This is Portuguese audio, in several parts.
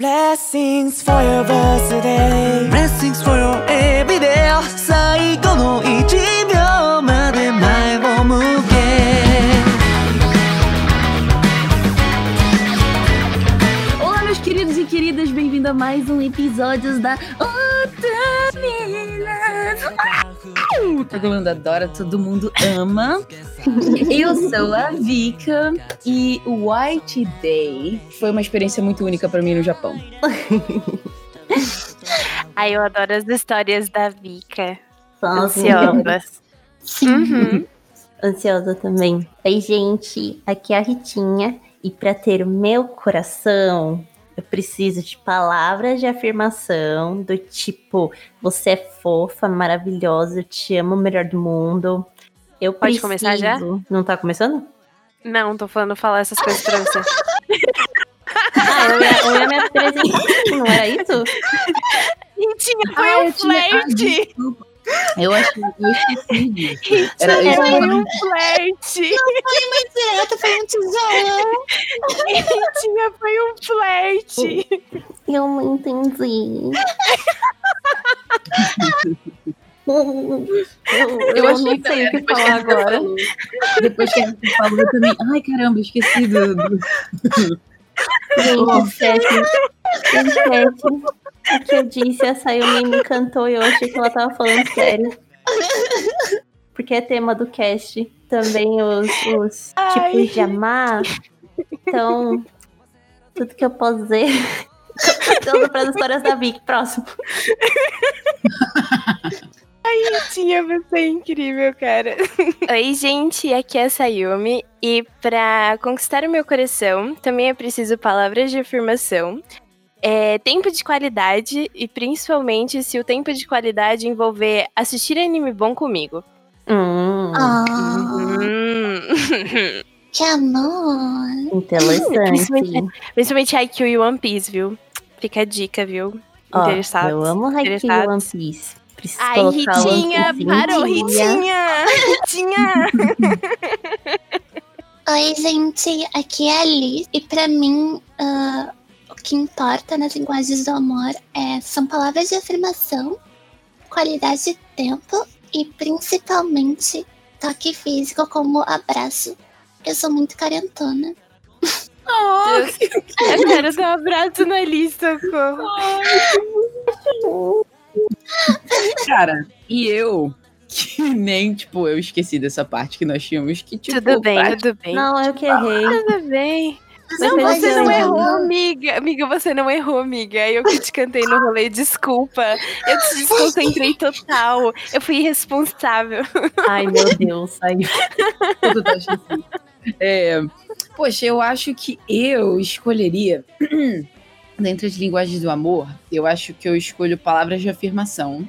Blessings forever today. Blessings forever. A mais um episódio da Otaminas. Todo mundo adora, todo mundo ama. Eu sou a Vika e o White Day foi uma experiência muito única pra mim no Japão. Ai, eu adoro as histórias da Vika. Ansiosas. Uhum. ansiosa também. Oi, gente, aqui é a Ritinha e para ter o meu coração, eu preciso de palavras de afirmação do tipo: você é fofa, maravilhosa, eu te amo, o melhor do mundo. Eu Pode preciso... começar já? Não tá começando? Não, tô falando falar essas coisas pra você. Ah, eu ia, eu ia me apresentar, não era isso? Ritinha, foi Ah, um ah, flerte! Eu acho eu esqueci disso. Era, eu foi tava- um flerte! Direto, foi um tesouro. Ritinha, foi um flerte! Eu não entendi. eu, eu achei não que sei o que falar agora. Depois que a falou, também. Ai, caramba, esqueci do. do- Gente, Stephanie, o que eu disse, a Sayumi me encantou e eu achei que ela tava falando sério. Porque é tema do cast também os, os Ai. tipos de amar. Então, tudo que eu posso dizer. Contando para as histórias da Vic. Próximo. Ritinha, você é incrível, cara. Oi, gente, aqui é a Sayumi. E pra conquistar o meu coração, também é preciso palavras de afirmação. É, tempo de qualidade e principalmente se o tempo de qualidade envolver assistir anime bom comigo. Hum, Ah, Hum. que amor. interessante. Principalmente, principalmente Haikyuu e One Piece, viu? Fica a dica, viu? Interessados. eu amo Haikyuu e. One Piece. Preciso Ai, Ritinha, parou. Ritinha! Ritinha! Oi, gente, aqui é a Liz. E pra mim, o que importa nas linguagens do amor é, são palavras de afirmação, qualidade de tempo e principalmente toque físico como abraço. Eu sou muito carentona. Eu quero dar um abraço na lista. Cara, e eu, que nem, tipo, eu esqueci dessa parte que nós tínhamos que, tipo. Tudo bem, pra- tudo bem. Não, eu que errei. Tudo bem. Não, você não errou, amiga. Amiga, você não errou, amiga. Eu que te cantei no rolê, desculpa. Eu te desconcentrei total. Eu fui irresponsável. Ai, meu Deus, saiu. Tudo tá. É, poxa, eu acho que eu escolheria, dentre as linguagens do amor, eu acho que eu escolho palavras de afirmação.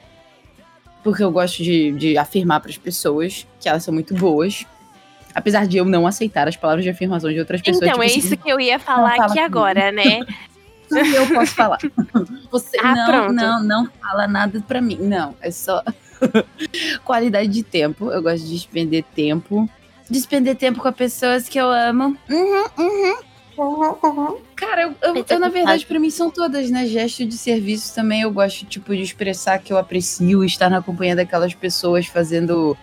Porque eu gosto de, de afirmar para as pessoas que elas são muito boas. Apesar de eu não aceitar as palavras de afirmação de outras pessoas. Então, tipo é assim, isso que eu ia falar fala aqui comigo. agora, né? eu posso falar. Você Ah, não, pronto. não, não fala nada pra mim. Não, é só qualidade de tempo. Eu gosto de despender tempo. Despender tempo com as pessoas que eu amo. Uhum, uhum. Cara, eu, eu- eu, na verdade, pra mim são todas, né? Gesto de serviço também. Eu gosto, tipo, de expressar que eu aprecio estar na companhia daquelas pessoas fazendo.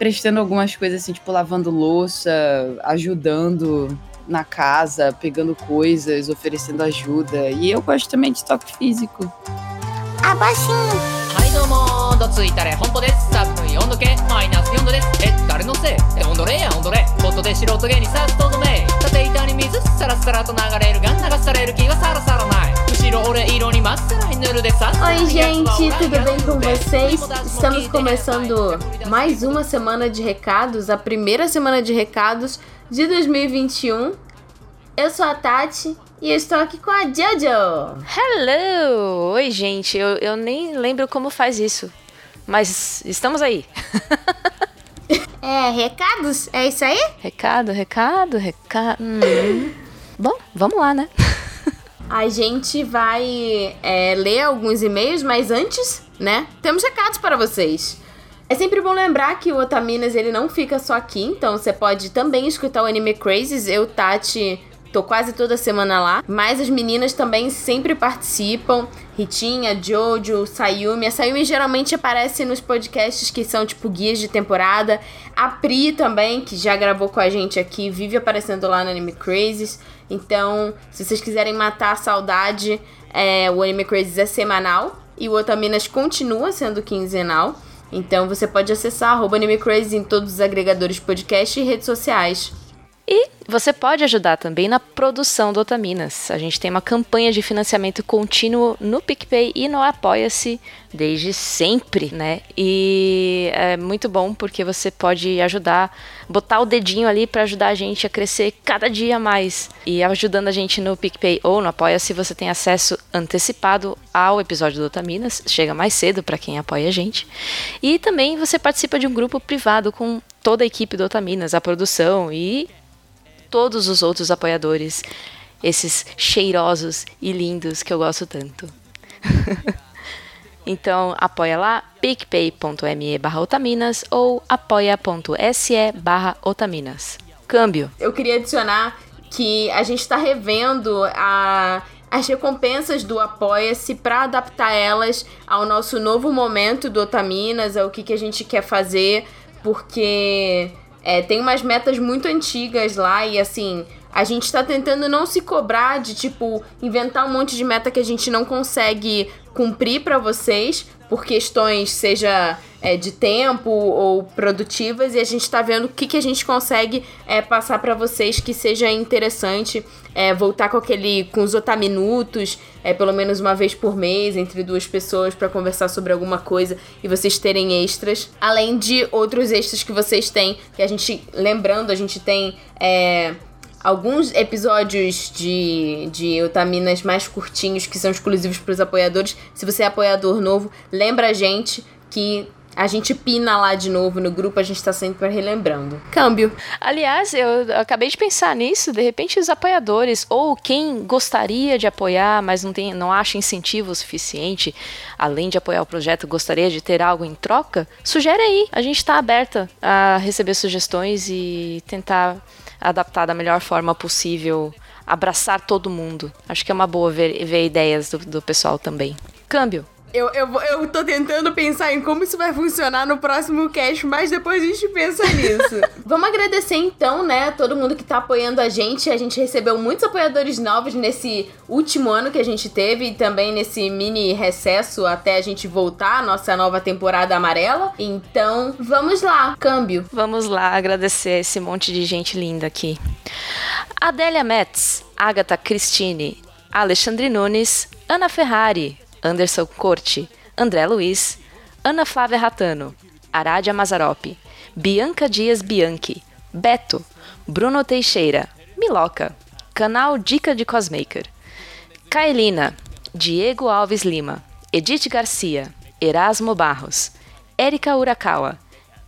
Prestando algumas coisas assim, tipo, lavando louça, ajudando na casa, pegando coisas, oferecendo ajuda. E eu gosto também de toque físico. Abaixinho. はいどうもどついたれ本当です寒い温度計マイナス4度ですえ誰のせいえ温度れや温度れホットで素人芸にさっとどめ縦板に水サラサラと流れるが流される気がサラサラない後ろ俺色にまっさらに塗るでさ Oi, gente, tudo bem com vocês? Estamos começando mais uma semana de recados, a primeira semana de recados de 2021. Eu sou a Tati e eu estou aqui com a Jojo. Hello! Oi, gente. Eu, eu nem lembro como faz isso. Mas estamos aí. É, recados? É isso aí? Recado, recado, recado. Hum. Bom, vamos lá, né? A gente vai é, ler alguns e-mails, mas antes, né, temos recados para vocês. É sempre bom lembrar que o Otaminas ele não fica só aqui, então você pode também escutar o Anime Crazes. Eu, Tati, Tô quase toda semana lá. Mas as meninas também sempre participam. Ritinha, Jojo, Sayumi. A Sayumi geralmente aparece nos podcasts que são tipo guias de temporada. A Pri também, que já gravou com a gente aqui, vive aparecendo lá no Anime Crazes. Então, se vocês quiserem matar a saudade, é, o Anime Crazes é semanal. E o Otaminas continua sendo quinzenal. Então você pode acessar arroba Anime Crazy em todos os agregadores podcast e redes sociais. E você pode ajudar também na produção do Otaminas. A gente tem uma campanha de financiamento contínuo no PicPay e no Apoia-se desde sempre, né? E é muito bom porque você pode ajudar, botar o dedinho ali para ajudar a gente a crescer cada dia mais. E ajudando a gente no PicPay ou no Apoia-se, você tem acesso antecipado ao episódio do Otaminas, chega mais cedo para quem apoia a gente. E também você participa de um grupo privado com toda a equipe do Otaminas, a produção e todos os outros apoiadores, esses cheirosos e lindos que eu gosto tanto. então, apoia lá picpay.me barra otaminas ou apoia.se barra otaminas. Câmbio. Eu queria adicionar que a gente está revendo a as recompensas do Apoia-se para adaptar elas ao nosso novo momento do Otaminas, ao que, que a gente quer fazer, porque é, tem umas metas muito antigas lá e assim, a gente tá tentando não se cobrar de tipo inventar um monte de meta que a gente não consegue cumprir para vocês por questões seja é, de tempo ou produtivas e a gente está vendo o que, que a gente consegue é, passar para vocês que seja interessante é, voltar com aquele com os otaminutos é, pelo menos uma vez por mês entre duas pessoas para conversar sobre alguma coisa e vocês terem extras. Além de outros extras que vocês têm que a gente lembrando a gente tem é, alguns episódios de, de Otaminas mais curtinhos que são exclusivos para os apoiadores. Se você é apoiador novo, lembra a gente que a gente pina lá de novo no grupo, a gente tá sempre relembrando. Câmbio. Aliás, eu acabei de pensar nisso, de repente os apoiadores ou quem gostaria de apoiar, mas não tem, não acha incentivo suficiente, além de apoiar o projeto, gostaria de ter algo em troca, sugere aí. A gente tá aberta a receber sugestões e tentar adaptar da melhor forma possível, abraçar todo mundo. Acho que é uma boa ver, ver ideias do, do pessoal também. Câmbio. Eu, eu, eu tô tentando pensar em como isso vai funcionar no próximo cast, mas depois a gente pensa nisso. Vamos agradecer então, né, todo mundo que tá apoiando a gente. A gente recebeu muitos apoiadores novos nesse último ano que a gente teve e também nesse mini recesso até a gente voltar à nossa nova temporada amarela. Então, vamos lá, câmbio. Vamos lá agradecer esse monte de gente linda aqui. Adélia Metz, Agatha Cristine, Alexandre Nunes, Ana Ferrari, Anderson Corte, André Luiz, Ana Flávia Ratano, Aradia Mazarop, Bianca Dias Bianchi, Beto, Bruno Teixeira, Miloca, Canal Dica de Cosmaker, Kaelina, Diego Alves Lima, Edith Garcia, Erasmo Barros, Érica Urakawa,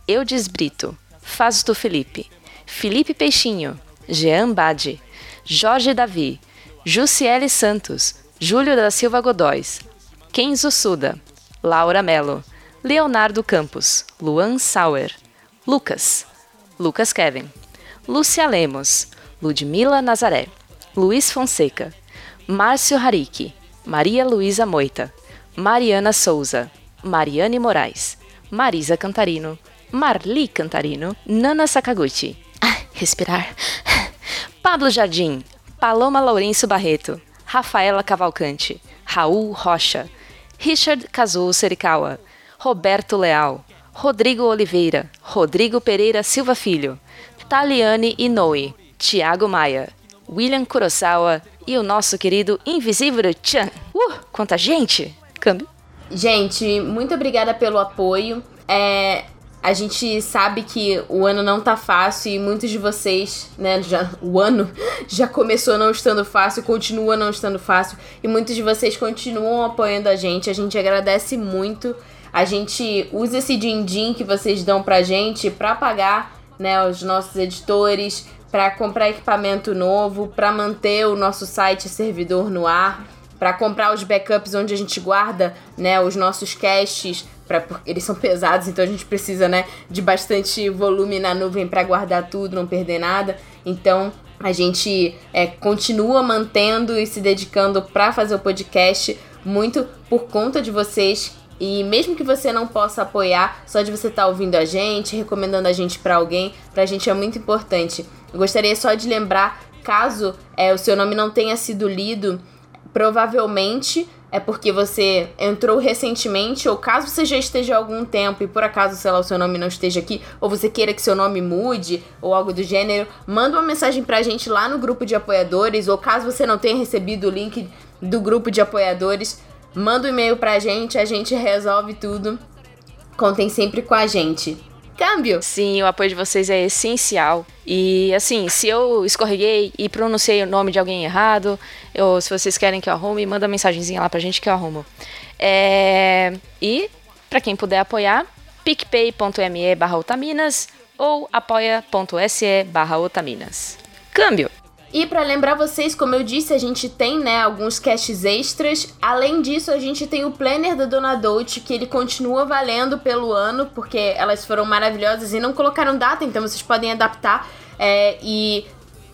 Eudes Brito, Fausto Felipe, Felipe Peixinho, Jean Bade, Jorge Davi, Jussiele Santos, Júlio da Silva Godóis, Kenzo Suda, Laura Mello, Leonardo Campos, Luan Sauer, Lucas, Lucas Kevin, Lúcia Lemos, Ludmila Nazaré, Luiz Fonseca, Márcio Hariki, Maria Luísa Moita, Mariana Souza, Mariane Moraes, Marisa Cantarino, Marli Cantarino, Nana Sakaguchi. Ah, respirar. Pablo Jardim, Paloma Lourenço Barreto, Rafaela Cavalcante, Raul Rocha, Richard Kazuo Serikawa, Roberto Leal, Rodrigo Oliveira, Rodrigo Pereira Silva Filho, Taliane Inoue, Tiago Maia, William Kurosawa e o nosso querido Invisível Chan. Uh, quanta gente! Câmbio. Gente, muito obrigada pelo apoio. É, a gente sabe que o ano não tá fácil e muitos de vocês, né, já, o ano já começou não estando fácil, continua não estando fácil e muitos de vocês continuam apoiando a gente. A gente agradece muito. A gente usa esse din-din que vocês dão pra gente pra pagar, né, os nossos editores, para comprar equipamento novo, para manter o nosso site servidor no ar, para comprar os backups onde a gente guarda, né, os nossos caches Pra, eles são pesados, então a gente precisa, né, de bastante volume na nuvem para guardar tudo, não perder nada. Então, A gente é, continua mantendo e se dedicando para fazer o podcast muito por conta de vocês. E mesmo que você não possa apoiar, só de você estar tá ouvindo a gente, recomendando a gente para alguém, pra gente é muito importante. Eu gostaria só de lembrar, caso é, o seu nome não tenha sido lido, provavelmente é porque você entrou recentemente, ou caso você já esteja há algum tempo e por acaso, sei lá, o seu nome não esteja aqui, ou você queira que seu nome mude, ou algo do gênero, manda uma mensagem pra gente lá no grupo de apoiadores, ou caso você não tenha recebido o link do grupo de apoiadores, manda um e-mail pra gente, a gente resolve tudo. Contem sempre com a gente câmbio. Sim, o apoio de vocês é essencial. E assim, se eu escorreguei e pronunciei o nome de alguém errado, ou se vocês querem que eu arrume, manda mensagenzinha lá pra gente que eu arrumo. É... E, para quem puder apoiar, picpay.me barra otaminas ou apoia.se barra otaminas. Câmbio! E para lembrar vocês, como eu disse, a gente tem, né, alguns casts extras. Além disso, a gente tem o planner da Dona Dolce, que ele continua valendo pelo ano, porque elas foram maravilhosas e não colocaram data, então vocês podem adaptar. É, e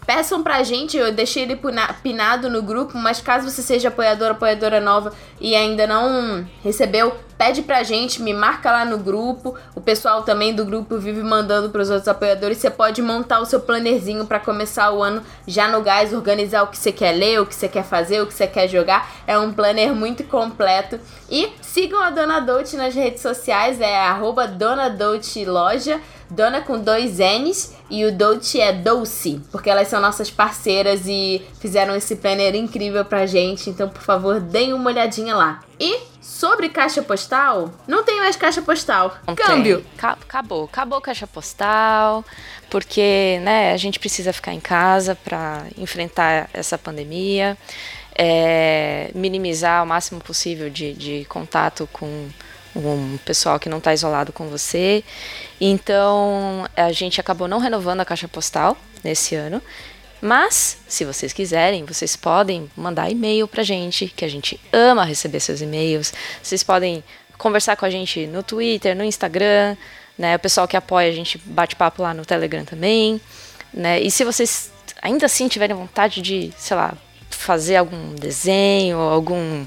Peçam pra gente, eu deixei ele pinado no grupo, mas caso você seja apoiador, apoiadora nova e ainda não recebeu, pede pra gente, me marca lá no grupo. O pessoal também do grupo vive mandando pros outros apoiadores. Você pode montar o seu plannerzinho para começar o ano já no gás, organizar o que você quer ler, o que você quer fazer, o que você quer jogar. É um planner muito completo. E sigam a Dona Dolce nas redes sociais, é arroba Dona Dolce Loja. Dona com dois N's e o Dolce é Dolce, porque elas são nossas parceiras e fizeram esse planner incrível pra gente. Então, por favor, deem uma olhadinha lá. E sobre caixa postal, não tem mais caixa postal. Câmbio. Acabou, acabou caixa postal, porque, né, a gente precisa ficar em casa para enfrentar essa pandemia, é, minimizar o máximo possível de, de contato com um pessoal que não está isolado com você. Então a gente acabou não renovando a caixa postal nesse ano. Mas, se vocês quiserem, vocês podem mandar e-mail pra gente, que a gente ama receber seus e-mails. Vocês podem conversar com a gente no Twitter, no Instagram, né? O pessoal que apoia a gente bate papo lá no Telegram também, né? E se vocês ainda assim tiverem vontade de, sei lá, fazer algum desenho, algum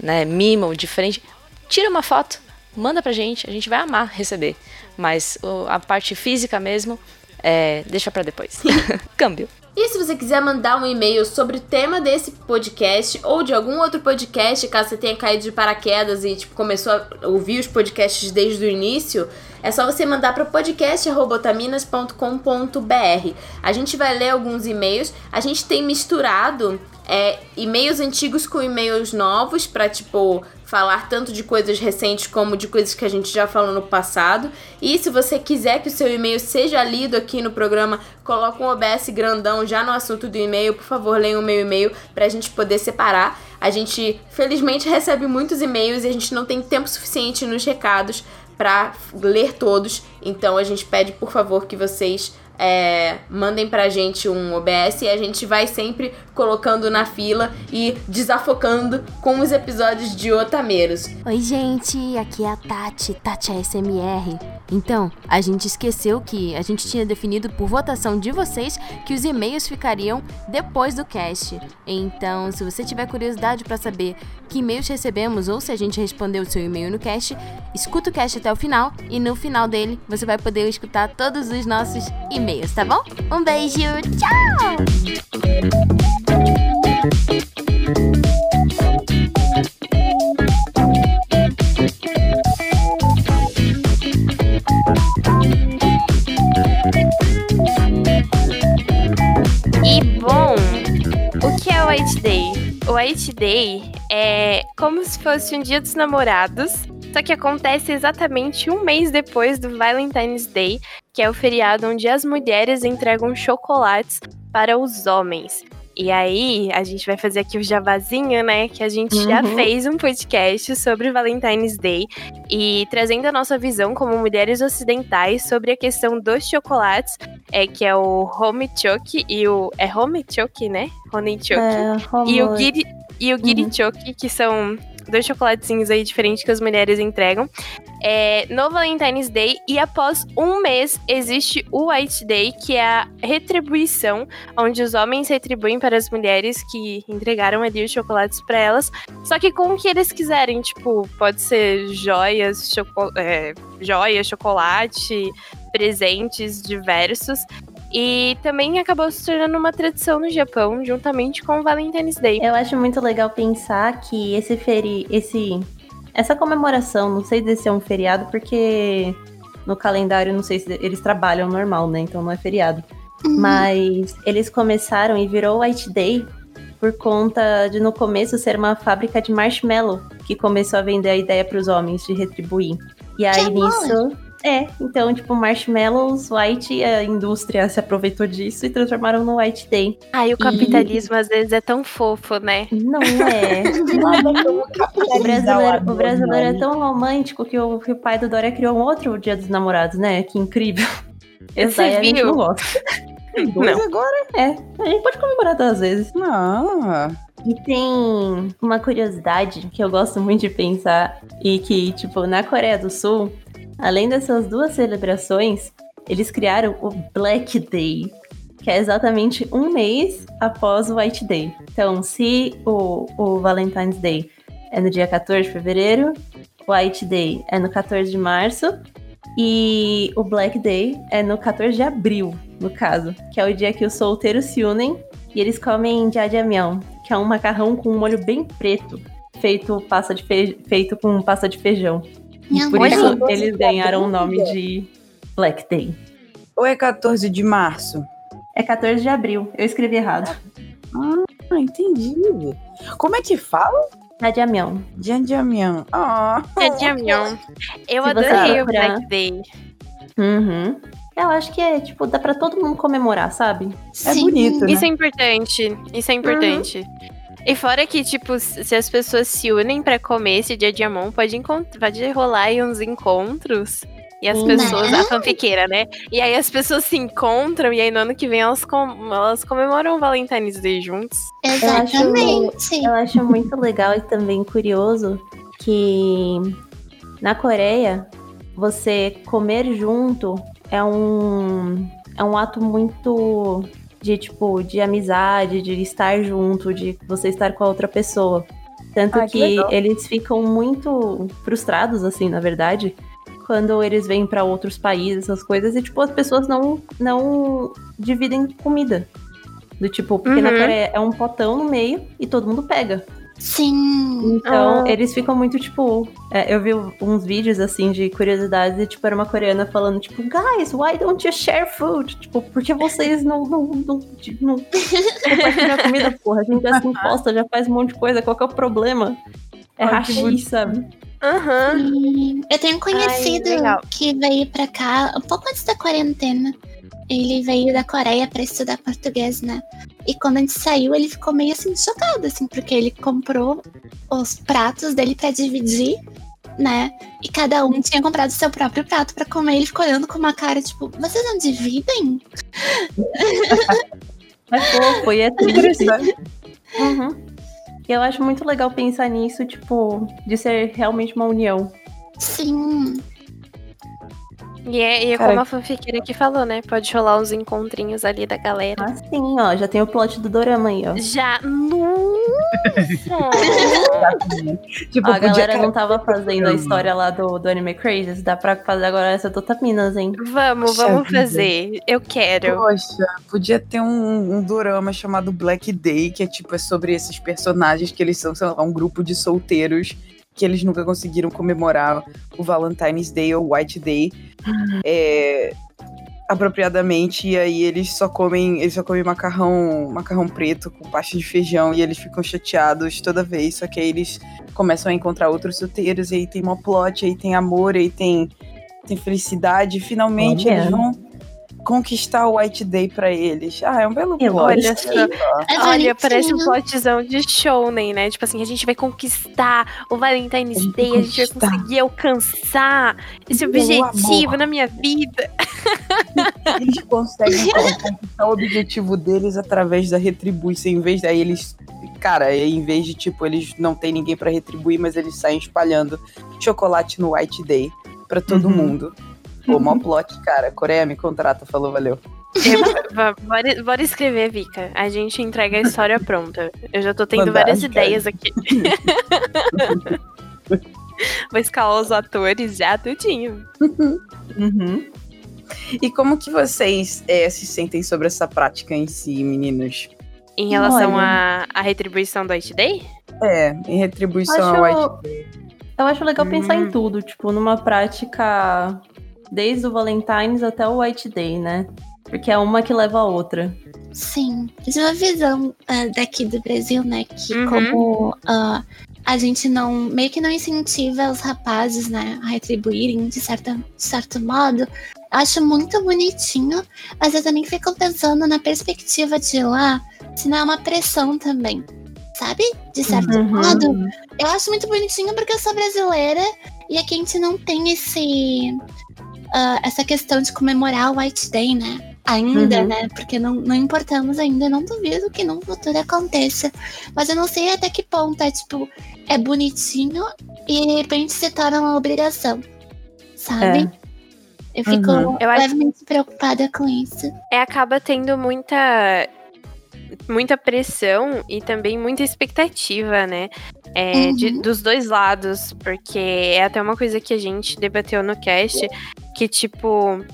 né, mimo diferente, tira uma foto, manda pra gente, a gente vai amar receber. Mas a parte física mesmo, é, deixa para depois. Câmbio. E se você quiser mandar um e-mail sobre o tema desse podcast ou de algum outro podcast, caso você tenha caído de paraquedas e tipo, começou a ouvir os podcasts desde o início, é só você mandar para podcast.otaminas.com.br. A gente vai ler alguns e-mails. A gente tem misturado é, e-mails antigos com e-mails novos para tipo falar tanto de coisas recentes como de coisas que a gente já falou no passado. E se você quiser que o seu e-mail seja lido aqui no programa, coloca um OBS grandão já no assunto do e-mail. Por favor, leia o meu e-mail para a gente poder separar. A gente, felizmente, recebe muitos e-mails e a gente não tem tempo suficiente nos recados para ler todos. Então a gente pede, por favor, que vocês é, mandem pra gente um OBS e a gente vai sempre colocando na fila e desafocando com os episódios de Otameiros. Oi, gente, aqui é a Tati, Tati ASMR. Então, a gente esqueceu que a gente tinha definido por votação de vocês que os e-mails ficariam depois do cast. Então, se você tiver curiosidade para saber que e-mails recebemos ou se a gente respondeu o seu e-mail no cast, escuta o cast até o final e no final dele você vai poder escutar todos os nossos e-mails, tá bom? Um beijo, tchau! E bom, o que é o White Day? O White Day é como se fosse um dia dos namorados, só que acontece exatamente um mês depois do Valentine's Day, que é o feriado onde as mulheres entregam chocolates para os homens. E aí, a gente vai fazer aqui o javazinho, né? Que a gente uhum. já fez um podcast sobre Valentine's Day e trazendo a nossa visão como mulheres ocidentais sobre a questão dos chocolates, é que é o home choke e o é home choke, né? Honey choke. É, e o giri e o giri uhum. que são dois chocolatezinhos aí diferentes que as mulheres entregam. é, no Valentine's Day e após um mês existe o White Day, que é a retribuição, onde os homens retribuem para as mulheres que entregaram ali os chocolates para elas, só que com o que eles quiserem, tipo, pode ser joias, choco é, joia, chocolate, presentes diversos. E também acabou se tornando uma tradição no Japão, juntamente com o Valentine's Day. Eu acho muito legal pensar que esse feri esse essa comemoração, não sei se é um feriado, porque no calendário não sei se eles trabalham normal, né? Então não é feriado. Uhum. Mas eles começaram e virou White Day por conta de no começo ser uma fábrica de marshmallow que começou a vender a ideia para os homens de retribuir. E aí nisso é, então, tipo, marshmallows, white, a indústria se aproveitou disso e transformaram no White Day. Ai, o capitalismo às vezes é tão fofo, né? Não é. o brasileiro, o brasileiro é tão romântico que o, que o pai do Dória criou um outro Dia dos Namorados, né? Que incrível. Esse Você aí a gente viu? não gosta. Dois agora? É, a gente pode comemorar duas vezes. Não. E tem uma curiosidade que eu gosto muito de pensar e que, tipo, na Coreia do Sul, além dessas duas celebrações, eles criaram o Black Day, que é exatamente um mês após o White Day. Então, se o, o Valentine's Day é no dia 14 de fevereiro, o White Day é no 14 de março e o Black Day é no 14 de abril, no caso, que é o dia que os solteiros se unem e eles comem jajangmyeon, que é um macarrão com um molho bem preto, feito, passa de fe- feito com pasta de feijão. Minha Por isso eles ganharam o nome de Black Day. Ou é 14 de março? É 14 de abril, eu escrevi errado. Ah, entendi. Como é que fala? Jajangmyeon. Janjamian. Ah. É dia mignon. Eu Se adorei o Black Day. Uhum. Eu acho que é, tipo, dá pra todo mundo comemorar, sabe? É Sim. bonito, né? Isso é importante. Isso é importante. E fora que, tipo, se as pessoas se unem pra comer esse dia de amon, pode, pode rolar aí uns encontros. E as pessoas, Né? a fanfiqueira, né? E aí as pessoas se encontram e aí no ano que vem elas, com- elas comemoram o Valentine's Day juntos. Exatamente. Eu acho muito legal e também curioso que na Coreia você comer junto é um é um ato muito de tipo de amizade, de estar junto, de você estar com a outra pessoa. Tanto Ah, que que, eles ficam muito frustrados assim, na verdade, quando eles vêm pra outros países, essas coisas e tipo as pessoas não não dividem comida. Do tipo, porque na Uhum. Coreia é um potão no meio e todo mundo pega. Sim. Então, Ah. eles ficam muito, tipo. é, eu vi uns vídeos assim de curiosidades e, tipo, era uma coreana falando, tipo, guys, why don't you share food? Tipo, por que vocês não, não, não, tipo, não compartilham a comida, porra? A gente já se imposta, já faz um monte de coisa, qual que é o problema? É rachi, sabe? Aham. Sim. Eu tenho um conhecido Ai, que veio pra cá um pouco antes da quarentena. Ele veio da Coreia pra estudar português, né? E quando a gente saiu, ele ficou meio assim chocado, assim, porque ele comprou os pratos dele pra dividir, né? E cada um tinha comprado seu próprio prato pra comer. Ele ficou olhando com uma cara tipo, vocês não dividem? É fofo e é triste. Interessante. Uhum. E eu acho muito legal pensar nisso, tipo, de ser realmente uma união. Sim. E é, e é Cara, como a fanfiqueira que falou, né? Pode rolar uns encontrinhos ali da galera. Mas sim, ó, já tem o plot do Dorama aí, ó. Já. Tipo, a podia galera não tava fazendo a história lá do, do Anime Crazes, dá pra fazer agora essa do Tapminas, hein? Vamos, Puxa vamos vida. fazer. Eu quero. Poxa, podia ter um, um dorama chamado Black Day, que é tipo, é sobre esses personagens que eles são, sei lá, um grupo de solteiros que eles nunca conseguiram comemorar o Valentine's Day ou White Day é, apropriadamente, e aí eles só comem, eles só comem macarrão, macarrão preto com pasta de feijão e eles ficam chateados toda vez, só que aí eles começam a encontrar outros solteiros, e aí tem uma plot, aí tem amor, aí tem, tem felicidade, finalmente eles vão conquistar o White Day pra eles. Ah, é um belo plot. Olha só. É Olha, parece um plotzão de shounen, né? Tipo assim, a gente vai conquistar o Valentine's Day, vai a gente vai conquistar. conseguir alcançar esse Meu objetivo amor. na minha vida. Eles conseguem conquistar o objetivo deles através da retribuição, em vez daí eles. Cara, em vez de tipo, eles não tem ninguém pra retribuir, mas eles saem espalhando chocolate no White Day. pra todo Uhum. mundo. Pô, mó plot, cara. Coreia me contrata, falou, valeu. Eu- va- bora, bora escrever, Vika. A gente entrega a história pronta. Eu já tô tendo Mandar, várias cara. ideias aqui. Vou escalar os atores já, tudinho. Uhum. E como que vocês é, se sentem sobre essa prática em si, meninos? Em relação à retribuição do White Day? É, em retribuição Acho- ao White Eu acho legal pensar Hum. em tudo, tipo, numa prática desde o Valentine's até o White Day, né? Porque é uma que leva a outra. Sim, de uma visão ah, daqui do Brasil, né? Que Uhum. como ah, a gente não meio que não incentiva os rapazes, né, a retribuírem de, certa, de certo modo, acho muito bonitinho, mas eu também fico pensando na perspectiva de lá, se não é uma pressão também, sabe? De certo Uhum. modo. Eu acho muito bonitinho porque eu sou brasileira e aqui a gente não tem esse. Ah, essa questão de comemorar o White Day, né? Ainda, Uhum. né? Porque não, não importamos ainda, não duvido que no futuro aconteça. Mas eu não sei até que ponto é, tipo, é bonitinho e de repente se torna uma obrigação. Sabe? Eu fico Uhum. Eu acho- levemente preocupada com isso. É, acaba tendo muita muita pressão e também muita expectativa, né? É, de- Uhum. dos dois lados, porque é até uma coisa que a gente debateu no cast, que tipo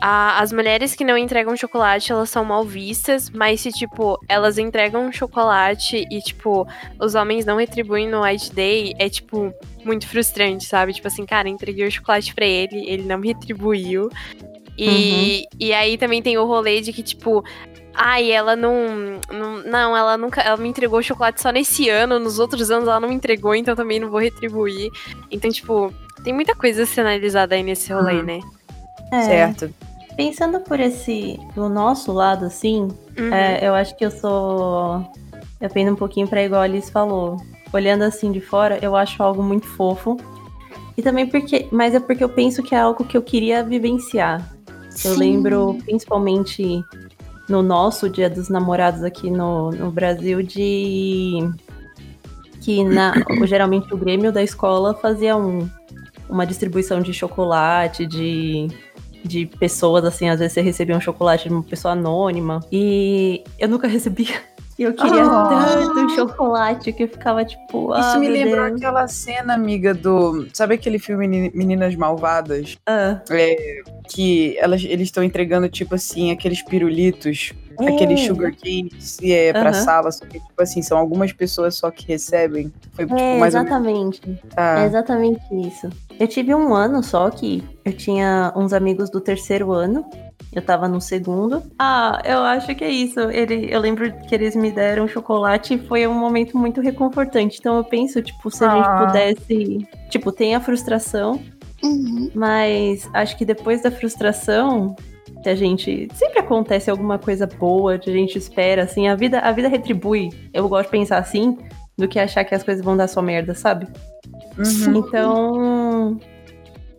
a- as mulheres que não entregam chocolate, elas são mal vistas, mas se, tipo, elas entregam chocolate e, tipo, os homens não retribuem no White Day, é, tipo, muito frustrante, sabe? Tipo assim, cara, entreguei o chocolate pra ele, ele não me retribuiu. E, e aí também tem o rolê de que, tipo, ai, ela não, não. Não, ela nunca. Ela me entregou o chocolate só nesse ano, nos outros anos ela não me entregou, então também não vou retribuir. Então, tipo, tem muita coisa sinalizada aí nesse rolê, Uhum. né? É, Certo. Pensando por esse, do nosso lado, assim, Uhum. é, eu acho que eu sou. Eu pendo um pouquinho pra igual a Alice falou. Olhando assim de fora, eu acho algo muito fofo. E também porque. Mas é porque eu penso que é algo que eu queria vivenciar. Eu Sim. lembro, principalmente no nosso Dia dos Namorados aqui no, no Brasil, de que na, geralmente o Grêmio da escola fazia um, uma distribuição de chocolate, de, de pessoas, assim, às vezes você recebia um chocolate de uma pessoa anônima. E eu nunca recebia. E eu queria Ah. tanto chocolate que eu ficava tipo. Isso ah, me meu lembrou Deus. aquela cena, amiga, do. Sabe aquele filme Meni- Meninas Malvadas? Ah, Que elas, eles estão entregando, tipo assim, aqueles pirulitos, É. aqueles sugar canes é, pra Aham. sala. Só que, tipo assim, são algumas pessoas só que recebem. Foi, tipo, é, exatamente. tá. É exatamente isso. Eu tive um ano só que eu tinha uns amigos do terceiro ano. Eu tava no segundo. Ah, eu acho que é isso. Ele, eu lembro que eles me deram chocolate e foi um momento muito reconfortante. Então eu penso, tipo, se a Ah. gente pudesse. Tipo, tem a frustração, Uhum. mas acho que depois da frustração. Que a gente. Sempre acontece alguma coisa boa, que a gente espera, assim. A vida, a vida retribui. Eu gosto de pensar assim, do que achar que as coisas vão dar só merda, sabe? Uhum. Então,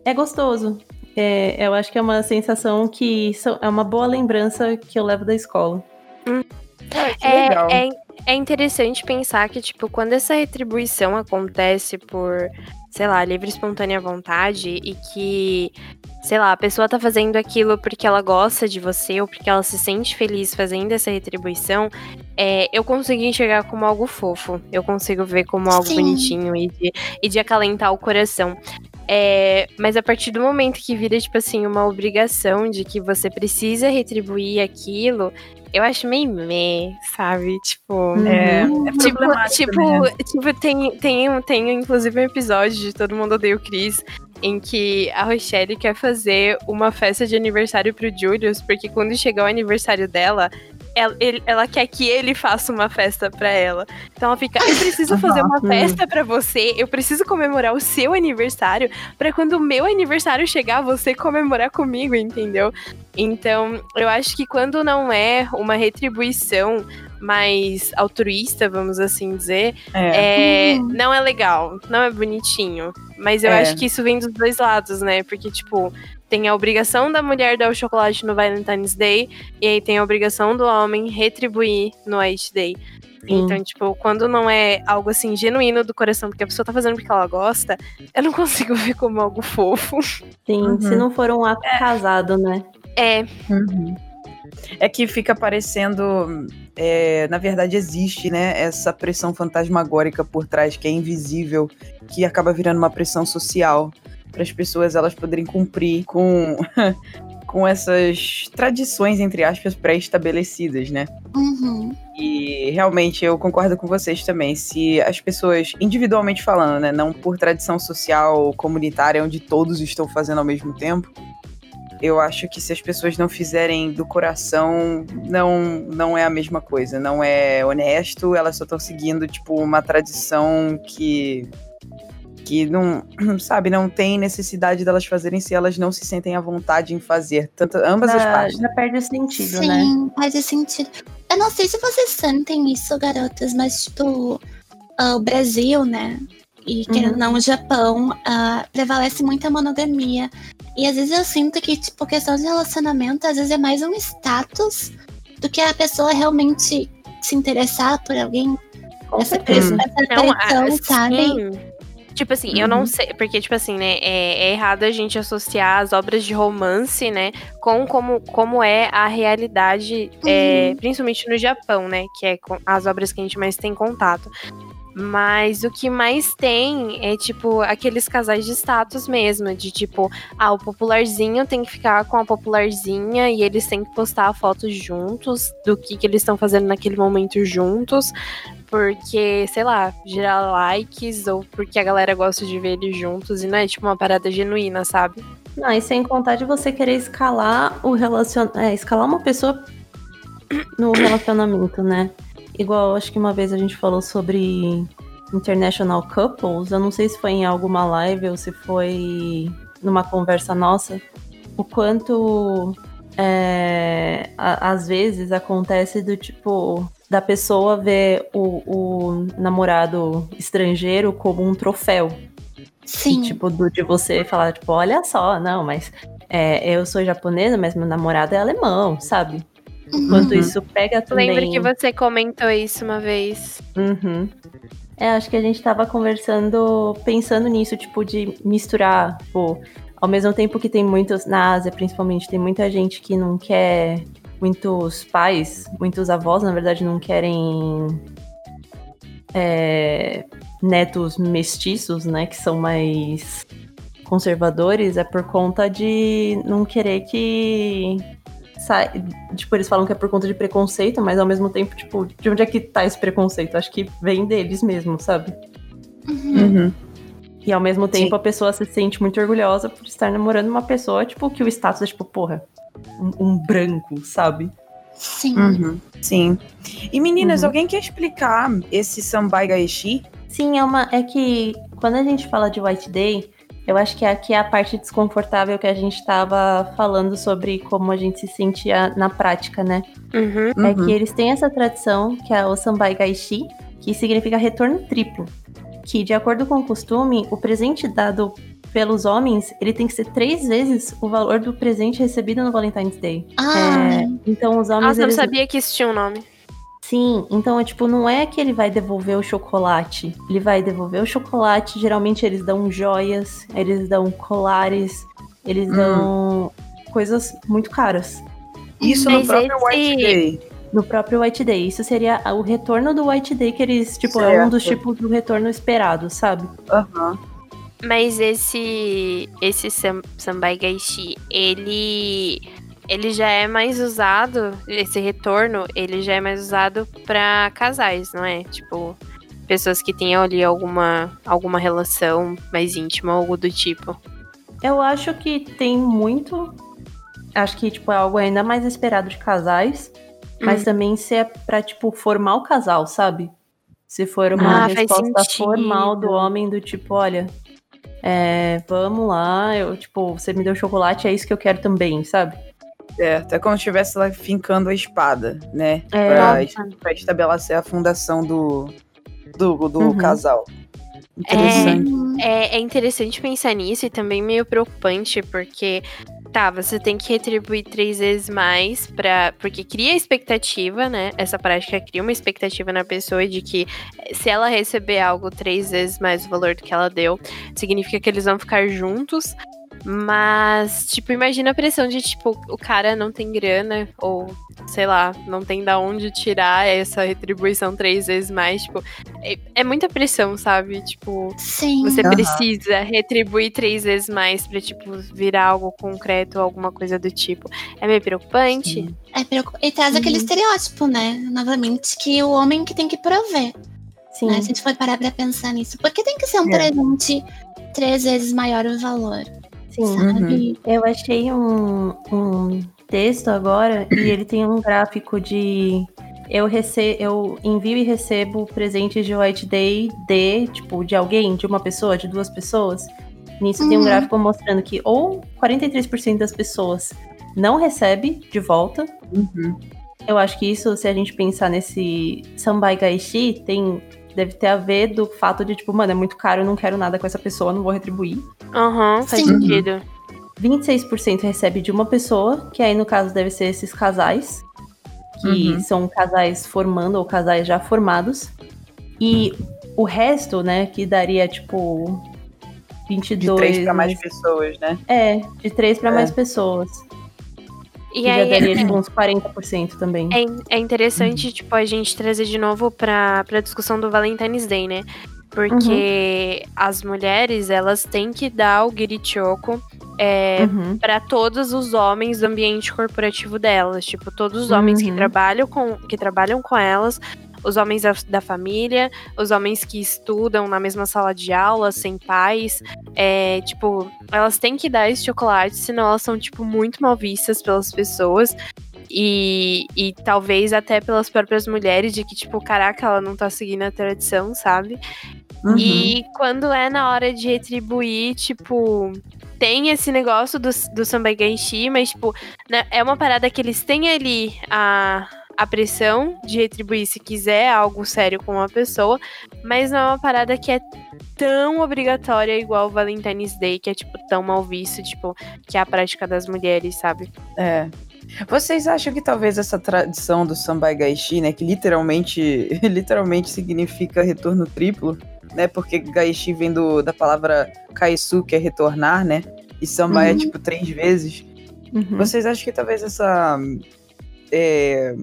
é gostoso. É, eu acho que é uma sensação que é uma boa lembrança que eu levo da escola. Ah, que É, legal. é, é interessante pensar que, tipo, quando essa retribuição acontece por, sei lá, livre e espontânea vontade e que, sei lá, a pessoa tá fazendo aquilo porque ela gosta de você ou porque ela se sente feliz fazendo essa retribuição, é, eu consigo enxergar como algo fofo. Eu consigo ver como algo Sim. bonitinho e de, e de acalentar o coração. É, mas a partir do momento que vira, tipo assim, uma obrigação de que você precisa retribuir aquilo, eu acho meio meh, sabe? Tipo. É, Uhum. é Tipo, problemático, tipo, né? tipo tem, tem, tem inclusive um episódio de Todo Mundo Odeia o Chris, em que a Rochelle quer fazer uma festa de aniversário pro Julius, porque quando chegar o aniversário dela, ela, ele- ela quer que ele faça uma festa pra ela. Então ela fica, eu preciso fazer uma festa pra você, eu preciso comemorar o seu aniversário, pra quando o meu aniversário chegar, você comemorar comigo, entendeu? Então, eu acho que quando não é uma retribuição mais altruísta, vamos assim dizer, É. é, não é legal, não é bonitinho. Mas eu É. acho que isso vem dos dois lados, né? Porque, tipo, tem a obrigação da mulher dar o chocolate no Valentine's Day, e aí tem a obrigação do homem retribuir no White Day. Sim. Então, tipo, quando não é algo assim genuíno do coração, porque a pessoa tá fazendo porque ela gosta, eu não consigo ver como algo fofo. Sim, Uhum. se não for um ato casado, né? É, É que fica parecendo. é, na verdade, existe, né? Essa pressão fantasmagórica por trás, que é invisível, que acaba virando uma pressão social para as pessoas elas poderem cumprir com, com essas tradições, entre aspas, pré-estabelecidas, né? Uhum. E realmente eu concordo com vocês também. Se as pessoas, individualmente falando, né, não por tradição social comunitária, onde todos estão fazendo ao mesmo tempo, eu acho que se as pessoas não fizerem do coração, não, não é a mesma coisa. Não é honesto, elas só estão seguindo, tipo, uma tradição que. Que não, sabe, não tem necessidade delas fazerem se elas não se sentem à vontade em fazer. Tanto, ambas as Já, partes. já perde o sentido, Sim, né? faz sentido. Eu não sei se vocês sentem isso, garotas, mas, tipo, ah, o Brasil, né? E querendo ou não, o Japão, ah, prevalece muito a monogamia. E às vezes eu sinto que, tipo, questão de relacionamento, às vezes é mais um status do que a pessoa realmente se interessar por alguém. Essa, pressão, essa pressão, ah, sabe? sim. Tipo assim, eu não sei, porque, tipo assim, né, é, é errado a gente associar as obras de romance, né, com como, como é a realidade, é, principalmente no Japão, né, que é com as obras que a gente mais tem contato. Mas o que mais tem é, tipo, aqueles casais de status mesmo, de tipo, ah, o popularzinho tem que ficar com a popularzinha e eles têm que postar fotos juntos do que, que eles estão fazendo naquele momento juntos porque, sei lá, gerar likes ou porque a galera gosta de ver eles juntos e não é tipo uma parada genuína, sabe? Não, e sem contar de você querer escalar o relacionamento. É, escalar uma pessoa no relacionamento, né? Igual, acho que uma vez a gente falou sobre International Couples. Eu não sei se foi em alguma live ou se foi numa conversa nossa. O quanto é, a- às vezes acontece do tipo da pessoa ver o, o namorado estrangeiro como um troféu. Sim. E, tipo, do, de você falar, tipo, olha só, não, mas é, eu sou japonesa, mas meu namorado é alemão, sabe? Enquanto Uhum. isso pega também. Lembro que você comentou isso uma vez. Uhum. É, acho que a gente tava conversando, pensando nisso, tipo, de misturar, tipo, ao mesmo tempo que tem muitos, na Ásia principalmente, tem muita gente que não quer, muitos pais, muitos avós, na verdade, não querem é, netos mestiços, né, que são mais conservadores, é por conta de não querer que sai, tipo, eles falam que é por conta de preconceito, mas ao mesmo tempo, tipo, de onde é que tá esse preconceito? Acho que vem deles mesmo, sabe? Uhum. E ao mesmo tempo Sim. a pessoa se sente muito orgulhosa por estar namorando uma pessoa, tipo, que o status é tipo, porra, um, um branco, sabe? Sim. Uhum. Sim. E meninas, Uhum. alguém quer explicar esse Sambai Gaeshi? Sim, é uma. É que quando a gente fala de White Day, eu acho que aqui é a parte desconfortável que a gente tava falando sobre como a gente se sentia na prática, né? Uhum. É que eles têm essa tradição, que é o Sambai Gaishi, que significa retorno triplo. Que, de acordo com o costume, o presente dado pelos homens, ele tem que ser três vezes o valor do presente recebido no Valentine's Day. Ah, É, então os homens. Nossa, eu não eles- sabia que isso tinha um nome. Sim, então é tipo, não é que ele vai devolver o chocolate. Ele vai devolver o chocolate. Geralmente eles dão joias, eles dão colares, eles Hum. dão coisas muito caras. Isso no Mas próprio esse- White Day. No próprio White Day. Isso seria o retorno do White Day, que eles, tipo, é um Certo. dos tipos do retorno esperado, sabe? Aham. Mas esse esse sam, Sambai Gaishi, ele ele já é mais usado, esse retorno, ele já é mais usado pra casais, não é? Tipo, pessoas que tenham ali alguma alguma relação mais íntima, algo do tipo. Eu acho que tem muito. Acho que, tipo, é algo ainda mais esperado de casais. Mas Hum. também se é pra, tipo, formar o casal, sabe? Se for uma Ah, resposta formal do homem, do tipo, olha, é, vamos lá, eu, tipo, você me deu chocolate, é isso que eu quero também, sabe? Certo. É como se estivesse lá fincando a espada, né? É. pra, pra estabelecer a fundação do, do, do Uhum. casal. Interessante. Hum, É, é interessante pensar nisso e também meio preocupante, porque tá, você tem que retribuir três vezes mais para porque cria expectativa, né? Essa prática cria uma expectativa na pessoa de que eh, se ela receber algo três vezes mais o valor do que ela deu, significa que eles vão ficar juntos. Mas, tipo, imagina a pressão de, tipo, o cara não tem grana, ou, sei lá, não tem da onde tirar essa retribuição três vezes mais. Tipo, é, é muita pressão, sabe? Tipo, Sim. você Aham. precisa retribuir três vezes mais pra, tipo, virar algo concreto alguma coisa do tipo. É meio preocupante. É preocup- E traz aquele estereótipo, né? Novamente, que o homem que tem que prover. Sim. Né? Se a gente for parar pra pensar nisso. Por que tem que ser um É. presente três vezes maior o valor? Sim. Sabe? Eu achei um, um texto agora e ele tem um gráfico de eu rece eu envio e recebo presentes de White Day de, tipo, de alguém, de uma pessoa, de duas pessoas. Nisso tem um Uhum. gráfico mostrando que ou 43% das pessoas não recebe de volta. Uhum. Eu acho que isso, se a gente pensar nesse Sambai Gaishi, tem deve ter a ver do fato de, tipo, mano, é muito caro, eu não quero nada com essa pessoa, não vou retribuir. Aham, faz Sim. sentido. 26% recebe de uma pessoa, que aí no caso deve ser esses casais, que Uhum. são casais formando ou casais já formados. E o resto, né, que daria tipo De 22. três pra mais pessoas, né? É, de três para É. mais pessoas. E que já aí, daria tipo, uns 40% também. É, é interessante, tipo, a gente trazer de novo pra, pra discussão do Valentine's Day, né? Porque as mulheres, elas têm que dar o girichoko é, Uhum. para todos os homens do ambiente corporativo delas. Tipo, todos os homens que Uhum. trabalham com, que trabalham com elas, os homens da, da família, os homens que estudam na mesma sala de aula, sem pais. É, tipo, elas têm que dar esse chocolate, senão elas são, tipo, muito mal vistas pelas pessoas. E, e talvez até pelas próprias mulheres, de que, tipo, caraca, ela não tá seguindo a tradição, sabe? Uhum. E quando é na hora de retribuir, tipo, tem esse negócio do, do Sambai Genshi, mas, tipo, né, é uma parada que eles têm ali a, a pressão de retribuir se quiser algo sério com uma pessoa, mas não é uma parada que é tão obrigatória igual o Valentine's Day, que é, tipo, tão mal visto, tipo, que é a prática das mulheres, sabe? É. Vocês acham que talvez essa tradição do Sambai Gaishi, né, que literalmente, literalmente significa retorno triplo, né, porque Gaishi vem do, da palavra Kaisu, que é retornar, né, e Sambai é Uhum. tipo três vezes. Uhum. Vocês acham que talvez essa é,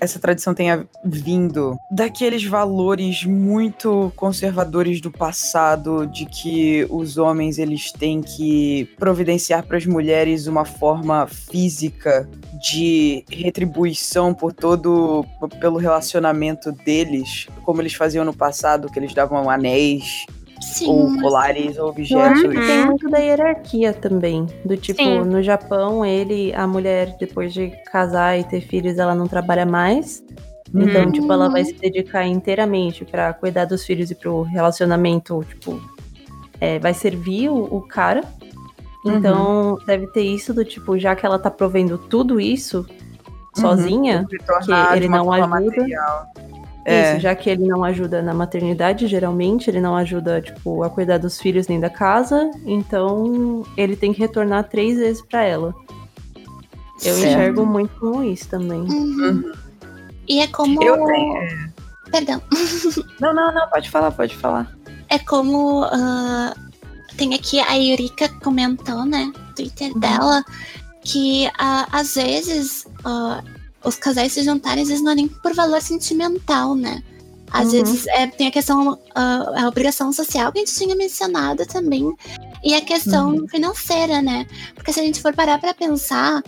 essa tradição tenha vindo daqueles valores muito conservadores do passado, de que os homens eles têm que providenciar para as mulheres uma forma física de retribuição por todo pelo relacionamento deles, como eles faziam no passado, que eles davam anéis Sim. ou colares ou Eu objetos. acho que tem muito da hierarquia também. Do tipo, Sim. no Japão, ele, a mulher, depois de casar e ter filhos, ela não trabalha mais. Então, Uhum. tipo, ela vai se dedicar inteiramente pra cuidar dos filhos e pro relacionamento, tipo, é, vai servir o, o cara. Então, deve ter isso do tipo, já que ela tá provendo tudo isso sozinha, Retornar que ele uma não ajuda. material. É. Isso, já que ele não ajuda na maternidade, geralmente, ele não ajuda, tipo, a cuidar dos filhos nem da casa, então ele tem que retornar três vezes pra ela. Eu Certo. enxergo muito como isso também. Uhum. E é como. Eu tenho. Perdão. Não, não, não, pode falar, pode falar. É como. ah, tem aqui a Yurika comentou, né? No Twitter dela, que ah, às vezes ah, os casais se juntarem, às vezes não é nem por valor sentimental, né? Às Uhum. vezes é, tem a questão, ah, a obrigação social que a gente tinha mencionado também. E a questão financeira, né? Porque se a gente for parar pra pensar,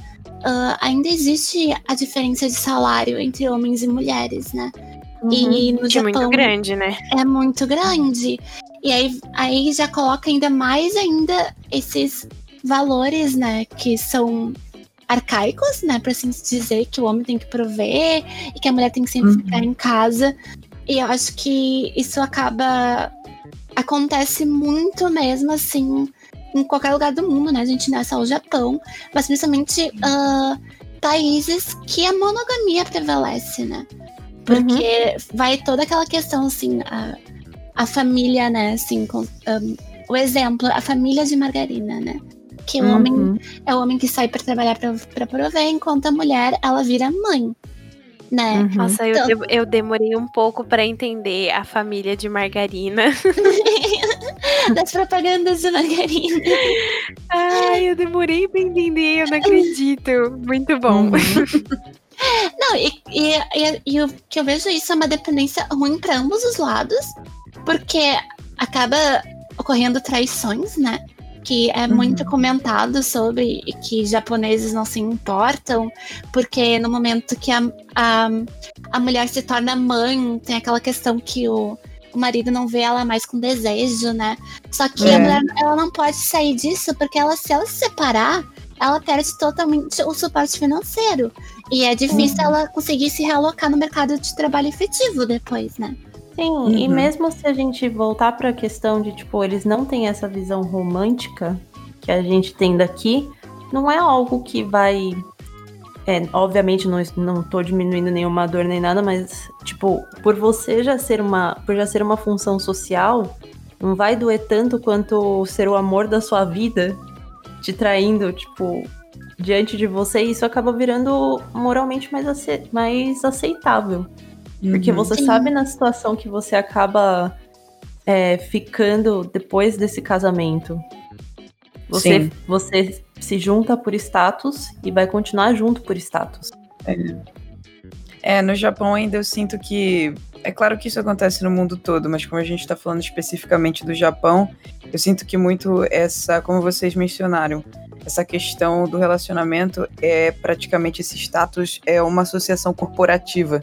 ah, ainda existe a diferença de salário entre homens e mulheres, né? E no Que é Japão muito grande, né? é muito grande. E aí, aí já coloca ainda mais ainda esses valores, né, que são arcaicos, né, para assim dizer que o homem tem que prover e que a mulher tem que sempre Uhum. ficar em casa. E eu acho que isso acaba acontece muito mesmo assim em qualquer lugar do mundo, né? A gente não é só o Japão, mas principalmente ah, países que a monogamia prevalece, né? Porque vai toda aquela questão assim, a, a família, né, assim, com, um, o exemplo, a família de margarina, né? Porque o homem é o homem que sai pra trabalhar pra, pra prover, enquanto a mulher, ela vira mãe. Né? Uhum. Nossa, eu, Então- eu demorei um pouco pra entender a família de margarina. Das propagandas de margarina. Ai, eu demorei pra entender, eu não acredito. Muito bom. Uhum. Não, e, e, e, e o que eu vejo isso é uma dependência ruim pra ambos os lados, porque acaba ocorrendo traições, né? Que é muito comentado sobre que japoneses não se importam, porque no momento que a, a, a mulher se torna mãe, tem aquela questão que o, o marido não vê ela mais com desejo, né? Só que É. a mulher ela não pode sair disso, porque ela, se ela se separar, ela perde totalmente o suporte financeiro. E é difícil ela conseguir se realocar no mercado de trabalho efetivo depois, né? Sim, e Uhum. mesmo se a gente voltar para a questão de, tipo, eles não têm essa visão romântica que a gente tem daqui, não é algo que vai. É, obviamente não, não tô diminuindo nenhuma dor nem nada, mas, tipo, por você já ser uma. Por já ser uma função social, não vai doer tanto quanto ser o amor da sua vida te traindo, tipo, diante de você, e isso acaba virando moralmente mais, ace- mais aceitável. Porque Uhum. você Sim. sabe na situação que você acaba é, ficando depois desse casamento. Você, Sim. você se junta por status e vai continuar junto por status. É, no Japão ainda eu sinto que. É claro que isso acontece no mundo todo, mas como a gente tá falando especificamente do Japão, eu sinto que muito essa, como vocês mencionaram, essa questão do relacionamento é praticamente esse status é uma associação corporativa.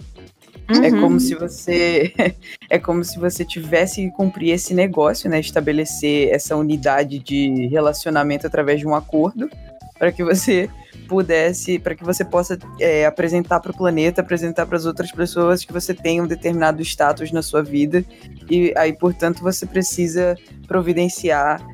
É Uhum. como se você é como se você tivesse que cumprir esse negócio, né? Estabelecer essa unidade de relacionamento através de um acordo para que você pudesse, para que você possa é, apresentar para o planeta, apresentar para as outras pessoas que você tem um determinado status na sua vida e aí, portanto, você precisa providenciar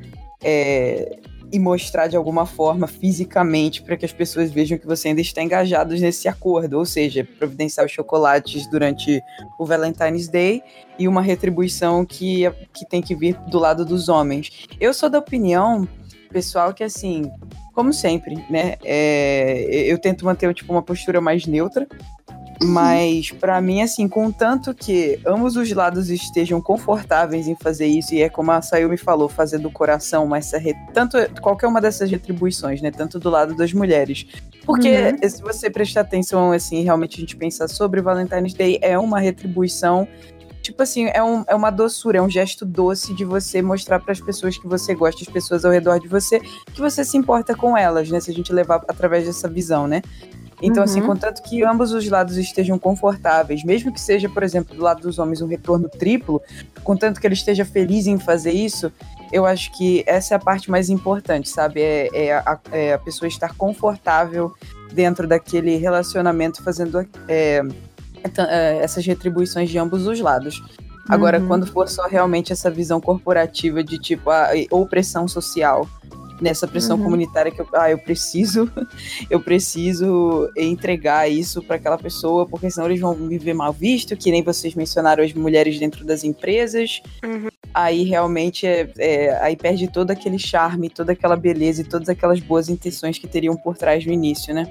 é, e mostrar de alguma forma fisicamente para que as pessoas vejam que você ainda está engajado nesse acordo, ou seja, providenciar os chocolates durante o Valentine's Day e uma retribuição que, que tem que vir do lado dos homens. Eu sou da opinião, pessoal, que assim, como sempre, né, é, eu tento manter tipo, uma postura mais neutra, mas pra mim, assim, contanto que ambos os lados estejam confortáveis em fazer isso, e é como a Sayumi falou, fazer do coração, mas re- tanto qualquer uma dessas retribuições, né? Tanto do lado das mulheres. Porque se você prestar atenção, assim, realmente a gente pensar sobre Valentine's Day, é uma retribuição. Tipo assim, é, um, é uma doçura, é um gesto doce de você mostrar para as pessoas que você gosta, as pessoas ao redor de você, que você se importa com elas, né? Se a gente levar através dessa visão, né? Então, assim, Uhum. contanto que ambos os lados estejam confortáveis, mesmo que seja, por exemplo, do lado dos homens um retorno triplo, contanto que ele esteja feliz em fazer isso, eu acho que essa é a parte mais importante, sabe? É, é a, é a pessoa estar confortável dentro daquele relacionamento, fazendo é, é, essas retribuições de ambos os lados. Agora, Uhum. quando for só realmente essa visão corporativa de tipo, a, ou pressão social, nessa pressão Uhum. comunitária que eu, ah, eu preciso, eu preciso entregar isso para aquela pessoa, porque senão eles vão viver mal visto, que nem vocês mencionaram as mulheres dentro das empresas. Uhum. Aí realmente é, é- aí perde todo aquele charme, toda aquela beleza e todas aquelas boas intenções que teriam por trás no início, né?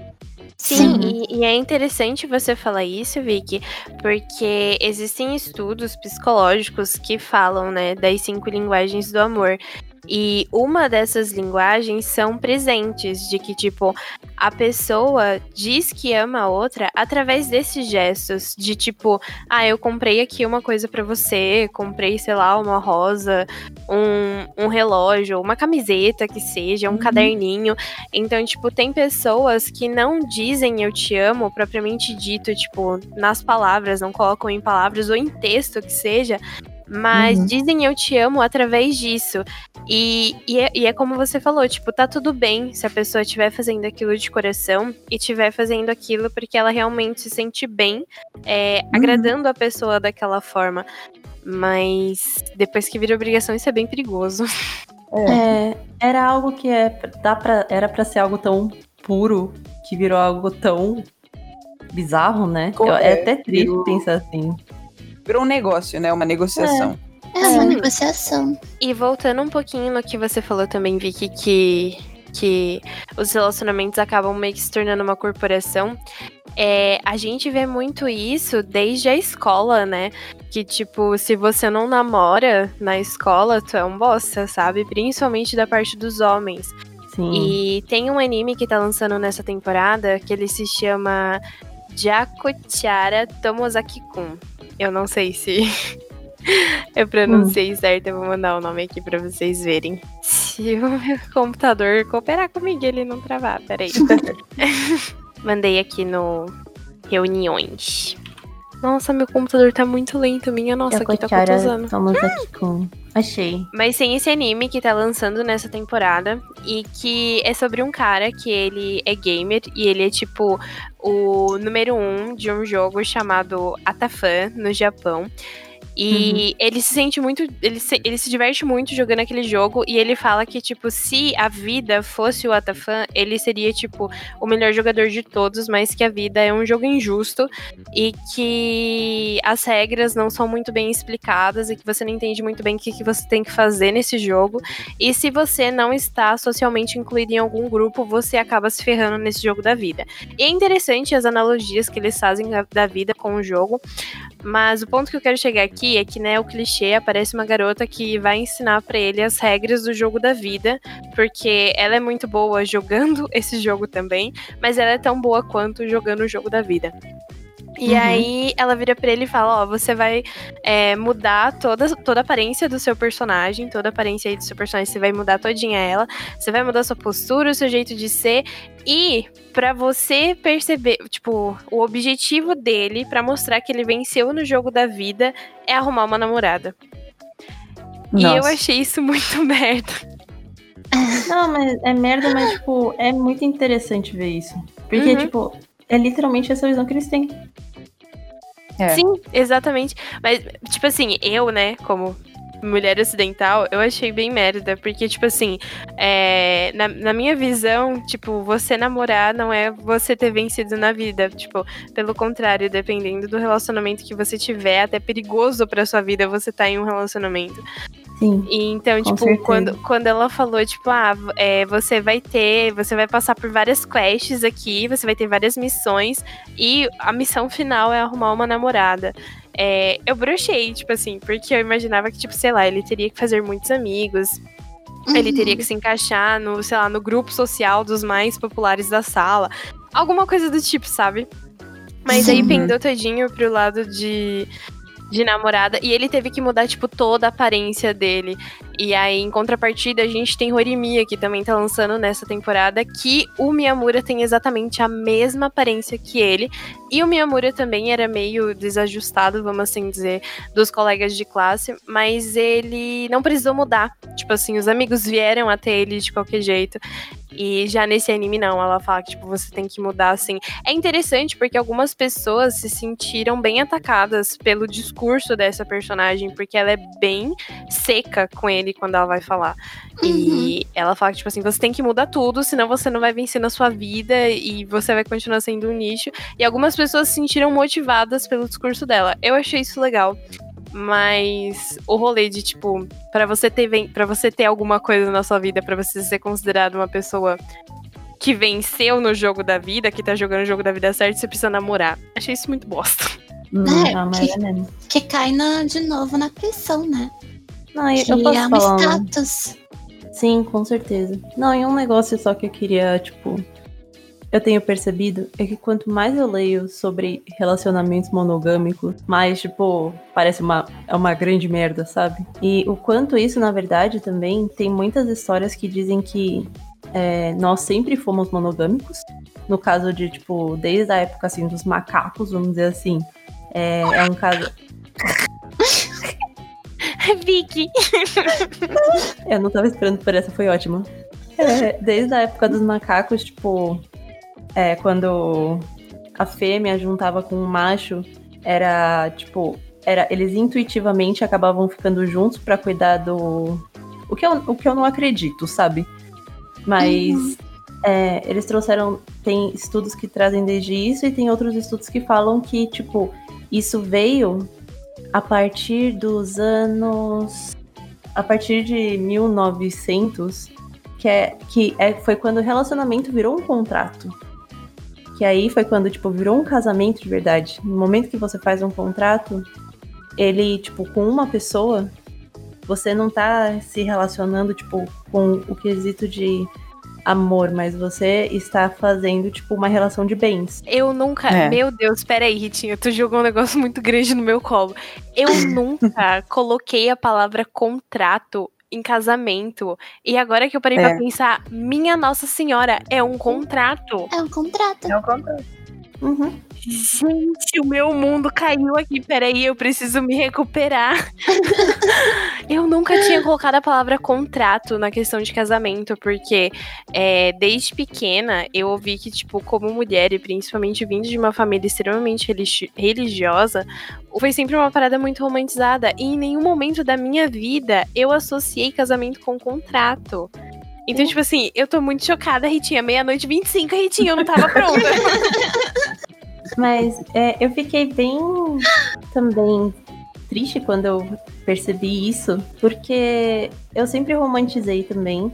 Sim, Uhum. e, e é interessante você falar isso, Vicky, porque existem estudos psicológicos que falam, né, das cinco linguagens do amor. E uma dessas linguagens são presentes, de que, tipo, a pessoa diz que ama a outra através desses gestos, de tipo, ah, eu comprei aqui uma coisa pra você, comprei, sei lá, uma rosa, um, um relógio, uma camiseta que seja, um caderninho. Então, tipo, tem pessoas que não dizem eu te amo propriamente dito, tipo, nas palavras, não colocam em palavras ou em texto que seja, mas Uhum. dizem eu te amo através disso. E, e, é, e é como você falou, tipo, tá tudo bem se a pessoa estiver fazendo aquilo de coração e estiver fazendo aquilo porque ela realmente se sente bem, é, agradando a pessoa daquela forma. Mas depois que vira obrigação, isso é bem perigoso. É, era algo que é, dá pra, era pra ser algo tão puro que virou algo tão bizarro, né? É é, até triste virou- pensar assim. Virou um negócio, né? Uma negociação. É uma Sim. negociação. E voltando um pouquinho no que você falou também, Vicky, que que os relacionamentos acabam meio que se tornando uma corporação. É, a gente vê muito isso desde a escola, né? Que, tipo, se você não namora na escola, tu é um bosta, sabe? Principalmente da parte dos homens. Sim. E tem um anime que tá lançando nessa temporada que ele se chama Jakochara Tomozaki-kun. Eu não sei se eu pronunciei certo, eu vou mandar o nome aqui pra vocês verem. Se o meu computador cooperar comigo, ele não travar, peraí. Mandei aqui no reuniões. Nossa, meu computador tá muito lento, minha nossa, aqui tá cotuzando. Estamos aqui com. Achei. Mas tem esse anime que tá lançando nessa temporada e que é sobre um cara que ele é gamer e ele é tipo o número um de um jogo chamado Atafan no Japão. E ele se sente muito. Ele se, ele se diverte muito jogando aquele jogo. E ele fala que, tipo, se a vida fosse o Atafan, ele seria, tipo, o melhor jogador de todos, mas que a vida é um jogo injusto e que as regras não são muito bem explicadas e que você não entende muito bem o que, que você tem que fazer nesse jogo. E se você não está socialmente incluído em algum grupo, você acaba se ferrando nesse jogo da vida. E é interessante as analogias que eles fazem da vida com o jogo. Mas o ponto que eu quero chegar aqui é que, né, o clichê aparece uma garota que vai ensinar pra ele as regras do jogo da vida, porque ela é muito boa jogando esse jogo também, mas ela é tão boa quanto jogando o jogo da vida. E Uhum. aí ela vira pra ele e fala, ó, você vai é, mudar toda, toda a aparência do seu personagem, toda a aparência aí do seu personagem, você vai mudar todinha ela, você vai mudar sua postura, o seu jeito de ser, e pra você perceber, tipo, o objetivo dele pra mostrar que ele venceu no jogo da vida é arrumar uma namorada. E eu Nossa. achei isso muito merda. Não, mas é merda, mas, tipo, é muito interessante ver isso. Porque, Uhum. tipo, é literalmente essa visão que eles têm. É. Sim, exatamente. Mas, tipo assim, eu, né, como mulher ocidental, eu achei bem merda. Porque, tipo assim, é, na, na minha visão, tipo, você namorar não é você ter vencido na vida. Tipo, pelo contrário, dependendo do relacionamento que você tiver, até perigoso pra sua vida você estar em um relacionamento. Sim. E então, tipo, certeza. quando, quando ela falou, tipo, ah, é, você vai ter, você vai passar por várias quests aqui, você vai ter várias missões, e a missão final é arrumar uma namorada. É, eu brochei, tipo assim, porque eu imaginava que, tipo, sei lá, ele teria que fazer muitos amigos, ele teria que se encaixar no, sei lá, no grupo social dos mais populares da sala. Alguma coisa do tipo, sabe? Mas aí Sim. pendeu todinho pro lado de, de namorada. E ele teve que mudar, tipo, toda a aparência dele. E aí, em contrapartida, a gente tem Horimiya, que também tá lançando nessa temporada, que o Miyamura tem exatamente a mesma aparência que ele. E o Miyamura também era meio desajustado, vamos assim dizer, dos colegas de classe, mas ele não precisou mudar. Tipo assim, os amigos vieram até ele de qualquer jeito. E já nesse anime, não, ela fala que, tipo, você tem que mudar, assim. É interessante porque algumas pessoas se sentiram bem atacadas pelo discurso dessa personagem, porque ela é bem seca com ele quando ela vai falar. E ela fala que, tipo assim, você tem que mudar tudo, senão você não vai vencer na sua vida e você vai continuar sendo um nicho. E algumas pessoas se sentiram motivadas pelo discurso dela. Eu achei isso legal. Mas o rolê de, tipo, pra você ter para você ter alguma coisa na sua vida, pra você ser considerado uma pessoa que venceu no jogo da vida, que tá jogando o jogo da vida certo, você precisa namorar. Achei isso muito bosta. Hum, É, não, mas que- é mesmo. Que cai na, de novo na pressão, né? Não, eu, Que eu posso é um falar. um- status. Sim, com certeza. Não, e um negócio só que eu queria, tipo. Eu tenho percebido é que quanto mais eu leio sobre relacionamentos monogâmicos, mais, tipo, parece uma, é uma grande merda, sabe? E o quanto isso, na verdade, também tem muitas histórias que dizem que é, nós sempre fomos monogâmicos. No caso de, tipo, desde a época, assim, dos macacos, vamos dizer assim. É, é um caso. Vicky! Eu não tava esperando por essa, foi ótima. É, desde a época dos macacos, tipo, é, quando a fêmea juntava com o macho, era tipo, era, eles intuitivamente acabavam ficando juntos pra cuidar do. O que, eu, o que eu não acredito, sabe? Mas é, eles trouxeram. Tem estudos que trazem desde isso e tem outros estudos que falam que, tipo, isso veio a partir dos anos. A partir de 1900, que, é, que é, foi quando o relacionamento virou um contrato. Que aí foi quando, tipo, virou um casamento de verdade. No momento que você faz um contrato, ele, tipo, com uma pessoa, você não tá se relacionando, tipo, com o quesito de amor, mas você está fazendo, tipo, uma relação de bens. Eu nunca. É. Meu Deus, peraí, Ritinha, tu jogou um negócio muito grande no meu colo. Eu nunca coloquei a palavra contrato em casamento. E agora que eu parei É. pra pensar, minha Nossa Senhora, é um contrato. É um contrato. É o contrato. Uhum. Gente, o meu mundo caiu aqui. Peraí, eu preciso me recuperar. eu nunca tinha colocado a palavra contrato na questão de casamento, porque é, desde pequena eu ouvi que, tipo, como mulher, e principalmente vindo de uma família extremamente religi- religiosa, foi sempre uma parada muito romantizada. E em nenhum momento da minha vida eu associei casamento com contrato. Então, tipo assim, eu tô muito chocada, Ritinha. Meia-noite e 25, Ritinha, eu não tava pronta. Mas é, eu fiquei bem também triste quando eu percebi isso, porque eu sempre romantizei também,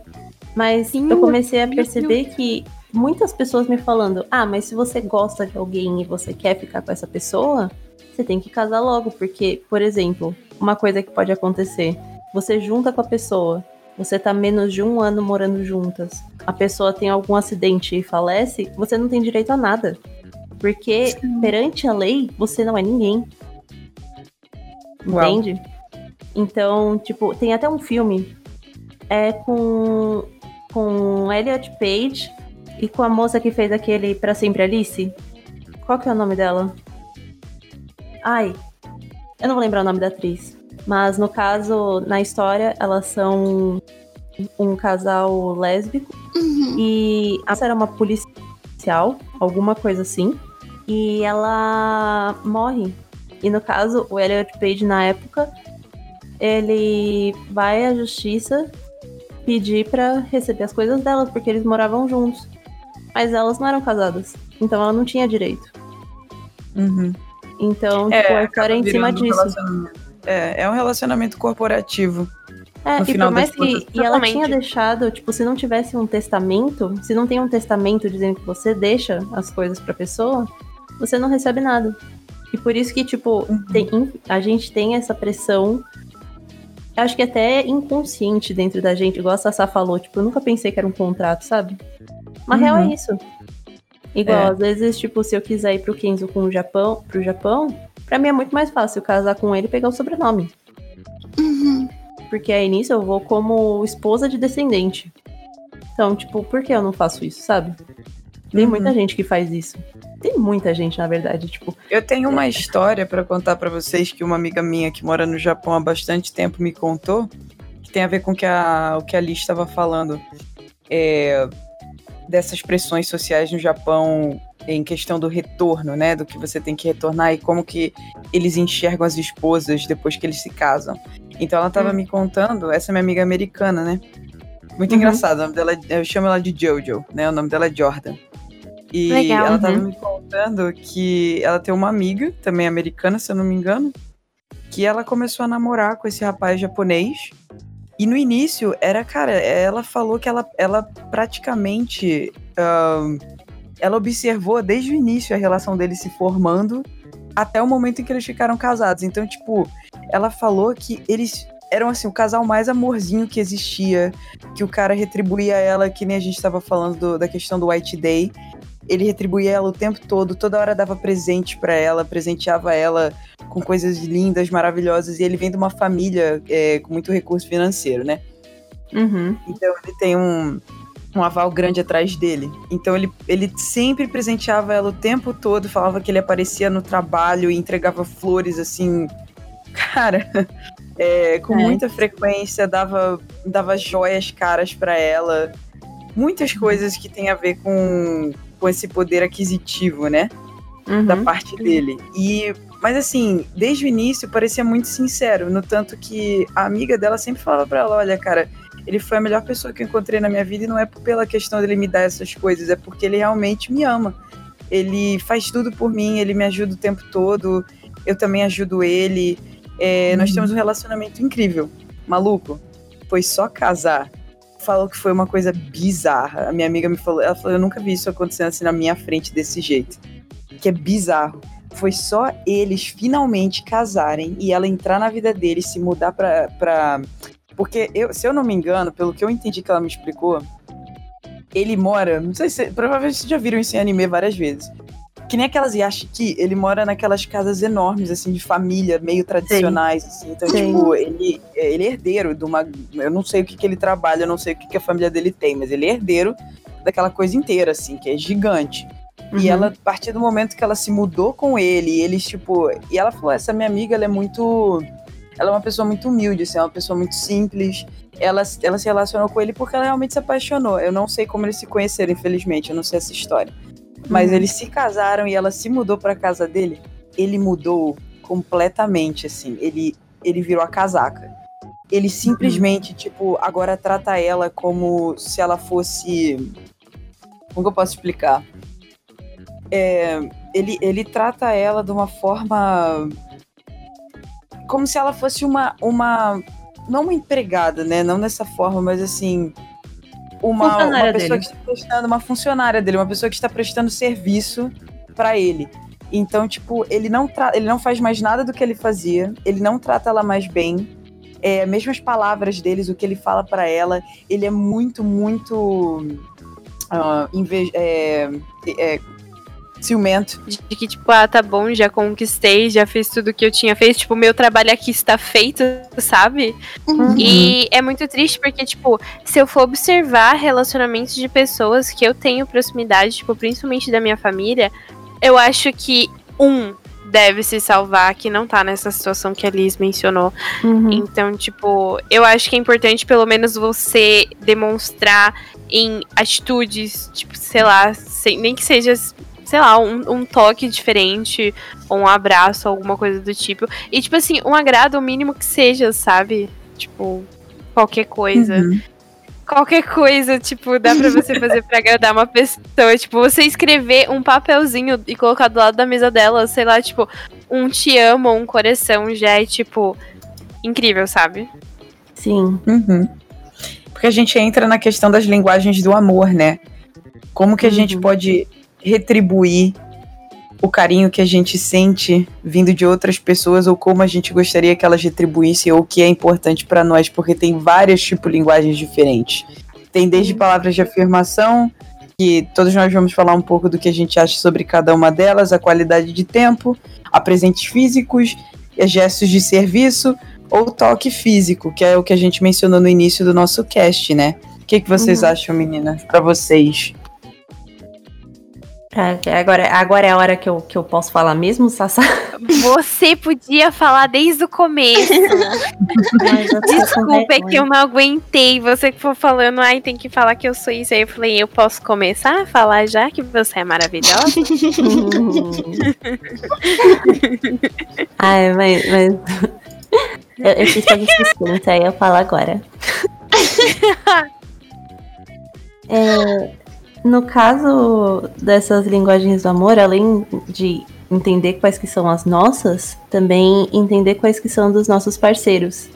mas Sim, eu comecei a meu perceber que muitas pessoas me falando: ah, mas se você gosta de alguém e você quer ficar com essa pessoa, você tem que casar logo, porque, por exemplo, uma coisa que pode acontecer: você junta com a pessoa. Você tá menos de um ano morando juntas. A pessoa tem algum acidente e falece, você não tem direito a nada. Porque perante a lei, você não é ninguém. Uau. Entende? Então, tipo, tem até um filme é com com Elliot Page e com a moça que fez aquele Pra Sempre Alice. Qual que é o nome dela? Ai, eu não vou lembrar o nome da atriz. Mas no caso, na história, elas são um casal lésbico Uhum. e a moça era uma policial, alguma coisa assim. E ela morre. E no caso, o Elliot Page, na época, ele vai à justiça pedir pra receber as coisas delas, porque eles moravam juntos. Mas elas não eram casadas. Então ela não tinha direito. Uhum. Então, É, tipo, a história é em cima um disso. relacionamento. É, é um relacionamento corporativo. É, no e final por mais que. E ela tinha deixado, tipo, se não tivesse um testamento, se não tem um testamento dizendo que você deixa as coisas pra pessoa, você não recebe nada. E por isso que, tipo, Uhum. tem- a gente tem essa pressão. Acho que até inconsciente dentro da gente, igual a Sassá falou, tipo, eu nunca pensei que era um contrato, sabe? Mas real é Uhum. isso. Igual, É. às vezes, tipo, se eu quiser ir pro Kenzo com o Japão, pro Japão, pra mim é muito mais fácil casar com ele e pegar o sobrenome. Uhum. Porque aí nisso eu vou como esposa de descendente. Então, tipo, por que eu não faço isso, sabe? Tem Uhum. muita gente que faz isso. Tem muita gente, na verdade, tipo. Eu tenho uma história pra contar pra vocês que uma amiga minha que mora no Japão há bastante tempo me contou, que tem a ver com o que a, o que a Liz estava falando. É, dessas pressões sociais no Japão em questão do retorno, né? Do que você tem que retornar e como que eles enxergam as esposas depois que eles se casam. Então ela tava me contando, essa é minha amiga americana, né? Muito Uhum. engraçado, o nome dela, é- eu chamo ela de Jojo, né? O nome dela é Jordan. E Legal, ela tava uhum. me contando que ela tem uma amiga, também americana, se eu não me engano, que ela começou a namorar com esse rapaz japonês. E no início, era, cara, ela falou que ela, ela praticamente. ela observou desde o início a relação deles se formando até o momento em que eles ficaram casados. Então, tipo, ela falou que eles eram assim, o casal mais amorzinho que existia, que o cara retribuía ela, que nem a gente tava falando do- da questão do White Day. Ele retribuía ela o tempo todo, toda hora dava presente pra ela, presenteava ela com coisas lindas, maravilhosas, e ele vem de uma família é, com muito recurso financeiro, né? Uhum. Então ele tem um, um aval grande atrás dele. Então ele, ele sempre presenteava ela o tempo todo, falava que ele aparecia no trabalho e entregava flores assim. Cara, é, com É. muita frequência, dava, dava joias caras pra ela. Muitas coisas que tem a ver com, com esse poder aquisitivo, né? Uhum. da parte dele. E mas assim, desde o início parecia muito sincero, no tanto que a amiga dela sempre falava pra ela, olha, cara, ele foi a melhor pessoa que eu encontrei na minha vida e não é pela questão dele me dar essas coisas, é porque ele realmente me ama. Ele faz tudo por mim, ele me ajuda o tempo todo, eu também ajudo ele. É, Nós Uhum. temos um relacionamento incrível. Maluco, foi só casar falou que foi uma coisa bizarra. A minha amiga me falou, ela falou, eu nunca vi isso acontecendo assim na minha frente desse jeito. Que é bizarro. Foi só eles finalmente casarem e ela entrar na vida deles, se mudar pra. pra... Porque, eu, se eu não me engano, pelo que eu entendi que ela me explicou, ele mora. Não sei se. Provavelmente vocês já viram isso em anime várias vezes. Que nem aquelas Yashiki, ele mora naquelas casas enormes, assim, de família, meio tradicionais, assim. Então, Sim. tipo, ele, ele é herdeiro de uma. Eu não sei o que, que ele trabalha, eu não sei o que, que a família dele tem, mas ele é herdeiro daquela coisa inteira, assim, que é gigante. E Uhum. ela, a partir do momento que ela se mudou com ele, e eles, tipo. E ela falou: essa minha amiga, ela é muito. Ela é uma pessoa muito humilde, assim, é uma pessoa muito simples. Ela, ela se relacionou com ele porque ela realmente se apaixonou. Eu não sei como eles se conheceram, infelizmente, eu não sei essa história. Mas Uhum. eles se casaram e ela se mudou pra casa dele. Ele mudou completamente, assim. Ele, ele virou a casaca. Ele simplesmente, tipo, agora trata ela como se ela fosse. Como que eu posso explicar? É, ele, ele trata ela de uma forma. Como se ela fosse uma. uma não uma empregada, né? Não dessa forma, mas assim. Uma, uma pessoa dele. que está prestando. Uma funcionária dele, uma pessoa que está prestando serviço pra ele. Então, tipo, ele não, ele não faz mais nada do que ele fazia, ele não trata ela mais bem. É, mesmo as palavras deles, o que ele fala pra ela, ele é muito, muito. inve- é, é, ciumento. De que, tipo, ah, tá bom, já conquistei, já fiz tudo que eu tinha feito. Tipo, meu trabalho aqui está feito, sabe? Uhum. E é muito triste porque, tipo, se eu for observar relacionamentos de pessoas que eu tenho proximidade, tipo, principalmente da minha família, eu acho que um deve se salvar que não tá nessa situação que a Liz mencionou. Uhum. Então, tipo, eu acho que é importante pelo menos você demonstrar em atitudes, tipo, sei lá, sem- nem que seja, sei lá, um, um toque diferente, ou um abraço, alguma coisa do tipo. E, tipo assim, um agrado, o mínimo que seja, sabe? Tipo, qualquer coisa. Uhum. Qualquer coisa, tipo, dá pra você fazer pra agradar uma pessoa. Tipo, você escrever um papelzinho e colocar do lado da mesa dela, sei lá, tipo, um te amo ou um coração já é, tipo, incrível, sabe? Sim. Uhum. Porque a gente entra na questão das linguagens do amor, né? Como que a gente Uhum. pode retribuir o carinho que a gente sente vindo de outras pessoas ou como a gente gostaria que elas retribuíssem ou o que é importante pra nós, porque tem vários tipos de linguagens diferentes. Tem desde palavras de afirmação, que todos nós vamos falar um pouco do que a gente acha sobre cada uma delas, a qualidade de tempo, a presentes físicos, a gestos de serviço, ou toque físico, que é o que a gente mencionou no início do nosso cast, né? O que, que vocês acham, meninas? Pra vocês. Agora, agora é a hora que eu, que eu posso falar mesmo, Sassá? Você podia falar desde o começo. Desculpa, é que eu não aguentei. Você que for falando, ai, tem que falar que eu sou isso. Aí eu falei, eu posso começar a falar já que você é maravilhosa? Ai, mas. mas... eu, eu que a escuta, aí eu falo agora. É, no caso dessas linguagens do amor, além de entender quais que são as nossas, também entender quais que são dos nossos parceiros.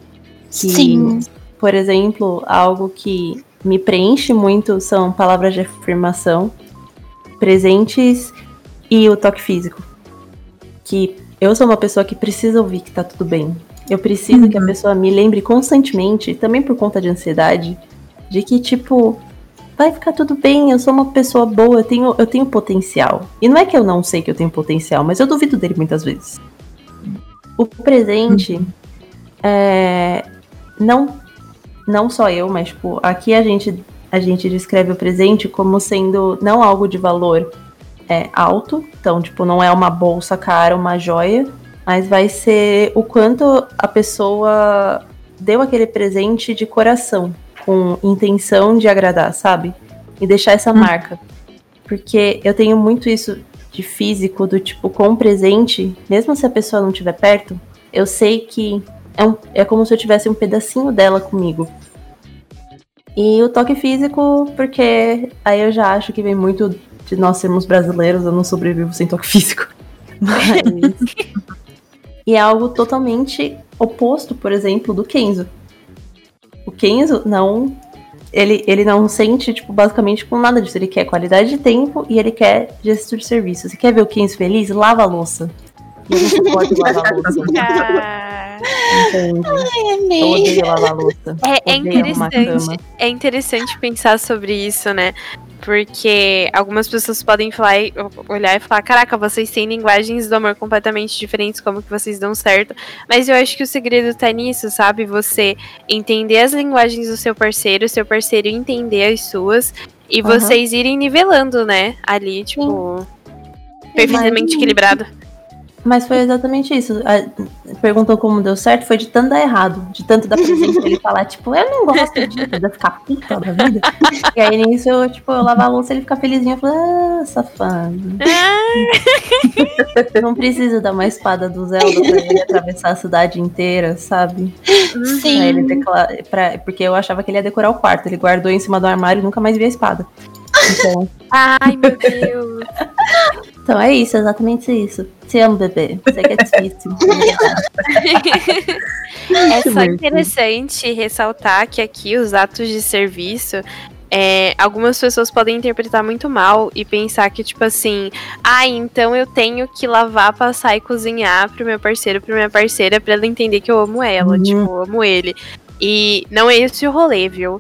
Que, Sim. Por exemplo, algo que me preenche muito são palavras de afirmação, presentes e o toque físico. Que eu sou uma pessoa que precisa ouvir que tá tudo bem. Eu preciso que a pessoa me lembre constantemente, também por conta de ansiedade, de que, tipo, vai ficar tudo bem, eu sou uma pessoa boa, eu tenho, eu tenho potencial. E não é que eu não sei que eu tenho potencial, mas eu duvido dele muitas vezes. O presente é, não não só eu, mas tipo, aqui a gente a gente descreve o presente como sendo não algo de valor é, alto, então tipo não é uma bolsa cara, uma joia, mas vai ser o quanto a pessoa deu aquele presente de coração, com intenção de agradar, sabe? E deixar essa marca. Porque eu tenho muito isso de físico, do tipo, com um presente, mesmo se a pessoa não estiver perto, eu sei que é, um- é como se eu tivesse um pedacinho dela comigo. E o toque físico, porque aí eu já acho que vem muito de nós sermos brasileiros, eu não sobrevivo sem toque físico. Mas... e é algo totalmente oposto, por exemplo, do Kenzo. O Kenzo não ele, ele não sente, tipo, basicamente com nada disso. Ele quer qualidade de tempo e ele quer gestor de serviço. Você quer ver o Keynes feliz? Lava a louça. E ele não pode lavar a louça. Ah, Entende? Ai, Eu amei. odeio lavar a louça. É, é interessante. É interessante pensar sobre isso, né? Porque algumas pessoas podem falar, e- olhar e falar, caraca, vocês têm linguagens do amor completamente diferentes, como que vocês dão certo. Mas eu acho que o segredo tá nisso, sabe? Você entender as linguagens do seu parceiro, seu parceiro entender as suas, e Aham. vocês irem nivelando, né? Ali, tipo. Perfeitamente Mas- equilibrado. Mas foi exatamente isso. A- Perguntou como deu certo, foi de tanto dar errado. De tanto da presença dele falar, tipo, eu não gosto disso, de ficar puta da vida. E aí nisso eu, tipo, eu lavar a louça ele fica felizinho. Eu falo, ah, safado. Não precisa dar uma espada do Zelda pra ele atravessar a cidade inteira, sabe? Pra Sim. ele declara... pra... Porque eu achava que ele ia decorar o quarto. Ele guardou em cima do armário e nunca mais viu a espada. Então, Ai, meu Deus. Então é isso, exatamente isso. Te amo, bebê. Sei que é difícil. É só interessante ressaltar que aqui os atos de serviço. é, algumas pessoas podem interpretar muito mal e pensar que, tipo assim, ah, então eu tenho que lavar, passar e cozinhar pro meu parceiro, pra minha parceira, pra ela entender que eu amo ela, Uhum. tipo, eu amo ele. E não é esse o rolê, viu?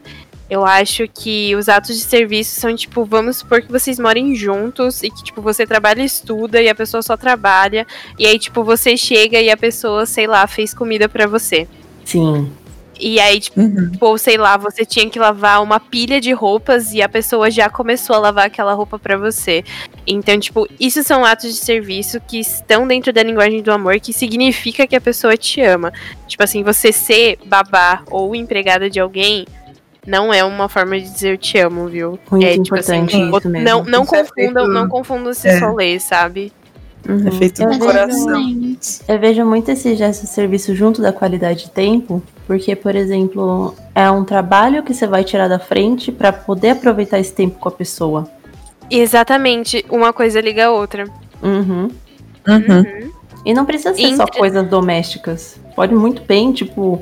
Eu acho que os atos de serviço são, tipo, vamos supor que vocês morem juntos e que, tipo, você trabalha e estuda e a pessoa só trabalha. E aí, tipo, você chega e a pessoa, sei lá, fez comida pra você. Sim. E aí, tipo, Uhum. ou sei lá, você tinha que lavar uma pilha de roupas e a pessoa já começou a lavar aquela roupa pra você. Então, tipo, isso são atos de serviço que estão dentro da linguagem do amor, que significa que a pessoa te ama. Tipo assim, você ser babá ou empregada de alguém não é uma forma de dizer eu te amo, viu? Muito é tipo assim, importante isso mesmo. não, não Isso é confundam, feito- não confundam esses é. rolês, sabe? Uhum. É feito vejo- coração. Exatamente. Eu vejo muito esse gesto de serviço junto da qualidade de tempo, porque, por exemplo, é um trabalho que você vai tirar da frente pra poder aproveitar esse tempo com a pessoa. Exatamente, uma coisa liga a outra. Uhum. Uhum. E não precisa ser só Entre- coisas domésticas. Pode muito bem, tipo,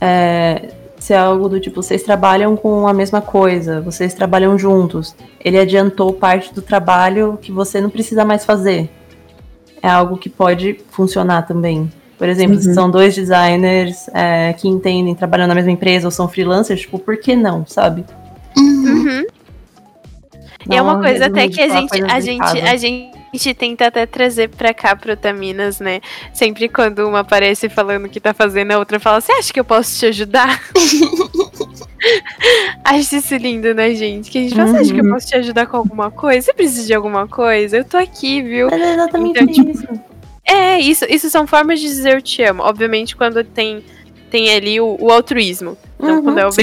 é, ser algo do tipo, vocês trabalham com a mesma coisa, vocês trabalham juntos. Ele adiantou parte do trabalho que você não precisa mais fazer. É algo que pode funcionar também. Por exemplo, se Uhum. são dois designers é, que entendem, trabalham na mesma empresa ou são freelancers, tipo, por que não, sabe? Uhum. Uhum. E é uma Não coisa até que a gente, a gente, casa. A gente tenta até trazer pra cá protaminas, né? Sempre quando uma aparece falando que tá fazendo, a outra fala: Você acha que eu posso te ajudar? Acho isso lindo, né, gente? Que a gente fala: Você acha que eu Uhum. posso te ajudar com alguma coisa? Você precisa de alguma coisa? Eu tô aqui, viu? Mas é exatamente Então, tipo, isso. É, isso, isso são formas de dizer eu te amo. Obviamente, quando tem, tem ali o, o altruísmo. Então, Uhum, quando é sim.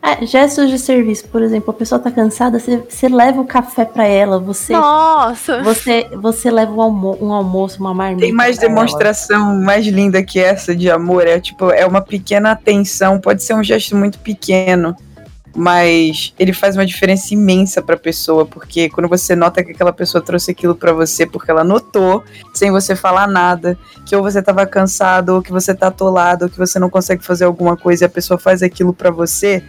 É, gestos de serviço, por exemplo, a pessoa tá cansada, você, você leva o café pra ela, você Nossa! Você, você leva um, almo um almoço, uma marmita. Tem mais pra ela. demonstração mais linda que essa de amor. É tipo, é uma pequena atenção. Pode ser um gesto muito pequeno, mas ele faz uma diferença imensa pra pessoa, porque quando você nota que aquela pessoa trouxe aquilo pra você porque ela notou, sem você falar nada, que ou você tava cansado, ou que você tá atolado, ou que você não consegue fazer alguma coisa e a pessoa faz aquilo pra você,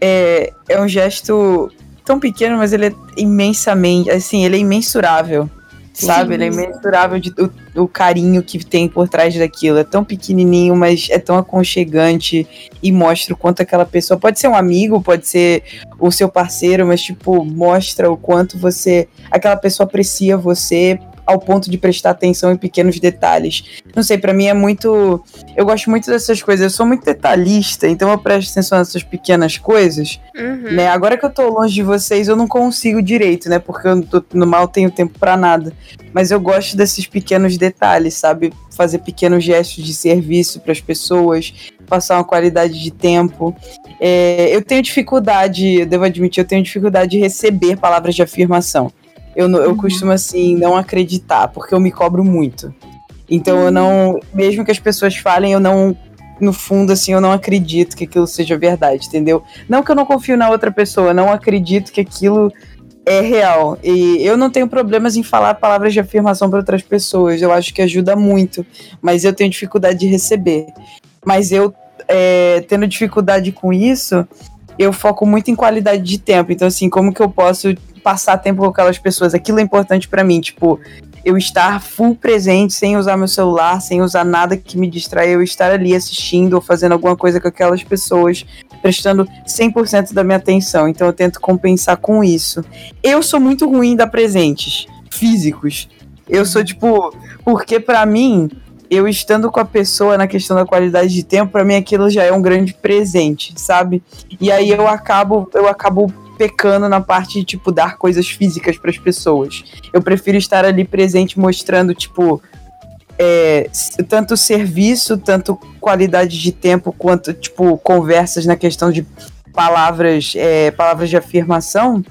é, é um gesto tão pequeno, mas ele é imensamente, assim, ele é imensurável. Sabe? Ele é imensurável de, o, o carinho que tem por trás daquilo. É tão pequenininho, mas é tão aconchegante e mostra o quanto aquela pessoa. Pode ser um amigo, pode ser o seu parceiro, mas, tipo, mostra o quanto você. Aquela pessoa aprecia você ao ponto de prestar atenção em pequenos detalhes. Não sei, pra mim é muito. Eu gosto muito dessas coisas. Eu sou muito detalhista, então eu presto atenção nessas pequenas coisas. Uhum. Né? Agora que eu tô longe de vocês, eu não consigo direito, né? Porque eu tô, no mal tenho tempo pra nada. Mas eu gosto desses pequenos detalhes, sabe? Fazer pequenos gestos de serviço para as pessoas, passar uma qualidade de tempo. É, eu tenho dificuldade, eu devo admitir, eu tenho dificuldade de receber palavras de afirmação. Eu, eu costumo, assim, não acreditar, porque eu me cobro muito. Então eu não. Mesmo que as pessoas falem, eu não. No fundo, assim, eu não acredito que aquilo seja verdade, entendeu? Não que eu não confio na outra pessoa, não acredito que aquilo é real. E eu não tenho problemas em falar palavras de afirmação para outras pessoas. Eu acho que ajuda muito. Mas eu tenho dificuldade de receber. Mas eu, é, tendo dificuldade com isso, eu foco muito em qualidade de tempo. Então, assim, como que eu posso passar tempo com aquelas pessoas? Aquilo é importante para mim, tipo, eu estar full presente, sem usar meu celular, sem usar nada que me distraia, eu estar ali assistindo ou fazendo alguma coisa com aquelas pessoas, prestando 100% da minha atenção. Então eu tento compensar com isso. Eu sou muito ruim dar presentes físicos. Eu sou tipo, porque para mim, eu estando com a pessoa na questão da qualidade de tempo, para mim aquilo já é um grande presente, sabe? E aí eu acabo, eu acabo pecando na parte de, tipo, dar coisas físicas para as pessoas. Eu prefiro estar ali presente mostrando, tipo, é, tanto serviço, tanto qualidade de tempo, quanto, tipo, conversas na questão de palavras, é, palavras de afirmação,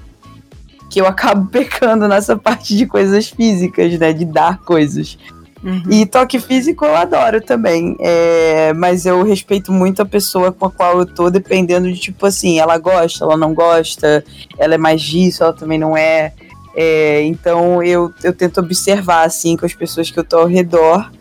que eu acabo pecando nessa parte de coisas físicas, né? De dar coisas. Uhum. E toque físico eu adoro também. É, mas eu respeito muito a pessoa com a qual eu tô, dependendo de, tipo assim, ela gosta, ela não gosta, ela é mais disso, ela também não é. é então eu, eu tento observar, assim, com as pessoas que eu tô ao redor,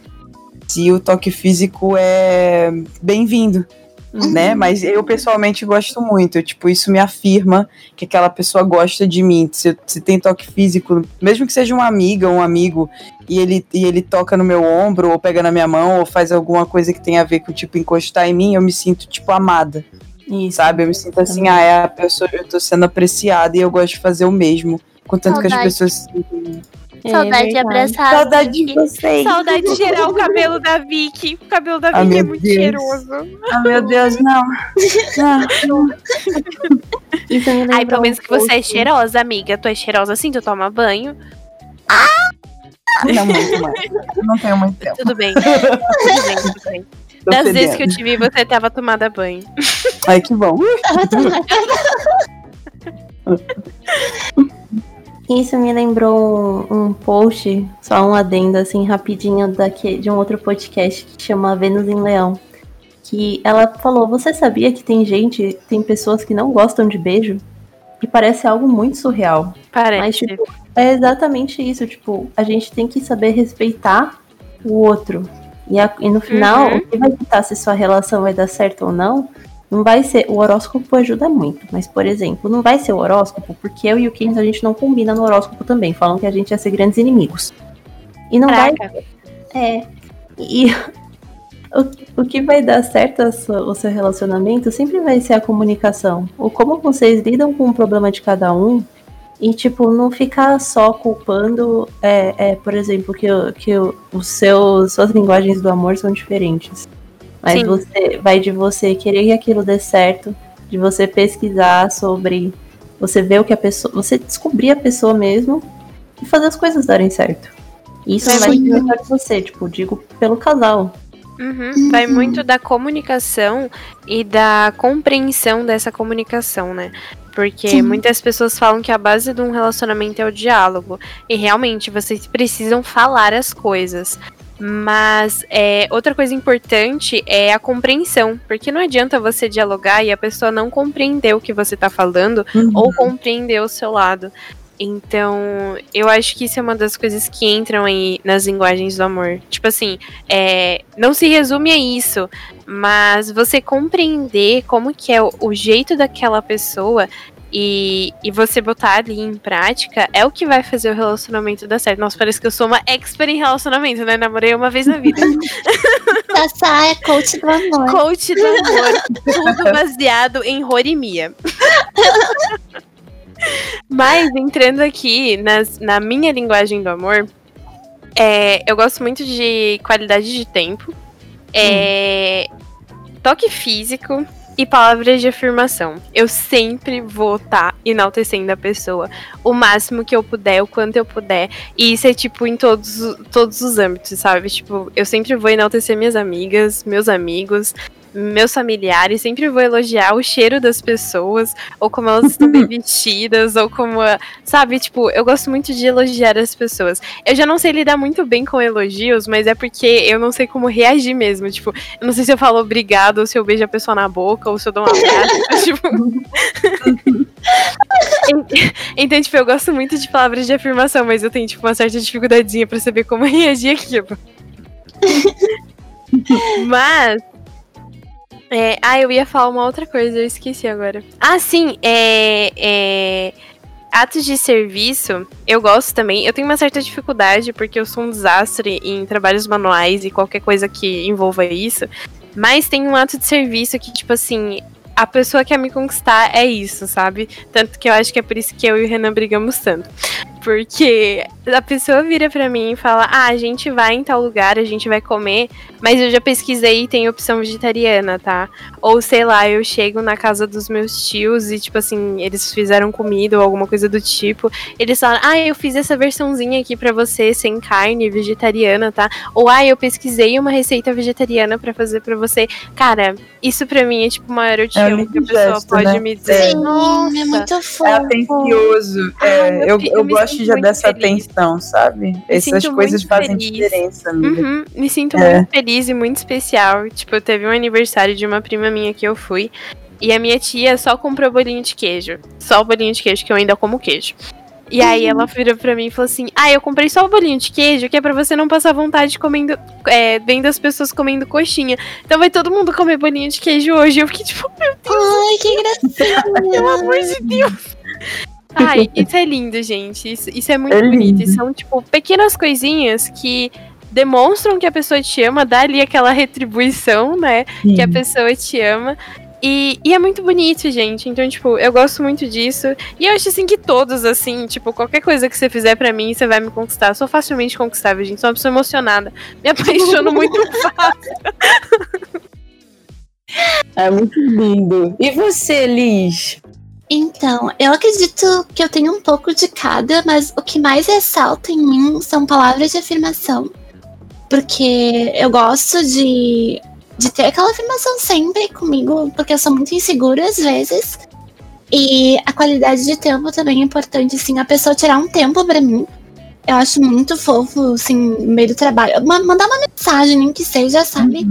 se o toque físico é bem-vindo uhum. né? Mas eu pessoalmente gosto muito. Tipo, isso me afirma que aquela pessoa gosta de mim. Se, se tem toque físico, mesmo que seja uma amiga ou um amigo, e ele, e ele toca no meu ombro, ou pega na minha mão, ou faz alguma coisa que tem a ver com, tipo, encostar em mim, eu me sinto, tipo, amada. Isso. Sabe? Eu me sinto assim, ah, é a pessoa, eu tô sendo apreciada e eu gosto de fazer o mesmo. Contanto Saudade. que as pessoas é, Saudade de abraçar. Saudade de vocês. Saudade de cheirar o cabelo da Vicky. O cabelo da ah, Vicky ah, é muito Deus. cheiroso. Ah, meu Deus, não. não. Ai, pelo menos que você é cheirosa, amiga. Tu é cheirosa assim, tu toma banho. Ah! Não muito mais. não tenho muito tempo. Tudo bem. Tudo bem, tudo bem. Tô das vezes que eu te vi, você tava tomada banho. Ai, que bom. Tava tomada Isso me lembrou um, um, post, só um adendo assim rapidinho daqui, de um outro podcast que chama Vênus em Leão. Que ela falou: Você sabia que tem gente, tem pessoas que não gostam de beijo? E parece algo muito surreal. Parece. Mas, tipo, é exatamente isso. Tipo, a gente tem que saber respeitar o outro. E, a, e no final, uhum. o que vai ditar se sua relação vai dar certo ou não não vai ser. O horóscopo ajuda muito, mas, por exemplo, não vai ser o horóscopo, porque eu e o Keynes a gente não combina no horóscopo também. Falam que a gente ia ser grandes inimigos. E não Caraca. vai. É. E o, o que vai dar certo sua, o seu relacionamento sempre vai ser a comunicação. O como vocês lidam com o problema de cada um. E, tipo, não ficar só culpando, é, é por exemplo, que, que os seus, suas linguagens do amor são diferentes. Mas Sim. você vai de você querer que aquilo dê certo, de você pesquisar sobre, você ver o que a pessoa, você descobrir a pessoa mesmo e fazer as coisas darem certo. Isso vai melhor de você, tipo, digo pelo casal. Uhum. Vai muito da comunicação e da compreensão dessa comunicação, né? Porque Sim. muitas pessoas falam que a base de um relacionamento é o diálogo. E realmente, vocês precisam falar as coisas. Mas é, outra coisa importante é a compreensão, porque não adianta você dialogar e a pessoa não compreender o que você está falando uhum. ou compreender o seu lado. Então, eu acho que isso é uma das coisas que entram aí nas linguagens do amor. Tipo assim, é, não se resume a isso, mas você compreender como que é o, o jeito daquela pessoa e, e você botar ali em prática é o que vai fazer o relacionamento dar certo. Nossa, parece que eu sou uma expert em relacionamento, né? Namorei uma vez na vida. Sassá é coach do amor. Coach do amor. tudo baseado em Rorimia. Mas entrando aqui nas, na minha linguagem do amor, é, eu gosto muito de qualidade de tempo. É, hum. Toque físico e palavras de afirmação. Eu sempre vou estar tá enaltecendo a pessoa o máximo que eu puder, o quanto eu puder. E isso é tipo em todos, todos os âmbitos, sabe? Tipo, eu sempre vou enaltecer minhas amigas, meus amigos, meus familiares, sempre vou elogiar o cheiro das pessoas, ou como elas estão bem vestidas, ou como, sabe, tipo, eu gosto muito de elogiar as pessoas. Eu já não sei lidar muito bem com elogios, mas é porque eu não sei como reagir mesmo, tipo, eu não sei se eu falo obrigado, ou se eu beijo a pessoa na boca, ou se eu dou um abraço, tipo... então, tipo, eu gosto muito de palavras de afirmação, mas eu tenho, tipo, uma certa dificuldadezinha pra saber como reagir aquilo. Mas É, ah, eu ia falar uma outra coisa, eu esqueci agora. Ah, sim, é, é, atos de serviço, eu gosto também. Eu tenho uma certa dificuldade porque eu sou um desastre em trabalhos manuais e qualquer coisa que envolva isso. Mas tem um ato de serviço que, tipo assim, a pessoa quer me conquistar é isso, sabe? Tanto que eu acho que é por isso que eu e o Renan brigamos tanto. Porque a pessoa vira pra mim e fala: Ah, a gente vai em tal lugar, a gente vai comer, mas eu já pesquisei e tem opção vegetariana, tá? Ou sei lá, eu chego na casa dos meus tios e, tipo assim, eles fizeram comida ou alguma coisa do tipo. Eles falam: Ah, eu fiz essa versãozinha aqui pra você, sem carne, vegetariana, tá? Ou ah, eu pesquisei uma receita vegetariana para fazer para você. Cara, isso pra mim é tipo o maior eu te É amo que a pessoa gesto, pode né? me dizer. Sim, Nossa, é muito fofo. É atencioso. É, eu eu, eu gosto já dessa feliz. atenção, sabe? Essas sinto coisas fazem feliz. diferença, amiga. Uhum, me sinto É. muito feliz e muito especial. Tipo, teve um aniversário de uma prima minha que eu fui. E a minha tia só comprou bolinho de queijo. Só o bolinho de queijo, que eu ainda como queijo. E aí ela virou pra mim e falou assim: Ah, eu comprei só o bolinho de queijo, que é pra você não passar vontade comendo. É, vendo as pessoas comendo coxinha. Então vai todo mundo comer bolinho de queijo hoje. Eu fiquei tipo, meu Deus, Ai, que gracinha. pelo amor de Deus. Ai, isso é lindo, gente. Isso, isso é muito É bonito. lindo. São, tipo, pequenas coisinhas que demonstram que a pessoa te ama, dá ali aquela retribuição, né? Que a Sim. pessoa te ama. E, e é muito bonito, gente. Então, tipo, eu gosto muito disso. E eu acho assim que todos, assim, tipo, qualquer coisa que você fizer pra mim, você vai me conquistar. Eu sou facilmente conquistável, gente. Sou uma pessoa emocionada. Me apaixono muito fácil. É muito lindo. E você, Liz? Então, eu acredito que eu tenho um pouco de cada, mas o que mais ressalta em mim são palavras de afirmação. Porque eu gosto de, de ter aquela afirmação sempre comigo, porque eu sou muito insegura às vezes. E a qualidade de tempo também é importante, assim, a pessoa tirar um tempo pra mim. Eu acho muito fofo, assim, no meio do trabalho. Ma- Mandar uma mensagem, nem que seja, sabe?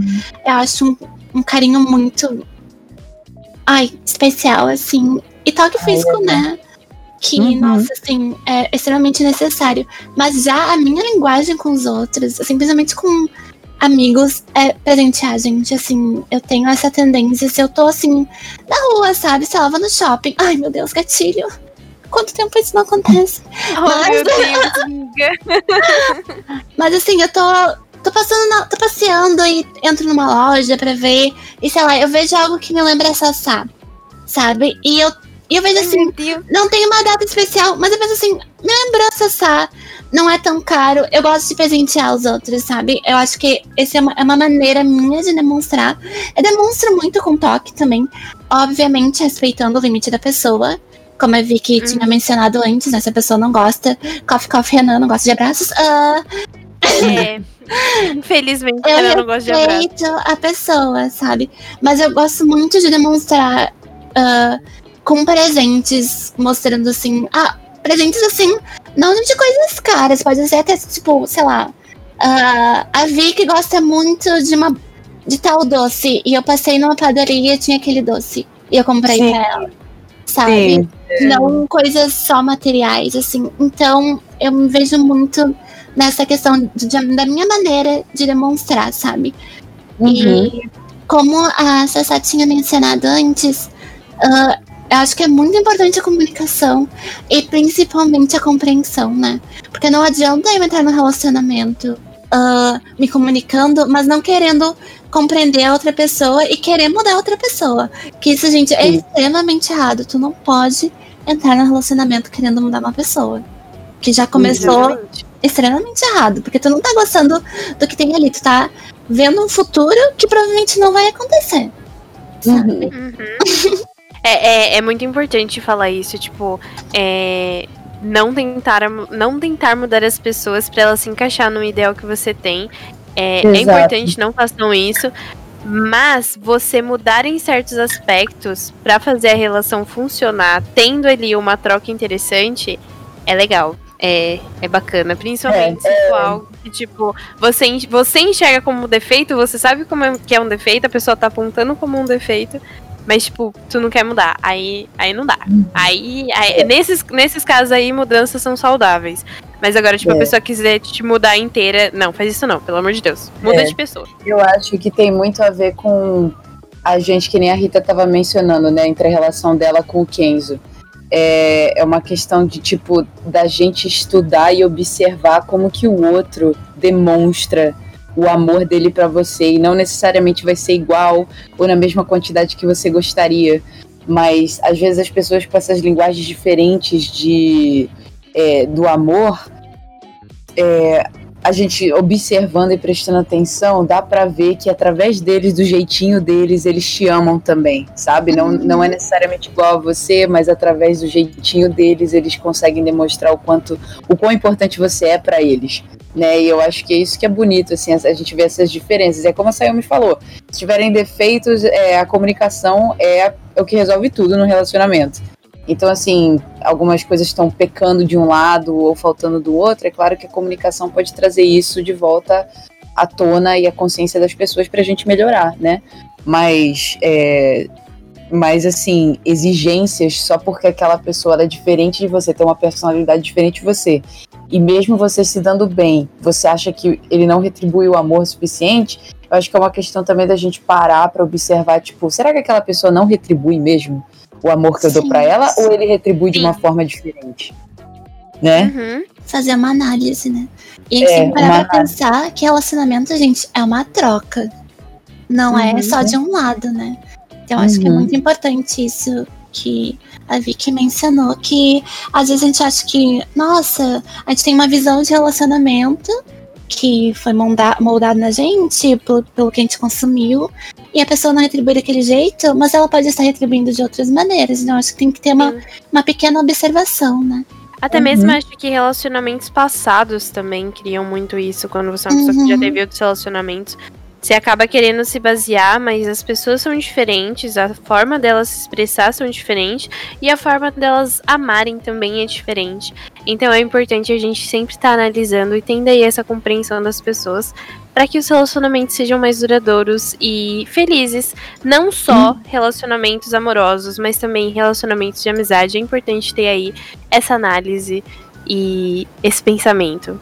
Eu acho um, um carinho muito. Ai, especial, assim. E toque físico, né? Que, Uhum. nossa, assim, é extremamente necessário. Mas já a minha linguagem com os outros, assim, principalmente com amigos, é presentear, gente. Assim, eu tenho essa tendência. Se eu tô, assim, na rua, sabe? Se eu vou no shopping. Ai, meu Deus, gatilho. Quanto tempo isso não acontece? Oh, meu Deus, amiga. Mas assim, eu tô, tô passando, na- tô passeando e entro numa loja pra ver. E sei lá, eu vejo algo que me lembra Sassá, sabe? E eu, e eu vejo assim, não tem uma data especial, mas eu penso assim, me lembrou Sassá, não é tão caro. Eu gosto de presentear os outros, sabe? Eu acho que essa é uma, é uma maneira minha de demonstrar. Eu demonstro muito com toque também, obviamente respeitando o limite da pessoa. Como a Vicky tinha mencionado antes, né? Se a pessoa não gosta, coffee, coffee, Renan não gosta de abraços. ah, É. Infelizmente, eu eu não gosto de abraço. a pessoa, sabe? Mas eu gosto muito de demonstrar ah, com presentes, mostrando assim. Ah, presentes assim, não de coisas caras, pode ser até, tipo, sei lá. ah, a Vicky gosta muito de uma. de tal doce. E eu passei numa padaria e tinha aquele doce. E eu comprei Sim. pra ela. Sabe? Não coisas só materiais, assim. Então, eu me vejo muito nessa questão de- de- da minha maneira de demonstrar, sabe? Uhum. E como a Sassá tinha mencionado antes, ah, eu acho que é muito importante a comunicação e principalmente a compreensão, né? Porque não adianta eu entrar no relacionamento ah, me comunicando, mas não querendo compreender a outra pessoa e querer mudar a outra pessoa. Que isso, gente, é Sim. extremamente errado. Tu não pode entrar no relacionamento querendo mudar uma pessoa. Que já começou Exatamente. extremamente errado, porque tu não tá gostando do que tem ali, tu tá vendo um futuro que provavelmente não vai acontecer. sabe? Uhum. É, é, é muito importante falar isso, tipo, é, não tentar não tentar mudar as pessoas pra elas se encaixar no ideal que você tem. É, é importante, não façam isso. Mas você mudar em certos aspectos pra fazer a relação funcionar, tendo ali uma troca interessante, é legal. É, é bacana. Principalmente se for algo que, tipo, você, você enxerga como defeito, você sabe como é, que é um defeito, a pessoa tá apontando como um defeito. Mas, tipo, tu não quer mudar. Aí, aí não dá. Aí, aí- nesses, nesses casos aí, mudanças são saudáveis. Mas agora, tipo, É. a pessoa quiser te mudar inteira. Não, faz isso não, pelo amor de Deus. Muda É. de pessoa. Eu acho que tem muito a ver com a gente, que nem a Rita tava mencionando, né, entre a relação dela com o Kenzo. É, é uma questão de, tipo, da gente estudar e observar como que o outro demonstra o amor dele para você e não necessariamente vai ser igual ou na mesma quantidade que você gostaria, mas às vezes as pessoas com essas linguagens diferentes de é, do amor, é, a gente observando e prestando atenção, dá para ver que através deles, do jeitinho deles, eles te amam também, sabe? Não, não é necessariamente igual a você, mas através do jeitinho deles, eles conseguem demonstrar o quanto, o quão importante você é para eles né? E eu acho que é isso que é bonito, assim, a gente vê essas diferenças. É como a Sayumi falou, se tiverem defeitos, é, a comunicação é, é o que resolve tudo no relacionamento. Então, assim, algumas coisas estão pecando de um lado ou faltando do outro. É claro que a comunicação pode trazer isso de volta à tona e à consciência das pessoas para a gente melhorar, né? Mas, é, mas assim, exigências só porque aquela pessoa é diferente de você, tem uma personalidade diferente de você, e mesmo você se dando bem, você acha que ele não retribui o amor suficiente, eu acho que é uma questão também da gente parar para observar, tipo, será que aquela pessoa não retribui mesmo o amor que eu dou para ela ou ele retribui Sim. de uma forma diferente? Né? Uhum. Fazer uma análise, né? E é, parar pra pensar que relacionamento, gente, é uma troca. Não uhum. é só de um lado, né? Então, acho uhum. que é uhum. muito importante isso que a Vicky mencionou, que às vezes a gente acha que, nossa, a gente tem uma visão de relacionamento que foi moldado, na gente pelo, pelo que a gente consumiu, e a pessoa não retribui daquele jeito, mas ela pode estar retribuindo de outras maneiras. Então, acho que tem que ter uma, uma pequena observação, né? Até uhum. mesmo acho que relacionamentos passados também criam muito isso, quando você é uma pessoa uhum. que já uhum. teve outros relacionamentos. Você acaba querendo se basear, mas as pessoas são diferentes, a forma delas se expressar são diferentes e a forma delas amarem também é diferente. Então é importante a gente sempre estar tá analisando e tendo aí essa compreensão das pessoas para que os relacionamentos sejam mais duradouros e felizes. Não só hum. relacionamentos amorosos, mas também relacionamentos de amizade. É importante ter aí essa análise e esse pensamento.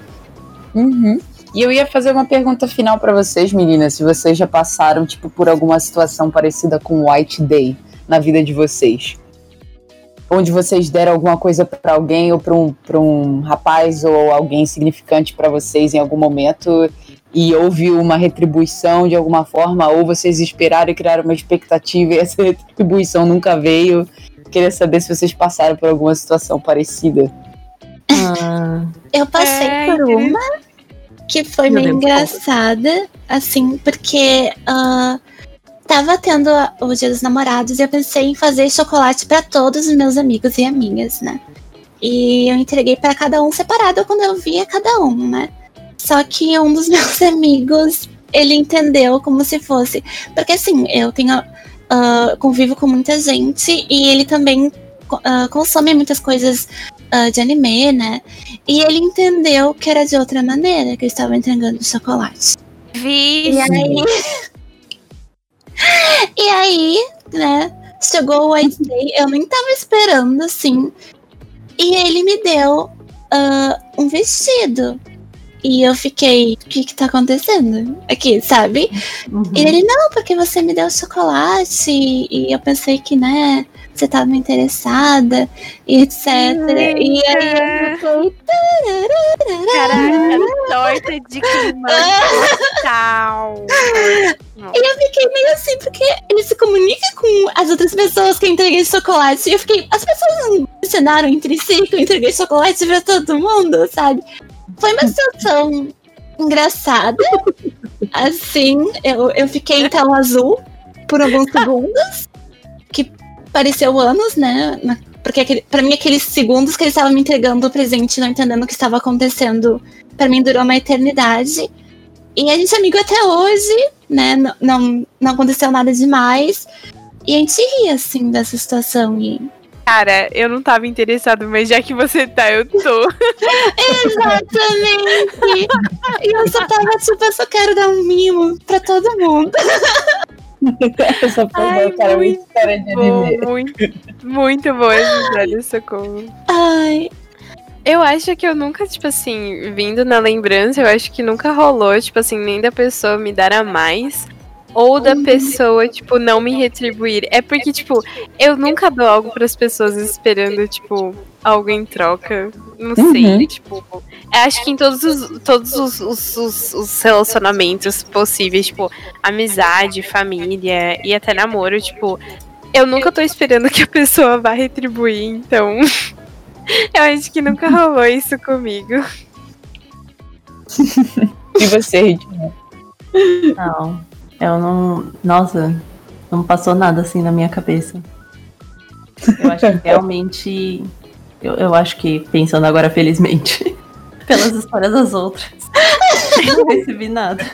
Uhum. E eu ia fazer uma pergunta final para vocês, meninas, se vocês já passaram tipo por alguma situação parecida com White Day na vida de vocês. Onde vocês deram alguma coisa para alguém ou para um, um rapaz ou alguém significante para vocês em algum momento e houve uma retribuição de alguma forma, ou vocês esperaram e criaram uma expectativa e essa retribuição nunca veio. Queria saber se vocês passaram por alguma situação parecida. Ah, eu passei é, por uma que foi meio engraçada, assim, porque uh, tava tendo o Dia dos Namorados e eu pensei em fazer chocolate para todos os meus amigos e amigas, né? E eu entreguei para cada um separado quando eu via cada um, né? Só que um dos meus amigos, ele entendeu como se fosse. Porque assim, eu tenho. Uh, convivo com muita gente e ele também uh, consome muitas coisas uh, de anime, né? E ele entendeu que era de outra maneira, que ele estava entregando chocolate. Vi. E aí. e aí, né? Chegou o White Day, eu nem tava esperando, assim. E ele me deu uh, um vestido. E eu fiquei, o que que tá acontecendo aqui, sabe? Uhum. E ele, não, porque você me deu chocolate. E eu pensei que, né, você tava interessada, e etc. e aí eu fiquei. Caraca, torta de clima. E eu fiquei meio assim, porque ele se comunica com as outras pessoas que eu entreguei chocolate. E eu fiquei, as pessoas não mencionaram entre si que eu entreguei chocolate pra todo mundo, sabe? Foi uma situação engraçada. Assim, eu, eu fiquei em tela azul por alguns segundos pareceu anos, né? Porque aquele, pra mim, aqueles segundos que ele estava me entregando o presente, não entendendo o que estava acontecendo, para mim durou uma eternidade. E a gente é amigo até hoje, né? Não, não, não aconteceu nada demais. E a gente ri, assim, dessa situação. E... Cara, eu não tava interessado, mas já que você tá, eu tô. Exatamente! e eu só tava, tipo, eu só quero dar um mimo pra todo mundo. Essa Ai, cara, muito história de bom, Muito, muito boa essa história, socorro. Ai. Eu acho que eu nunca, tipo assim, vindo na lembrança, eu acho que nunca rolou, tipo assim, nem da pessoa me dar a mais. Ou da pessoa, tipo, não me retribuir. É porque, tipo, eu nunca dou algo pras pessoas esperando, tipo, algo em troca. Não sei, Uhum. tipo. Acho que em todos os, todos os, os, os- os relacionamentos possíveis, tipo, amizade, família e até namoro, tipo, eu nunca tô esperando que a pessoa vá retribuir, então. eu acho que nunca rolou isso comigo. E você, Ridinha? Não, eu não. Nossa, não passou nada assim na minha cabeça. Eu acho que realmente. Eu, eu acho que, pensando agora felizmente, pelas histórias das outras, eu não recebi nada.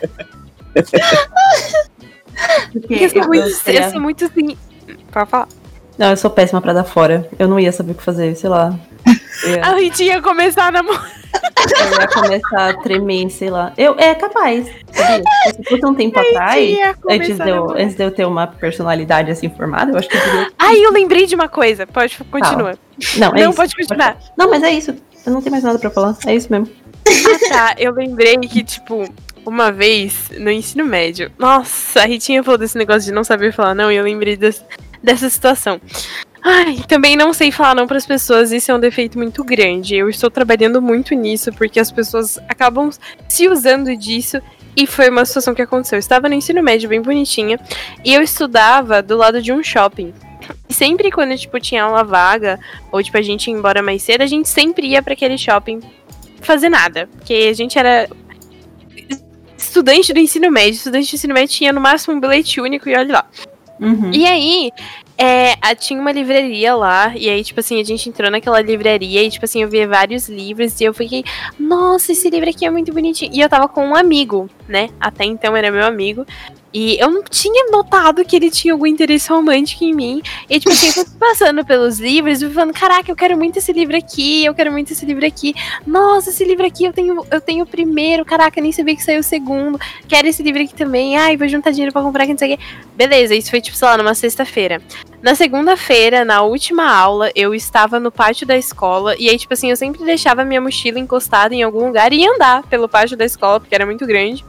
Porque Eu sou muito, eu sou muito assim. Pode falar. Não, eu sou péssima pra dar fora. Eu não ia saber o que fazer, sei lá. Eu ia, A Ritinha ia começar a namorar. eu ia começar a tremer, sei lá. Eu, é capaz? Se fosse um tempo atrás, antes de, eu, antes de eu ter uma personalidade assim formada, eu acho que eu teria. Ai, eu lembrei de uma coisa. Pode continuar. Não, é não, isso. pode continuar. Não, mas é isso. Eu não tenho mais nada pra falar. É isso mesmo. Ah, tá. Eu lembrei que, tipo, uma vez no ensino médio. Nossa, a Ritinha falou desse negócio de não saber falar não, e eu lembrei des- dessa situação. Ai, também não sei falar não pras pessoas, isso é um defeito muito grande. Eu estou trabalhando muito nisso, porque as pessoas acabam se usando disso. E foi uma situação que aconteceu. Eu estava no ensino médio bem bonitinha, e eu estudava do lado de um shopping. E sempre quando, tipo, tinha aula vaga, ou tipo, a gente ia embora mais cedo, a gente sempre ia pra aquele shopping fazer nada. Porque a gente era estudante do ensino médio. Estudante do ensino médio tinha no máximo um bilhete único e olha lá. Uhum. E aí, é, tinha uma livraria lá, e aí, tipo assim, a gente entrou naquela livraria e, tipo assim, eu vi vários livros e eu fiquei, nossa, esse livro aqui é muito bonitinho. E eu tava com um amigo, né? Até então era meu amigo. E eu não tinha notado que ele tinha algum interesse romântico em mim. E, tipo assim, eu fui passando pelos livros e falando, caraca, eu quero muito esse livro aqui, eu quero muito esse livro aqui. Nossa, esse livro aqui eu tenho, eu tenho o primeiro, caraca, nem sabia que saiu o segundo. Quero esse livro aqui também. Ai, vou juntar dinheiro pra comprar, que não sei o quê. Beleza, isso foi, tipo, sei lá, numa sexta-feira. Na segunda-feira, na última aula, eu estava no pátio da escola. E aí, tipo assim, eu sempre deixava minha mochila encostada em algum lugar e ia andar pelo pátio da escola, porque era muito grande.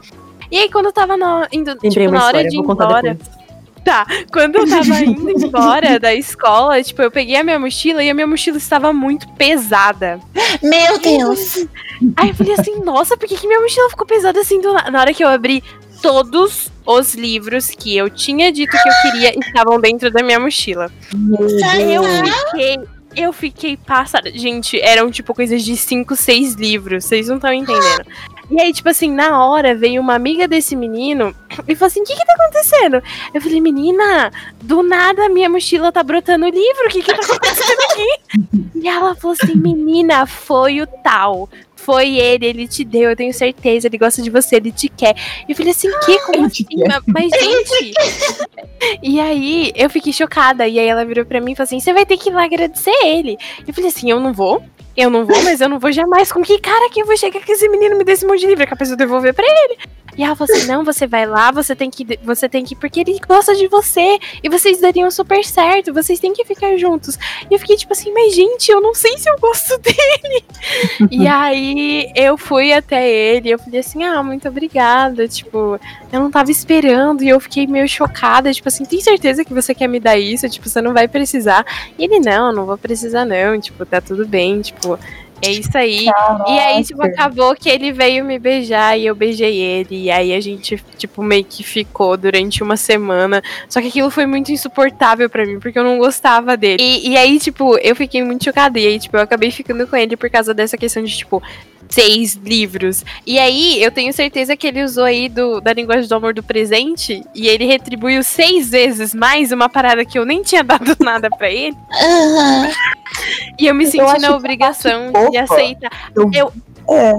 E aí, quando eu tava na, indo, tipo, na hora história, de ir embora. depois. Tá, quando eu tava indo embora da escola, tipo, eu peguei a minha mochila e a minha mochila estava muito pesada. Meu Deus. Aí eu falei assim, nossa, por que, que minha mochila ficou pesada assim do na... na hora que eu abri todos os livros que eu tinha dito que eu queria estavam dentro da minha mochila. Eu fiquei, eu fiquei passada. Gente, eram tipo coisas de 5, 6 livros, vocês não estão entendendo. E aí, tipo assim, na hora veio uma amiga desse menino e falou assim: o que que tá acontecendo? Eu falei, menina, do nada minha mochila tá brotando livro, o que que tá acontecendo aqui? E ela falou assim: menina, foi o tal. Foi ele, ele te deu, eu tenho certeza, ele gosta de você, ele te quer. E eu falei assim, que? Como assim? Mas, gente. E aí eu fiquei chocada. E aí ela virou pra mim e falou assim: você vai ter que ir lá agradecer ele. Eu falei assim: eu não vou. Eu não vou, mas eu não vou jamais. Com que cara que eu vou chegar que esse menino me dê esse monte de livro? É capaz de eu devolver pra ele. E ela falou assim: não, você vai lá, você tem que. Você tem que. Porque ele gosta de você. E vocês dariam super certo. Vocês têm que ficar juntos. E eu fiquei tipo assim, mas gente, eu não sei se eu gosto dele. e aí eu fui até ele. Eu falei assim: ah, muito obrigada. Tipo, eu não tava esperando. E eu fiquei meio chocada. Tipo assim, tem certeza que você quer me dar isso? Tipo, você não vai precisar. E ele, não, não vou precisar, não. Tipo, tá tudo bem. Tipo. É isso aí. E aí, tipo, acabou que ele veio me beijar e eu beijei ele. E aí a gente, tipo, meio que ficou durante uma semana. Só que aquilo foi muito insuportável pra mim, porque eu não gostava dele. E, e aí, tipo, eu fiquei muito chocada. E aí, tipo, eu acabei ficando com ele por causa dessa questão de, tipo, seis livros. E aí, eu tenho certeza que ele usou aí do, da linguagem do amor do presente. E ele retribuiu seis vezes mais uma parada que eu nem tinha dado nada pra ele. Aham. E eu me Eu senti na obrigação de aceitar. Eu- Eu- É.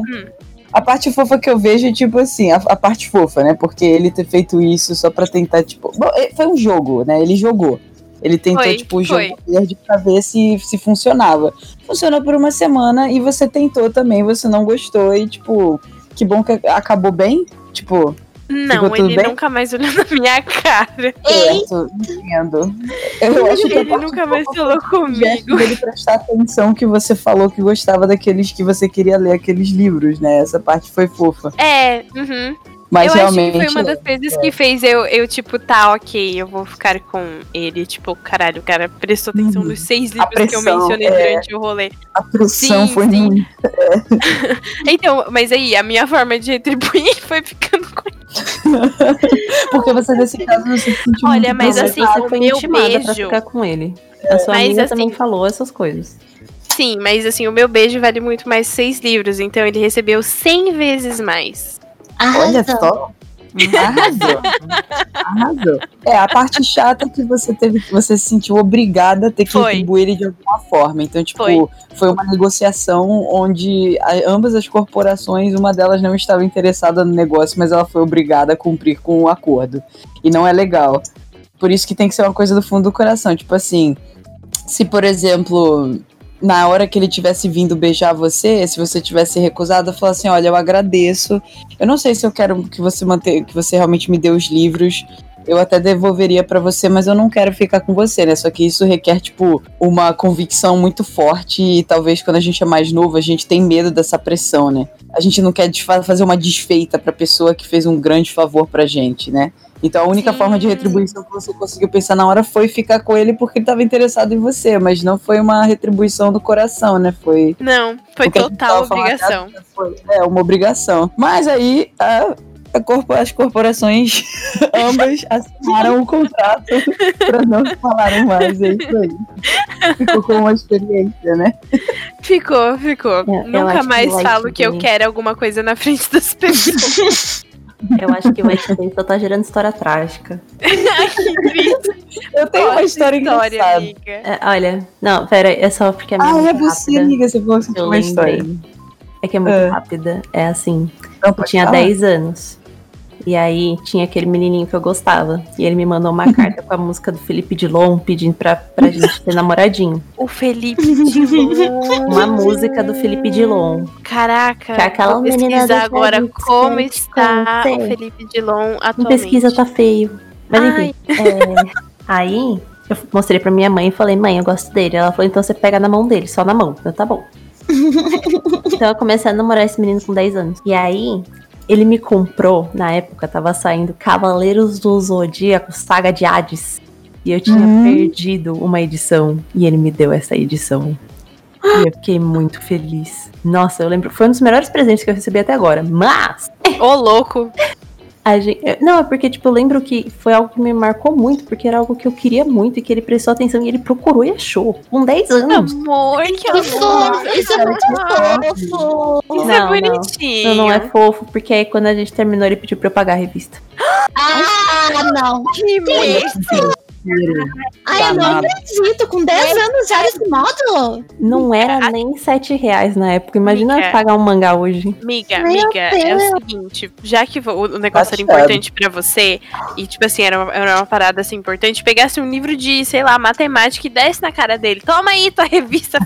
A parte fofa que eu vejo é tipo assim, a, a parte fofa, né? Porque ele ter feito isso só pra tentar, tipo. Bom, é, foi um jogo, né? Ele jogou. Ele tentou, Foi, tipo, jogar verde pra ver se, se funcionava. Funcionou por uma semana e você tentou também, você não gostou. E, tipo, que bom que acabou bem. Tipo, Não, ele bem? nunca mais olhou na minha cara. certo, entendo. Eu acho que Ele nunca mais falou comigo. dele prestar atenção que você falou que gostava daqueles que você queria ler aqueles livros, né? Essa parte foi fofa. É, uhum. Mas eu realmente. acho que foi uma das coisas que fez eu, eu, tipo, tá, ok, eu vou ficar com ele. Tipo, caralho, o cara prestou atenção Uhum. nos seis livros que eu pressão, mencionei é. durante o rolê. A pressão Sim, foi sim. muito. Então, mas aí, a minha forma de retribuir foi ficando com Porque você, nesse caso, você se sentiu Olha, mas assim, você o foi meu intimada pra beijo- ficar com ele. A sua Mas, amiga assim, também falou essas coisas. Sim, mas assim, o meu beijo vale muito mais seis livros, então ele recebeu 100 vezes mais. Olha Arrasou. só. Arrasou. Arrasou. É, a parte chata é que você teve que você se sentiu obrigada a ter que Foi. retribuir ele de alguma forma. Então, tipo, Foi. foi, uma negociação onde ambas as corporações, uma delas não estava interessada no negócio, mas ela foi obrigada a cumprir com o acordo. E não é legal. Por isso que tem que ser uma coisa do fundo do coração. Tipo assim, se, por exemplo, na hora que ele tivesse vindo beijar você, se você tivesse recusado, falar assim, olha, eu agradeço. Eu não sei se eu quero que você mantenha, que você realmente me dê os livros. Eu até devolveria pra você, mas eu não quero ficar com você, né? Só que isso requer, tipo, uma convicção muito forte e talvez quando a gente é mais novo, a gente tem medo dessa pressão, né? A gente não quer fazer uma desfeita pra pessoa que fez um grande favor pra gente, né? Então a única Sim. forma de retribuição que você conseguiu pensar na hora foi ficar com ele porque ele estava interessado em você, mas não foi uma retribuição do coração, né? Foi, Não, foi total falando obrigação. foi é, uma obrigação. Mas aí a- a corpo- as corporações ambas assinaram o contrato para não falarem mais. É isso aí. Ficou com uma experiência, né? Ficou, ficou. eu Nunca mais falo que que eu quero alguma coisa na frente das pessoas. Eu acho que o Space só tá gerando história trágica. Eu tenho uma Qual história, engraçada. amiga. É, olha, não, pera, é só porque a minha Ah, é é muito você, rápida. amiga. Você falou que uma história. lembrei. É que é muito É. rápida. É assim, Não, eu tinha falar. 10 anos. E aí tinha aquele menininho que eu gostava. E ele me mandou uma carta com a música do Felipe Dilon pedindo pra, pra gente ter namoradinho. O Felipe Dilon. Uma música do Felipe Dilon. Caraca, Que é aquela vou menina pesquisar agora como está o Felipe Dilon Não atualmente. pesquisa, tá feio. Mas enfim. é, aí eu mostrei pra minha mãe e falei, mãe, eu gosto dele. Ela falou, então você pega na mão dele, só na mão. Eu, tá bom. então eu comecei a namorar esse menino com 10 anos. E aí, ele me comprou, na época tava saindo Cavaleiros do Zodíaco, Saga de Hades. E eu tinha Hum. perdido uma edição. E ele me deu essa edição. E eu fiquei muito feliz. Nossa, eu lembro. Foi um dos melhores presentes que eu recebi até agora. Mas Ô, louco. A gente, não, é porque, tipo, eu lembro que foi algo que me marcou muito, porque era algo que eu queria muito e que ele prestou atenção e ele procurou e achou. Com 10 anos. Amor, que amor. fofo, isso é muito fofo. Isso Não, é bonitinho. Não, não é fofo, porque aí quando a gente terminou, ele pediu pra eu pagar a revista. Ah, não. Que mesmo. Ai, eu não acredito. Com 10 anos já desse modo? Não era nem 7 reais na época. Imagina Amiga. pagar um mangá hoje. Amiga, Meu amiga, é o seguinte, já que o negócio era importante pra você, e tipo assim, era uma, era uma parada assim importante, pegasse um livro de, sei lá, matemática e desse na cara dele. Toma aí tua revista.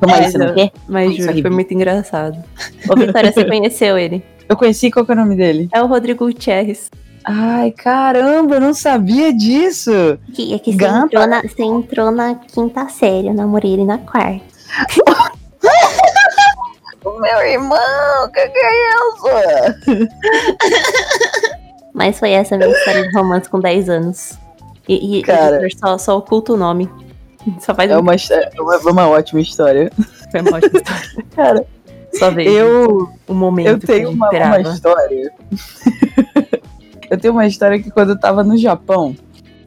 Toma aí, Mas você não quer? Mas Isso juro, foi muito engraçado. Ô, Vitória, você conheceu ele? Eu conheci qual que é o nome dele. É o Rodrigo Gutierrez. Ai, caramba, eu não sabia disso. Que, é que você entrou, na, você entrou na quinta série, eu namorei ele na quarta. Meu irmão, que que é isso? Mas foi essa a minha história de romance com 10 anos. E, e Cara. só, só oculta o nome. Só faz É um uma, é uma, uma ótima história. foi uma ótima história. Cara, Só veio eu, o momento eu que tenho eu uma, uma história. eu tenho uma história que quando eu tava no Japão,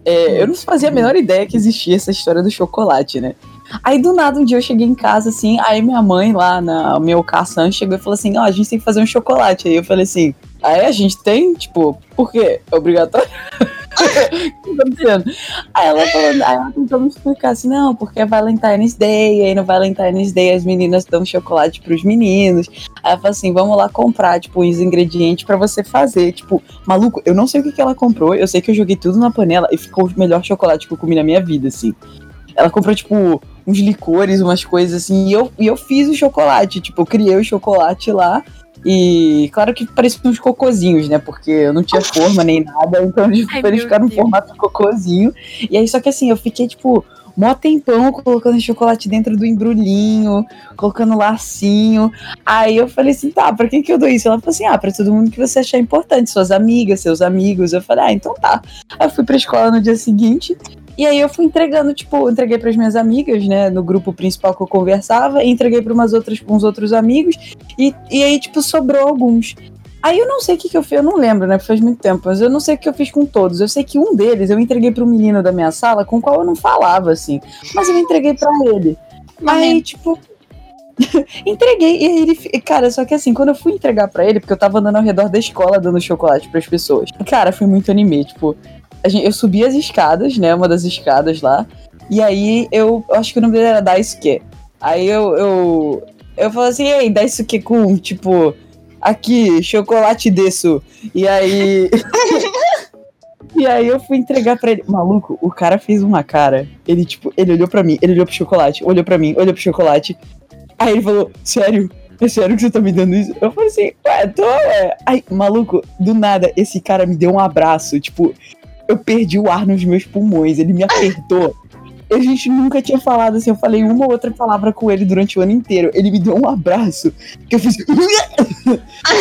é, eu não fazia a menor ideia que existia essa história do chocolate, né? Aí do nada um dia eu cheguei em casa assim, aí minha mãe lá na meu Kassan chegou e falou assim: Ó, a gente tem que fazer um chocolate. Aí eu falei assim: Aí a gente tem? Tipo, por quê? É obrigatório? Tá? Aí ela falou, aí ela tentou me explicar assim, não, porque é Valentine's Day, aí no Valentine's Day as meninas dão chocolate pros meninos. Aí ela falou assim, vamos lá comprar, tipo, os ingredientes pra você fazer. Tipo, maluco, eu não sei o que, que ela comprou, eu sei que eu joguei tudo na panela e ficou o melhor chocolate que eu comi na minha vida, assim. Ela comprou, tipo, uns licores, umas coisas assim, e eu, e eu fiz o chocolate, tipo, eu criei o chocolate lá. E claro que pareciam uns cocôzinhos, né? Porque eu não tinha forma nem nada, então tipo, Ai, eles ficaram no formato de cocôzinho. E aí, só que assim, eu fiquei, tipo, mó tempão colocando chocolate dentro do embrulhinho, colocando lacinho. Aí eu falei assim, tá, pra quem que eu dou isso? Ela falou assim, ah, pra todo mundo que você achar importante, suas amigas, seus amigos. Eu falei, ah, então tá. Aí eu fui pra escola no dia seguinte, e aí eu fui entregando, tipo, entreguei para as minhas amigas, né, no grupo principal que eu conversava, e entreguei para umas outras, uns outros amigos, e, e aí, tipo, sobrou alguns. Aí eu não sei o que, que eu fiz, eu não lembro, né? Faz muito tempo, mas eu não sei o que eu fiz com todos. Eu sei que um deles eu entreguei para um menino da minha sala com o qual eu não falava, assim. Mas eu entreguei para ele. Aí, tipo, entreguei. E aí ele. Cara, só que assim, quando eu fui entregar para ele, porque eu tava andando ao redor da escola dando chocolate para as pessoas. Cara, foi muito anime. Tipo, gente, eu subi as escadas, né? Uma das escadas lá. E aí eu, eu acho que o nome dele era Daisuke. Aí eu, eu, eu falei assim, ei, Daisuke com, tipo, aqui, chocolate desse. E aí. e aí eu fui entregar pra ele. Maluco, o cara fez uma cara. Ele, tipo, ele olhou pra mim, ele olhou pro chocolate, olhou pra mim, olhou pro chocolate. Aí ele falou, sério? É sério que você tá me dando isso? Eu falei assim, ué, tô, é. Aí, maluco, do nada, esse cara me deu um abraço, tipo, eu perdi o ar nos meus pulmões, ele me apertou. A gente nunca tinha falado assim, eu falei uma ou outra palavra com ele durante o ano inteiro. Ele me deu um abraço, que eu fiz.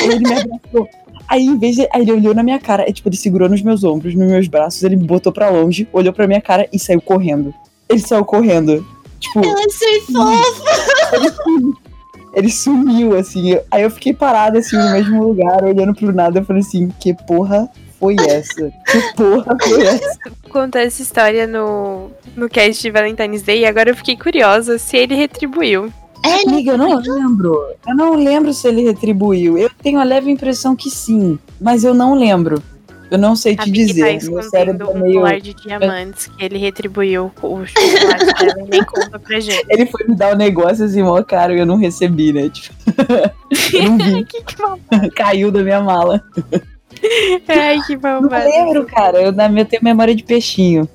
ele me abraçou. Aí, em vez de. Aí ele olhou na minha cara, é, tipo, ele segurou nos meus ombros, nos meus braços, ele me botou pra longe, olhou pra minha cara e saiu correndo. Ele saiu correndo. Tipo. Eu achei fofa! Ele sumiu, ele sumiu, assim. Aí eu fiquei parada, assim, no mesmo lugar, olhando pro nada. Eu falei assim: que porra foi essa? Que porra foi essa? Contou essa história no, no cast de Valentine's Day e agora eu fiquei curiosa se ele retribuiu. É, Amiga, eu não lembro. Eu não lembro se ele retribuiu. Eu tenho a leve impressão que sim, mas eu não lembro. Eu não sei A te Big tá dizer. Meu escondendo cérebro um meio. colar de diamantes que ele retribuiu o chocolate dela e nem conta pra gente. Ele foi me dar o negócio assim, mó caro, e eu não recebi, né? Tipo, eu não vi. que que. Caiu da minha mala. Ai, que Não malvado. lembro, cara. Eu, na minha, eu tenho memória de peixinho.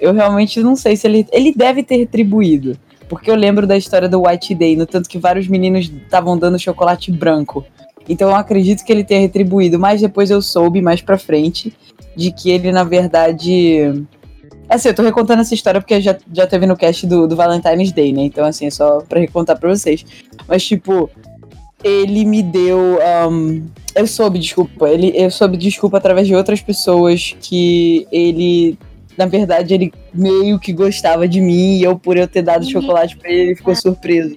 Eu realmente não sei se ele. Ele deve ter retribuído. Porque eu lembro da história do White Day, no tanto que vários meninos estavam dando chocolate branco. Então eu acredito que ele tenha retribuído. Mas depois eu soube mais pra frente de que ele, na verdade. Assim, eu tô recontando essa história porque já, já teve no cast do, do Valentine's Day, né? Então, assim, é só pra recontar pra vocês. Mas, tipo, ele me deu. ahn, eu soube, desculpa. Ele, eu soube desculpa através de outras pessoas que ele. Na verdade, ele meio que gostava de mim e eu, por eu ter dado chocolate pra ele, ele ficou surpreso.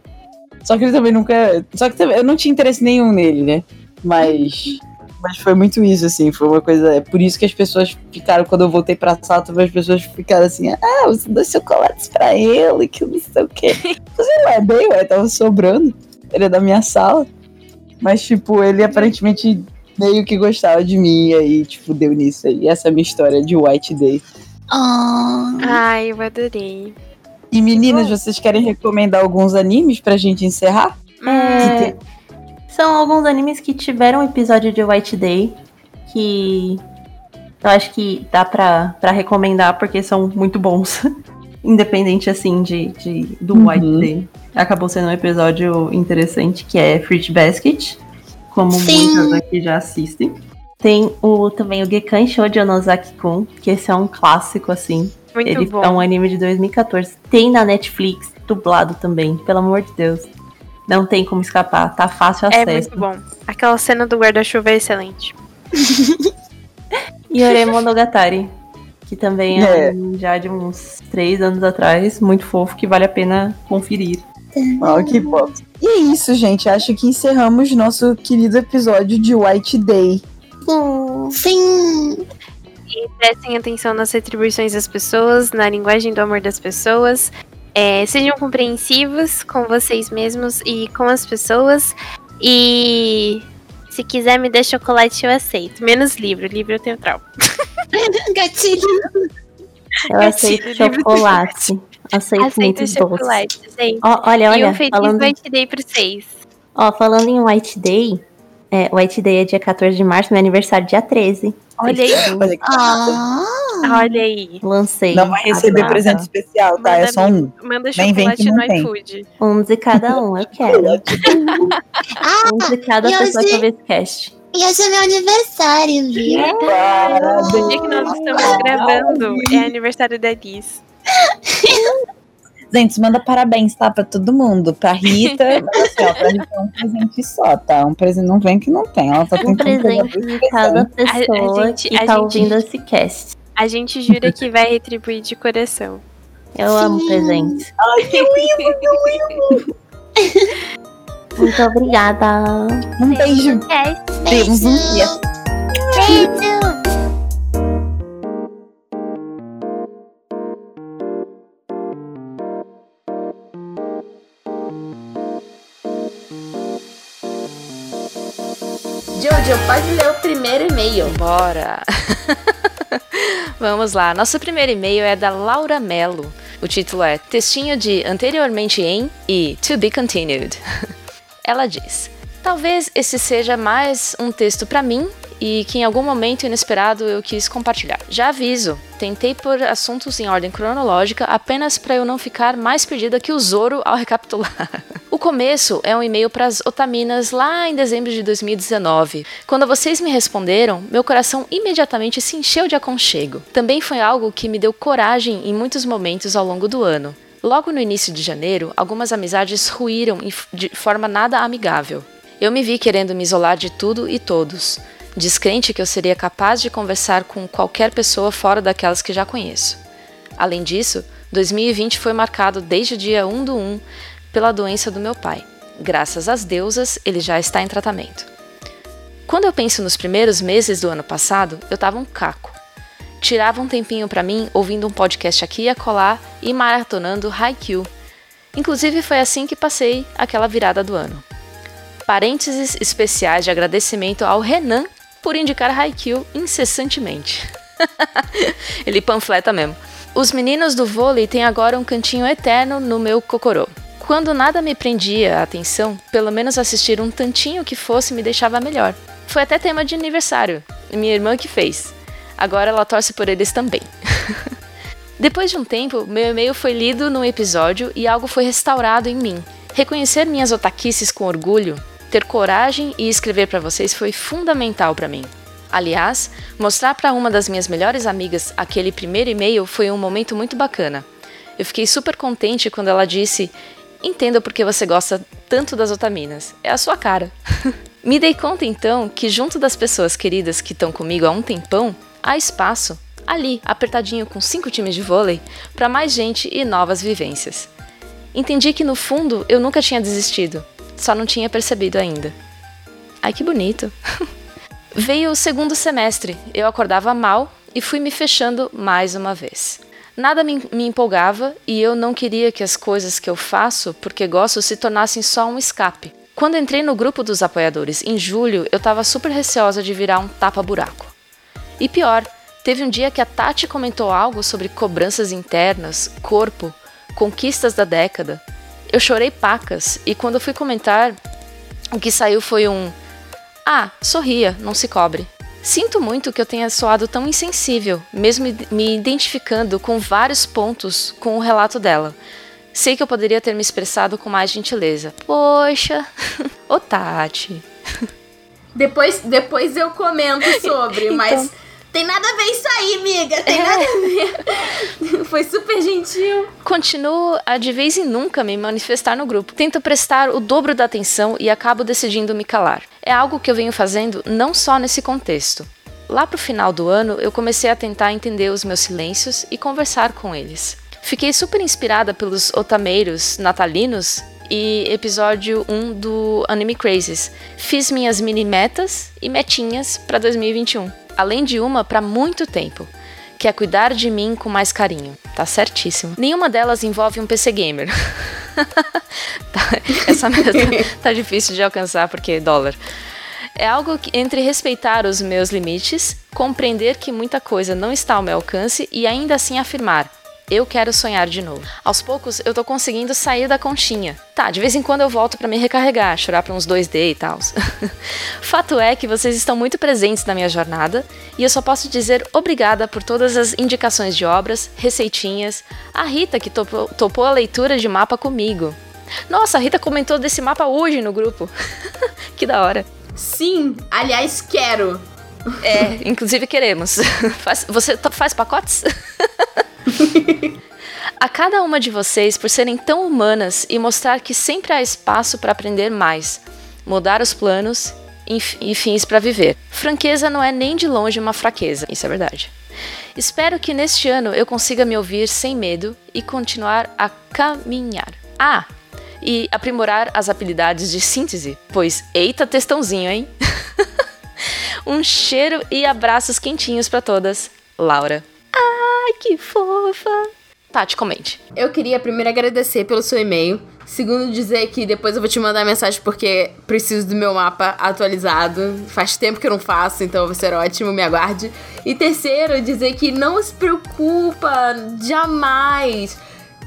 Só que ele também nunca. Só que eu não tinha interesse nenhum nele, né? Mas. Mas foi muito isso, assim. Foi uma coisa. É por isso que as pessoas ficaram, quando eu voltei pra sala, todas as pessoas ficaram assim: ah, você deu chocolates pra ele, que não sei o quê. Eu falei, ué, bem, ué, tava sobrando. Ele é da minha sala. Mas, tipo, ele aparentemente meio que gostava de mim, e aí, tipo, deu nisso aí. Essa é a minha história de White Day. Oh. Ai, eu adorei. E meninas, vocês querem recomendar alguns animes pra gente encerrar? É, são alguns animes que tiveram um episódio de White Day que eu acho que dá pra, pra recomendar porque são muito bons. Independente assim de, de do Uhum. White. Acabou sendo um episódio interessante que é Fruit Basket, como Sim. muitas aqui já assistem. Tem o, também o Gekan Shoujo Nozaki-kun, que esse é um clássico assim. Muito Ele bom. é um anime de 2014. Tem na Netflix, dublado também, pelo amor de Deus. Não tem como escapar, tá fácil É acesso. muito bom. Aquela cena do guarda-chuva é excelente. E Ore Monogatari, que também é, É. já de uns três anos atrás, muito fofo, que vale a pena conferir. Ó, que bom. E é isso, gente. Acho que encerramos nosso querido episódio de White Day. Sim. E prestem atenção nas retribuições das pessoas, na linguagem do amor das pessoas. É, sejam compreensivos com vocês mesmos e com as pessoas. E se quiser me dar chocolate, eu aceito. Menos livro. Livro eu tenho trauma. Gatilho. Eu Gatilho, aceito chocolate. Aceito, Aceito chocolate, gente. Ó, olha, e olha, um feliz falando, White Day pra vocês. ó, falando em White Day, é, White Day é dia 14 de março, meu aniversário é dia 13. Olha aí. Olha que Ah. Olha aí. Lancei. Não vai receber presente especial, tá? É Manda só um. Manda Nem vem chocolate que no tem. iFood. Um de cada um, eu quero. Ah, Um de cada e pessoa hoje- que eu vejo cast. E hoje é meu aniversário, viu? O dia que nós estamos gravando é aniversário da Liz. Gente, manda parabéns, tá? Pra todo mundo. Pra Rita, mas assim, ó, pra Rita é um presente só, tá? Um presente não vem que não tem. Ela tá Um presente de cada pessoa gente- que a tá gente- ouvindo esse cast. A gente jura que vai retribuir de coração. Eu amo Sim. presentes. Ai, que lindo! Muito obrigada. Um beijo. Temos um dia. Beijo! Jojo, pode ler o primeiro e-mail. Bora! Vamos lá. Nosso primeiro e-mail é da Laura Mello. O título é Textinho de Anteriormente em e To Be Continued. Ela diz: Talvez esse seja mais um texto pra mim e que em algum momento inesperado eu quis compartilhar. Já aviso, tentei pôr assuntos em ordem cronológica apenas para eu não ficar mais perdida que o Zoro ao recapitular. O começo é um e-mail para as otaminas lá em dezembro de 2019. Quando vocês me responderam, meu coração imediatamente se encheu de aconchego. Também foi algo que me deu coragem em muitos momentos ao longo do ano. Logo no início de janeiro, algumas amizades ruíram de forma nada amigável. Eu me vi querendo me isolar de tudo e todos, descrente que eu seria capaz de conversar com qualquer pessoa fora daquelas que já conheço. Além disso, 2020 foi marcado desde o dia 1 do 1 pela doença do meu pai. Graças às deusas, ele já está em tratamento. Quando eu penso nos primeiros meses do ano passado, eu tava um caco. Tirava um tempinho pra mim ouvindo um podcast aqui e acolá e maratonando Haikyuu. Inclusive foi assim que passei aquela virada do ano. Parênteses especiais de agradecimento ao Renan por indicar Haikyuu incessantemente. Ele panfleta mesmo. Os meninos do vôlei têm agora um cantinho eterno no meu cocorô. Quando nada me prendia a atenção, pelo menos assistir um tantinho que fosse me deixava melhor. Foi até tema de aniversário, minha irmã que fez. Agora ela torce por eles também. Depois de um tempo, meu e-mail foi lido num episódio e algo foi restaurado em mim. Reconhecer minhas otaquices com orgulho, ter coragem e escrever para vocês foi fundamental para mim. Aliás, mostrar para uma das minhas melhores amigas aquele primeiro e-mail foi um momento muito bacana. Eu fiquei super contente quando ela disse: Entendo porque você gosta tanto das otaminas. É a sua cara. Me dei conta então que, junto das pessoas queridas que estão comigo há um tempão, há espaço, ali, apertadinho com cinco times de vôlei, para mais gente e novas vivências. Entendi que no fundo eu nunca tinha desistido, só não tinha percebido ainda. Ai que bonito! Veio o segundo semestre, eu acordava mal e fui me fechando mais uma vez. Nada me, me empolgava e eu não queria que as coisas que eu faço porque gosto se tornassem só um escape. Quando entrei no grupo dos apoiadores em julho, eu estava super receosa de virar um tapa-buraco. E pior, teve um dia que a Tati comentou algo sobre cobranças internas, corpo, conquistas da década. Eu chorei pacas e quando fui comentar, o que saiu foi um ah, sorria, não se cobre. Sinto muito que eu tenha soado tão insensível, mesmo me identificando com vários pontos com o relato dela. Sei que eu poderia ter me expressado com mais gentileza. Poxa, ô Tati. Depois, depois eu comento sobre, mas tem nada a ver isso aí, amiga. Tem nada a ver. Foi super gentil. Continuo a de vez em nunca me manifestar no grupo. Tento prestar o dobro da atenção e acabo decidindo me calar. É algo que eu venho fazendo não só nesse contexto. Lá pro final do ano, eu comecei a tentar entender os meus silêncios e conversar com eles. Fiquei super inspirada pelos otameiros natalinos e episódio 1 do Anime Crazes. Fiz minhas mini metas e metinhas para 2021, além de uma para muito tempo, que é cuidar de mim com mais carinho. Tá certíssimo. Nenhuma delas envolve um PC gamer. Tá, Essa meta tá difícil de alcançar porque é dólar. É algo que, entre respeitar os meus limites, compreender que muita coisa não está ao meu alcance e ainda assim afirmar: eu quero sonhar de novo. Aos poucos eu tô conseguindo sair da conchinha. Tá, de vez em quando eu volto para me recarregar, chorar para uns 2D e tal. Fato é que vocês estão muito presentes na minha jornada e eu só posso dizer obrigada por todas as indicações de obras, receitinhas, a Rita que topou, topou a leitura de mapa comigo. Nossa, a Rita comentou desse mapa hoje no grupo. que da hora. Sim, aliás, quero. É, inclusive queremos. Faz- você faz pacotes? A cada uma de vocês por serem tão humanas e mostrar que sempre há espaço para aprender mais, mudar os planos e fins para viver. Franqueza não é nem de longe uma fraqueza, isso é verdade. Espero que neste ano eu consiga me ouvir sem medo e continuar a caminhar. Ah, e aprimorar as habilidades de síntese, pois eita testãozinho, hein? um cheiro e abraços quentinhos para todas. Laura. Ai, que fofa! Tati, comente. Eu queria primeiro agradecer pelo seu e-mail. Segundo, dizer que depois eu vou te mandar mensagem porque preciso do meu mapa atualizado. Faz tempo que eu não faço, então vai ser ótimo, me aguarde. E terceiro, dizer que não se preocupa jamais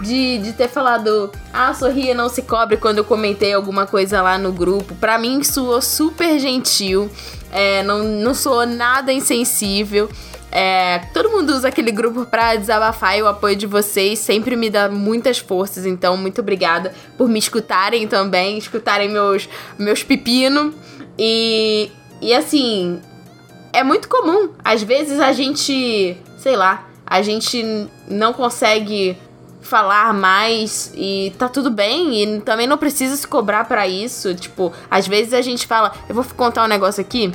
de, de ter falado, ah, sorria, não se cobre quando eu comentei alguma coisa lá no grupo. Pra mim, soou super gentil. É, não, não sou nada insensível. É, todo mundo usa aquele grupo para desabafar e o apoio de vocês sempre me dá muitas forças. Então, muito obrigada por me escutarem também, escutarem meus, meus pepinos. E, e assim, é muito comum. Às vezes a gente, sei lá, a gente não consegue falar mais e tá tudo bem e também não precisa se cobrar para isso. Tipo, às vezes a gente fala, eu vou contar um negócio aqui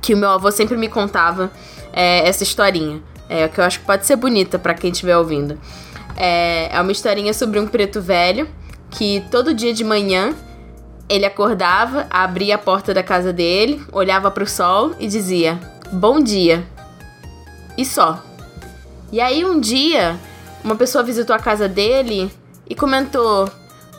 que o meu avô sempre me contava é, essa historinha. É, que eu acho que pode ser bonita para quem estiver ouvindo. É, é uma historinha sobre um preto velho que todo dia de manhã ele acordava, abria a porta da casa dele, olhava para o sol e dizia: Bom dia. E só. E aí um dia, uma pessoa visitou a casa dele e comentou: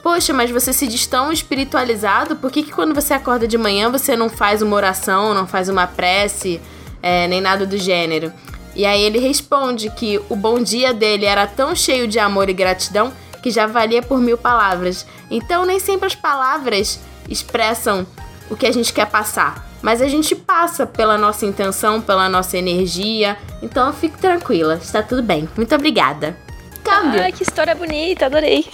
Poxa, mas você se diz tão espiritualizado, por que, que quando você acorda de manhã você não faz uma oração, não faz uma prece? É, nem nada do gênero. E aí ele responde que o bom dia dele era tão cheio de amor e gratidão que já valia por mil palavras. Então nem sempre as palavras expressam o que a gente quer passar, mas a gente passa pela nossa intenção, pela nossa energia. Então fique tranquila, está tudo bem. Muito obrigada. Câmbio. Ai, que história bonita, adorei.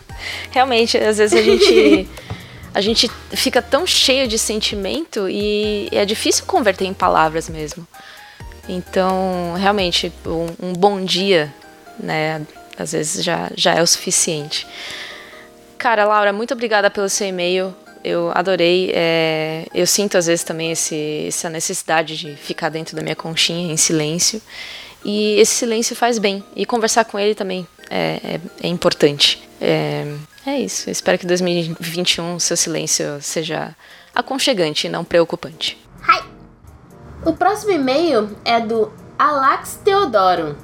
Realmente, às vezes a gente a gente fica tão cheio de sentimento e é difícil converter em palavras mesmo. Então, realmente, um, um bom dia, né, às vezes já, já é o suficiente. Cara, Laura, muito obrigada pelo seu e-mail. Eu adorei. É, eu sinto às vezes também esse, essa necessidade de ficar dentro da minha conchinha em silêncio. E esse silêncio faz bem. E conversar com ele também é, é, é importante. É, isso. Eu espero que 2021 seu silêncio seja aconchegante e não preocupante. Hi. O próximo e-mail é do Alax Teodoro.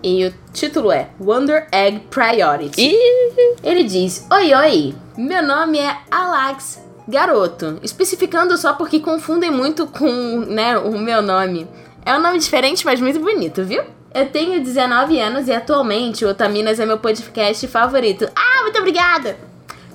E o título é Wonder Egg Priority. Ih. Ele diz: Oi, oi, meu nome é Alax Garoto. Especificando só porque confundem muito com né, o meu nome. É um nome diferente, mas muito bonito, viu? Eu tenho 19 anos e atualmente o Otaminas é meu podcast favorito. Ah, muito obrigada!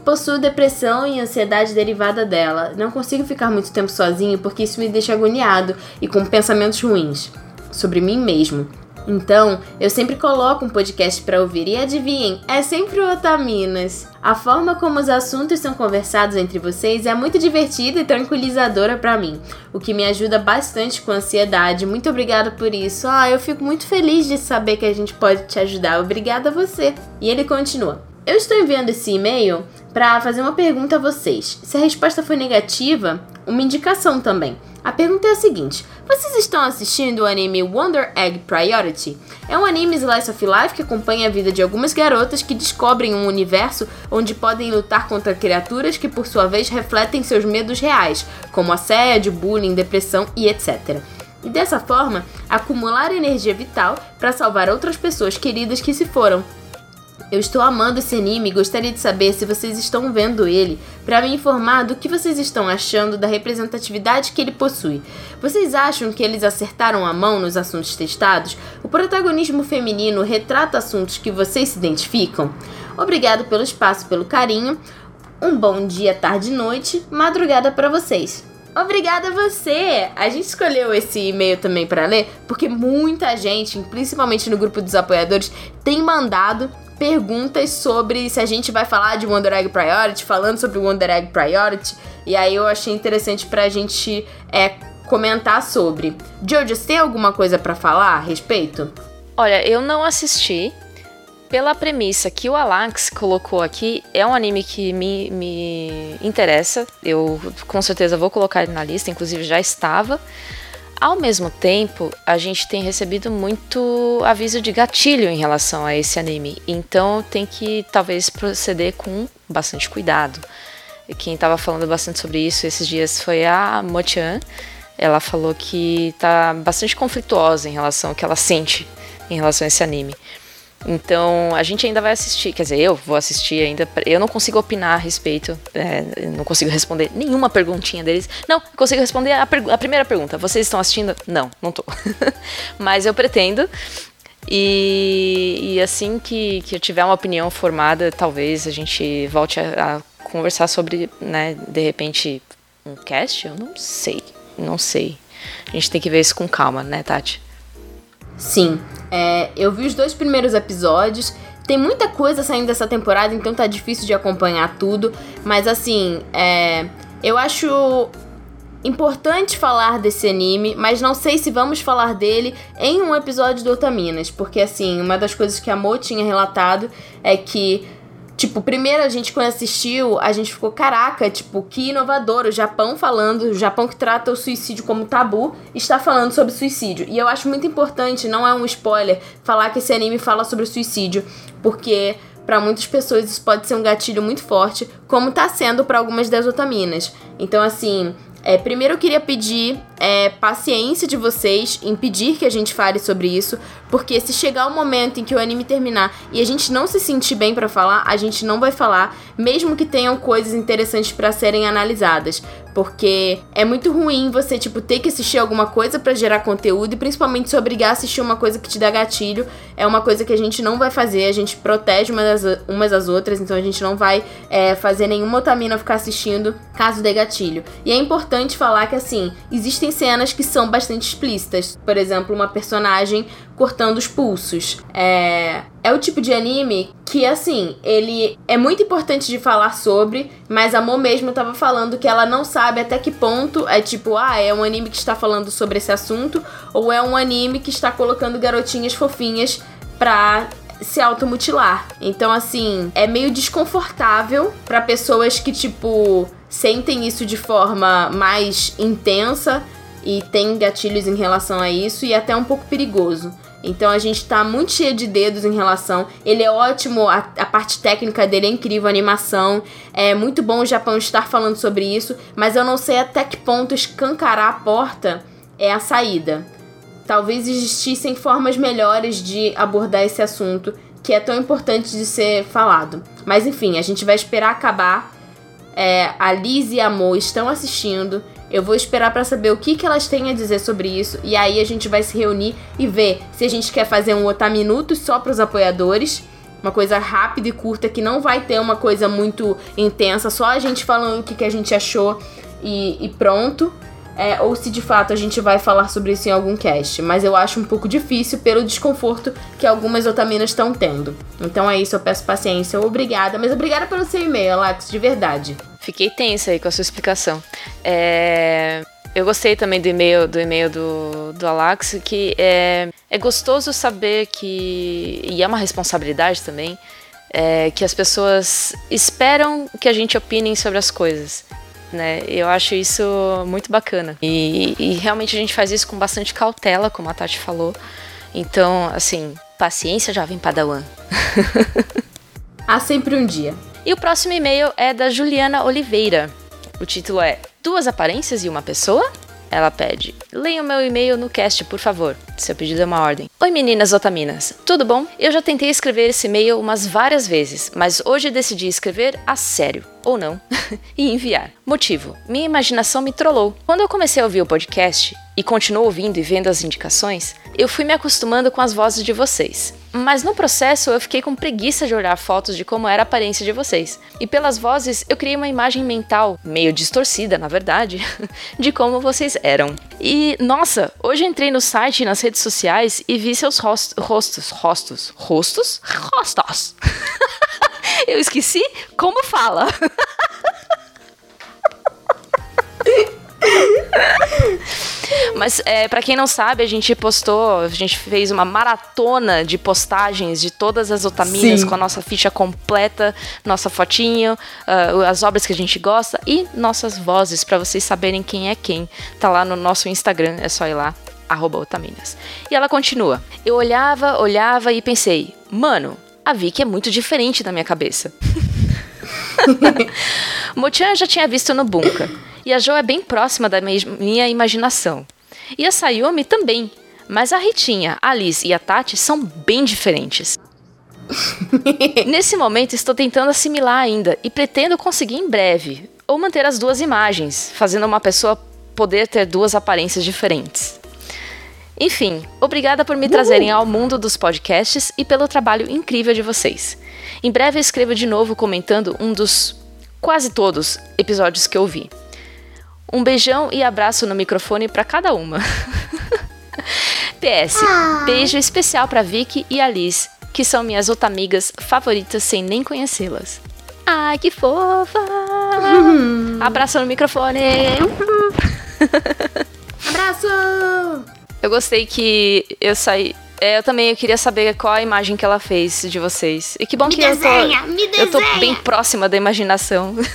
Possuo depressão e ansiedade derivada dela. Não consigo ficar muito tempo sozinho porque isso me deixa agoniado e com pensamentos ruins sobre mim mesmo. Então, eu sempre coloco um podcast para ouvir e adivinhem, é sempre o Otaminas. A forma como os assuntos são conversados entre vocês é muito divertida e tranquilizadora para mim, o que me ajuda bastante com a ansiedade. Muito obrigada por isso. Ah, eu fico muito feliz de saber que a gente pode te ajudar. Obrigada a você. E ele continua: Eu estou enviando esse e-mail para fazer uma pergunta a vocês. Se a resposta for negativa, uma indicação também. A pergunta é a seguinte: vocês estão assistindo o anime Wonder Egg Priority? É um anime slice of life que acompanha a vida de algumas garotas que descobrem um universo onde podem lutar contra criaturas que, por sua vez, refletem seus medos reais, como assédio, bullying, depressão e etc. E dessa forma, acumular energia vital para salvar outras pessoas queridas que se foram, eu estou amando esse anime e gostaria de saber se vocês estão vendo ele, para me informar do que vocês estão achando da representatividade que ele possui. Vocês acham que eles acertaram a mão nos assuntos testados? O protagonismo feminino retrata assuntos que vocês se identificam? Obrigado pelo espaço, pelo carinho. Um bom dia, tarde e noite, madrugada para vocês. Obrigada a você! A gente escolheu esse e-mail também para ler porque muita gente, principalmente no grupo dos apoiadores, tem mandado perguntas sobre se a gente vai falar de Wonder Egg Priority, falando sobre Wonder Egg Priority, e aí eu achei interessante pra gente é, comentar sobre. Jojo, você tem alguma coisa para falar a respeito? Olha, eu não assisti, pela premissa que o Alax colocou aqui, é um anime que me, me interessa. Eu com certeza vou colocar ele na lista, inclusive já estava. Ao mesmo tempo, a gente tem recebido muito aviso de gatilho em relação a esse anime, então tem que talvez proceder com bastante cuidado. E quem estava falando bastante sobre isso esses dias foi a Mochan. Ela falou que tá bastante conflituosa em relação ao que ela sente em relação a esse anime. Então, a gente ainda vai assistir, quer dizer, eu vou assistir ainda. Eu não consigo opinar a respeito, é, não consigo responder nenhuma perguntinha deles. Não, consigo responder a, a primeira pergunta. Vocês estão assistindo? Não, não tô. Mas eu pretendo. E, e assim que, que eu tiver uma opinião formada, talvez a gente volte a, a conversar sobre, né, de repente, um cast? Eu não sei, não sei. A gente tem que ver isso com calma, né, Tati? Sim, é, eu vi os dois primeiros episódios. Tem muita coisa saindo dessa temporada, então tá difícil de acompanhar tudo. Mas assim, é, eu acho importante falar desse anime, mas não sei se vamos falar dele em um episódio do Otaminas, porque assim, uma das coisas que a Mo tinha relatado é que Tipo, primeiro a gente quando assistiu, a gente ficou, caraca, tipo, que inovador. O Japão falando, o Japão que trata o suicídio como tabu, está falando sobre suicídio. E eu acho muito importante, não é um spoiler, falar que esse anime fala sobre suicídio, porque para muitas pessoas isso pode ser um gatilho muito forte, como tá sendo para algumas das otaminas. Então, assim, é, primeiro eu queria pedir é, paciência de vocês em pedir que a gente fale sobre isso, porque se chegar o momento em que o anime terminar e a gente não se sentir bem para falar, a gente não vai falar, mesmo que tenham coisas interessantes para serem analisadas, porque é muito ruim você tipo ter que assistir alguma coisa para gerar conteúdo e principalmente se obrigar a assistir uma coisa que te dá gatilho, é uma coisa que a gente não vai fazer, a gente protege umas das, umas das outras, então a gente não vai é, fazer nenhuma otamina ficar assistindo caso dê gatilho. E é importante falar que assim, existem cenas que são bastante explícitas, por exemplo, uma personagem cortando os pulsos. É, é o tipo de anime que, assim, ele é muito importante de falar sobre, mas a Mo mesmo tava falando que ela não sabe até que ponto é tipo, ah, é um anime que está falando sobre esse assunto, ou é um anime que está colocando garotinhas fofinhas pra se automutilar. Então, assim, é meio desconfortável para pessoas que, tipo, sentem isso de forma mais intensa e tem gatilhos em relação a isso e é até um pouco perigoso. Então a gente tá muito cheio de dedos em relação. Ele é ótimo, a, a, parte técnica dele é incrível, a animação. É muito bom o Japão estar falando sobre isso, mas eu não sei até que ponto escancarar a porta é a saída. Talvez existissem formas melhores de abordar esse assunto que é tão importante de ser falado. Mas enfim, a gente vai esperar acabar. É, a Liz e a Mo estão assistindo. Eu vou esperar para saber o que, que elas têm a dizer sobre isso e aí a gente vai se reunir e ver se a gente quer fazer um Otaminutos só para os apoiadores, uma coisa rápida e curta que não vai ter uma coisa muito intensa, só a gente falando o que, que a gente achou e, e pronto. É, ou se de fato a gente vai falar sobre isso em algum cast. Mas eu acho um pouco difícil pelo desconforto que algumas otaminas estão tendo. Então é isso, eu peço paciência. Obrigada, mas obrigada pelo seu e-mail, Alex, de verdade. Fiquei tensa aí com a sua explicação. É... Eu gostei também do e-mail do e-mail do, do Alax, que é, é gostoso saber que. E é uma responsabilidade também. É, que as pessoas esperam que a gente opine sobre as coisas. Né? Eu acho isso muito bacana. E, e realmente a gente faz isso com bastante cautela, como a Tati falou. Então, assim, paciência, jovem padawan. Há sempre um dia. E o próximo e-mail é da Juliana Oliveira. O título é Duas Aparências e uma Pessoa? Ela pede: Leia o meu e-mail no cast, por favor. Seu pedido é uma ordem. Oi meninas otaminas, tudo bom? Eu já tentei escrever esse e-mail umas várias vezes, mas hoje decidi escrever a sério ou não, e enviar. Motivo: minha imaginação me trollou. Quando eu comecei a ouvir o podcast e continuo ouvindo e vendo as indicações, eu fui me acostumando com as vozes de vocês. Mas no processo eu fiquei com preguiça de olhar fotos de como era a aparência de vocês. E pelas vozes eu criei uma imagem mental, meio distorcida na verdade, de como vocês eram. E nossa, hoje entrei no site e nas redes sociais e vi seus rostos. Rostos? Rostos? Rostos? Rostos! Eu esqueci como fala. Mas é, para quem não sabe, a gente postou, a gente fez uma maratona de postagens de todas as otaminas Sim. com a nossa ficha completa, nossa fotinho, ah, as obras que a gente gosta e nossas vozes para vocês saberem quem é quem. Tá lá no nosso Instagram, é só ir lá arroba otaminas. E ela continua. Eu olhava, olhava e pensei, mano, a Vicky é muito diferente na minha cabeça. Mochan eu já tinha visto no Bunka. E a Jo é bem próxima da mi- minha imaginação. E a Sayumi também. Mas a Ritinha, a Liz e a Tati são bem diferentes. Nesse momento estou tentando assimilar ainda e pretendo conseguir em breve, ou manter as duas imagens, fazendo uma pessoa poder ter duas aparências diferentes. Enfim, obrigada por me trazerem ao mundo dos podcasts e pelo trabalho incrível de vocês. Em breve eu escrevo de novo comentando um dos quase todos episódios que eu vi. Um beijão e abraço no microfone para cada uma. PS, beijo especial para Vicky e a Liz, que são minhas otamigas favoritas sem nem conhecê-las. Ai, que fofa! Abraço no microfone! Abraço! Eu gostei que eu saí. É, eu também eu queria saber qual a imagem que ela fez de vocês. E que bom Me que eu desenha, tô, me eu tô desenha. bem próxima da imaginação.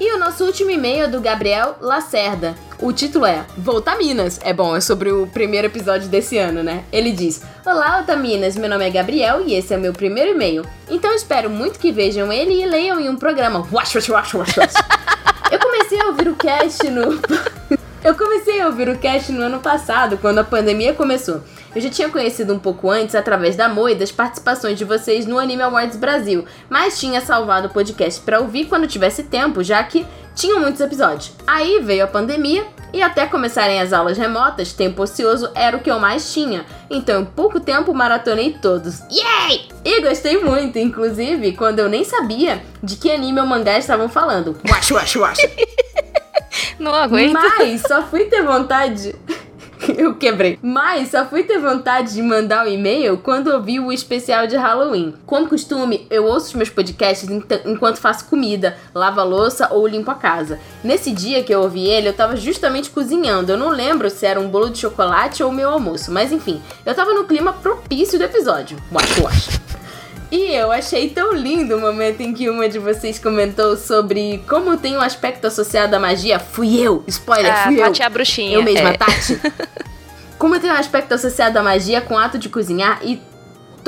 E o nosso último e-mail é do Gabriel Lacerda. O título é Volta Minas. É bom, é sobre o primeiro episódio desse ano, né? Ele diz: Olá, Otaminas, meu nome é Gabriel e esse é o meu primeiro e-mail. Então espero muito que vejam ele e leiam em um programa. Wash, wash, wash, wash, wash. Eu comecei a ouvir o cast no. Eu comecei a ouvir o cast no ano passado, quando a pandemia começou. Eu já tinha conhecido um pouco antes através da Mo e das participações de vocês no Anime Awards Brasil, mas tinha salvado o podcast pra ouvir quando tivesse tempo, já que tinham muitos episódios. Aí veio a pandemia e até começarem as aulas remotas, tempo ocioso era o que eu mais tinha. Então, em pouco tempo maratonei todos. Yay! E gostei muito, inclusive, quando eu nem sabia de que anime ou mangá estavam falando. Wash, wash, wash. Não aguento. Mas só fui ter vontade. Eu quebrei. Mas só fui ter vontade de mandar o e-mail quando ouvi o especial de Halloween. Como costume, eu ouço os meus podcasts enquanto faço comida, lavo a louça ou limpo a casa. Nesse dia que eu ouvi ele, eu tava justamente cozinhando. Eu não lembro se era um bolo de chocolate ou meu almoço, mas enfim, eu tava no clima propício do episódio. Wash, wash. E eu achei tão lindo o momento em que uma de vocês comentou sobre como tem um aspecto associado à magia. Fui eu! Spoiler, a fui eu! Tati é a bruxinha. Eu mesma, é. Tati. Como tem um aspecto associado à magia com o ato de cozinhar e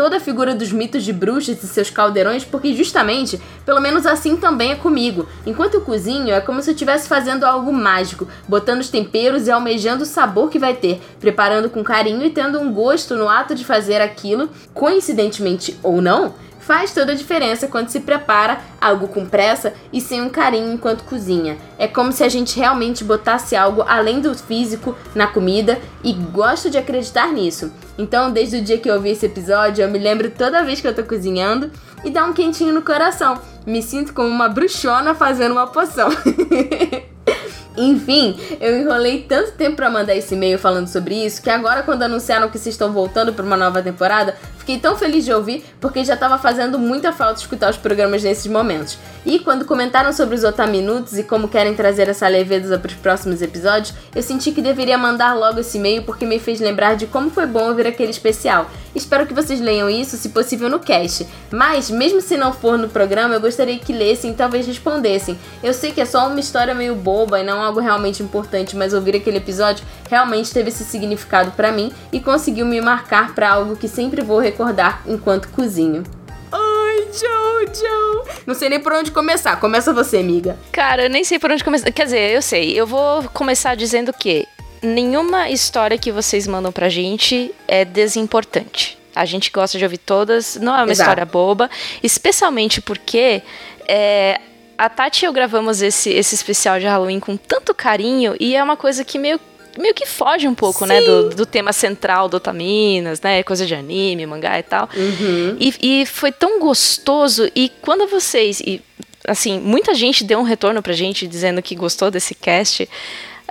toda a figura dos mitos de bruxas e seus caldeirões, porque justamente, pelo menos assim também é comigo. Enquanto eu cozinho, é como se eu estivesse fazendo algo mágico, botando os temperos e almejando o sabor que vai ter, preparando com carinho e tendo um gosto no ato de fazer aquilo, coincidentemente ou não, faz toda a diferença quando se prepara algo com pressa e sem um carinho enquanto cozinha. É como se a gente realmente botasse algo além do físico na comida e gosto de acreditar nisso. Então, desde o dia que eu ouvi esse episódio, eu me lembro toda vez que eu tô cozinhando e dá um quentinho no coração. Me sinto como uma bruxona fazendo uma poção. Enfim, eu enrolei tanto tempo pra mandar esse e-mail falando sobre isso que agora, quando anunciaram que vocês estão voltando pra uma nova temporada, fiquei tão feliz de ouvir porque já tava fazendo muita falta escutar os programas nesses momentos. E quando comentaram sobre os Otaminutos e como querem trazer essa leveza pros próximos episódios, eu senti que deveria mandar logo esse e-mail porque me fez lembrar de como foi bom ouvir aquele especial. Espero que vocês leiam isso, se possível, no cast. Mas, mesmo se não for no programa, eu gostaria que lessem e talvez respondessem. Eu sei que é só uma história meio boba e não algo realmente importante, mas ouvir aquele episódio realmente teve esse significado pra mim e conseguiu me marcar pra algo que sempre vou recordar enquanto cozinho. Ai, Jojo! Não sei nem por onde começar. Começa você, amiga. Cara, eu nem sei por onde começar. Quer dizer, eu sei. Eu vou começar dizendo que nenhuma história que vocês mandam pra gente é desimportante. A gente gosta de ouvir todas, não é uma Exato. história boba, especialmente porque é, a Tati e eu gravamos esse, esse especial de Halloween com tanto carinho e é uma coisa que meio meio que foge um pouco, né, do, do tema central do Otaminas, né, coisa de anime, mangá e tal. Uhum. E, e foi tão gostoso. E quando vocês. E, assim, muita gente deu um retorno pra gente dizendo que gostou desse cast.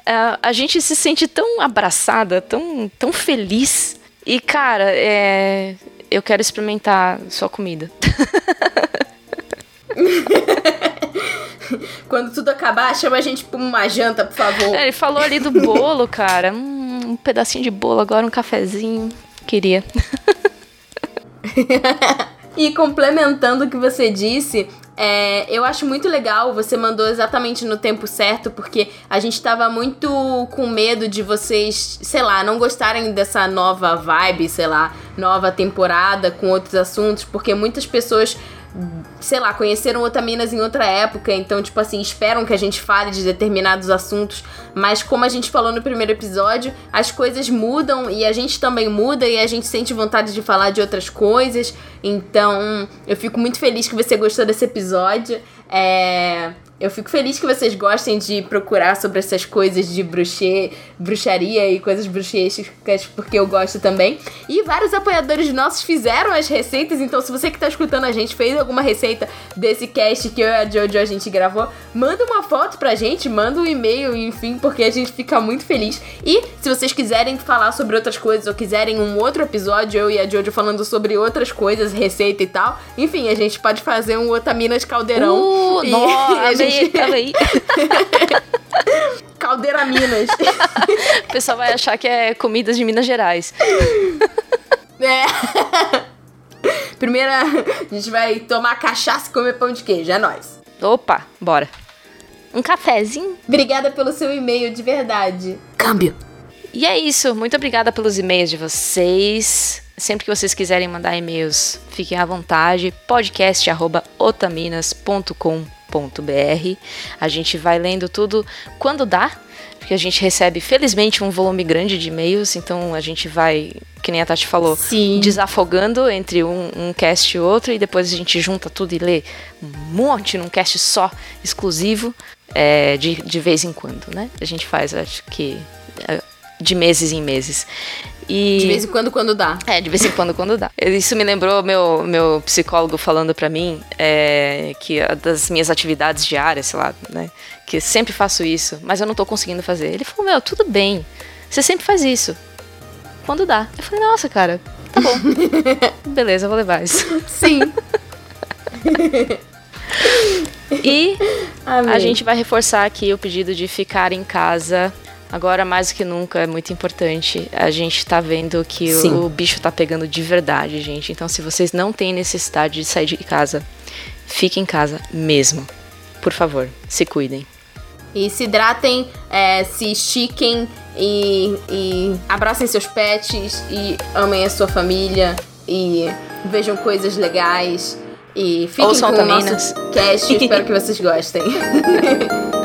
ah, a gente se sente tão abraçada, tão, tão feliz. E, cara, é, eu quero experimentar sua comida. Quando tudo acabar, chama a gente pra uma janta, por favor. É, ele falou ali do bolo, cara. Hum, um pedacinho de bolo agora, um cafezinho. Queria. e complementando o que você disse, é, eu acho muito legal, você mandou exatamente no tempo certo, porque a gente tava muito com medo de vocês, sei lá, não gostarem dessa nova vibe, sei lá, nova temporada com outros assuntos, porque muitas pessoas sei lá, conheceram Otaminas em outra época, então, tipo assim, esperam que a gente fale de determinados assuntos, mas como a gente falou no primeiro episódio, as coisas mudam e a gente também muda e a gente sente vontade de falar de outras coisas, então eu fico muito feliz que você gostou desse episódio. É, eu fico feliz que vocês gostem de procurar sobre essas coisas de bruxê, bruxaria e coisas bruxísticas, porque eu gosto também. E vários apoiadores nossos fizeram as receitas, então se você que tá escutando a gente fez alguma receita desse cast que eu e a Jojo a gente gravou, manda uma foto pra gente, manda um e-mail, enfim, porque a gente fica muito feliz. E se vocês quiserem falar sobre outras coisas ou quiserem um outro episódio, eu e a Jojo falando sobre outras coisas, receita e tal, enfim, a gente pode fazer um Otaminas Caldeirão. Uh, e nossa, aí, tava aí. Caldeira Minas. O pessoal vai achar que é comidas de Minas Gerais. É. Primeira, a gente vai tomar cachaça e comer pão de queijo, é nóis. Opa, bora. Um cafezinho. Obrigada pelo seu e-mail, de verdade. Câmbio. E é isso. Muito obrigada pelos e-mails de vocês. Sempre que vocês quiserem mandar e-mails, fiquem à vontade. podcast@otaminas.com.br. A gente vai lendo tudo quando dá, porque a gente recebe felizmente um volume grande de e-mails, então a gente vai, que nem a Tati falou, Sim. desafogando entre um, um cast e outro e depois a gente junta tudo e lê um monte num cast só, exclusivo, é, de, de vez em quando, né? A gente faz, acho que é, de meses em meses. E... De vez em quando, quando dá. É, de vez em quando, quando dá. Isso me lembrou meu, meu psicólogo falando pra mim é, que das minhas atividades diárias, sei lá, né? Que eu sempre faço isso, mas eu não tô conseguindo fazer. Ele falou, meu, tudo bem. Você sempre faz isso. Quando dá. Eu falei, nossa, cara, tá bom. Beleza, eu vou levar isso. Sim. E Amém. a gente vai reforçar aqui o pedido de ficar em casa. Agora, mais do que nunca, é muito importante. A gente tá vendo que Sim. o, bicho tá pegando de verdade, gente. Então, se vocês não têm necessidade de sair de casa, fiquem em casa mesmo. Por favor, se cuidem. E se hidratem, é, se estiquem e, e abracem seus pets e amem a sua família e vejam coisas legais e fiquem Ouçam com o nosso cast. Espero que vocês gostem.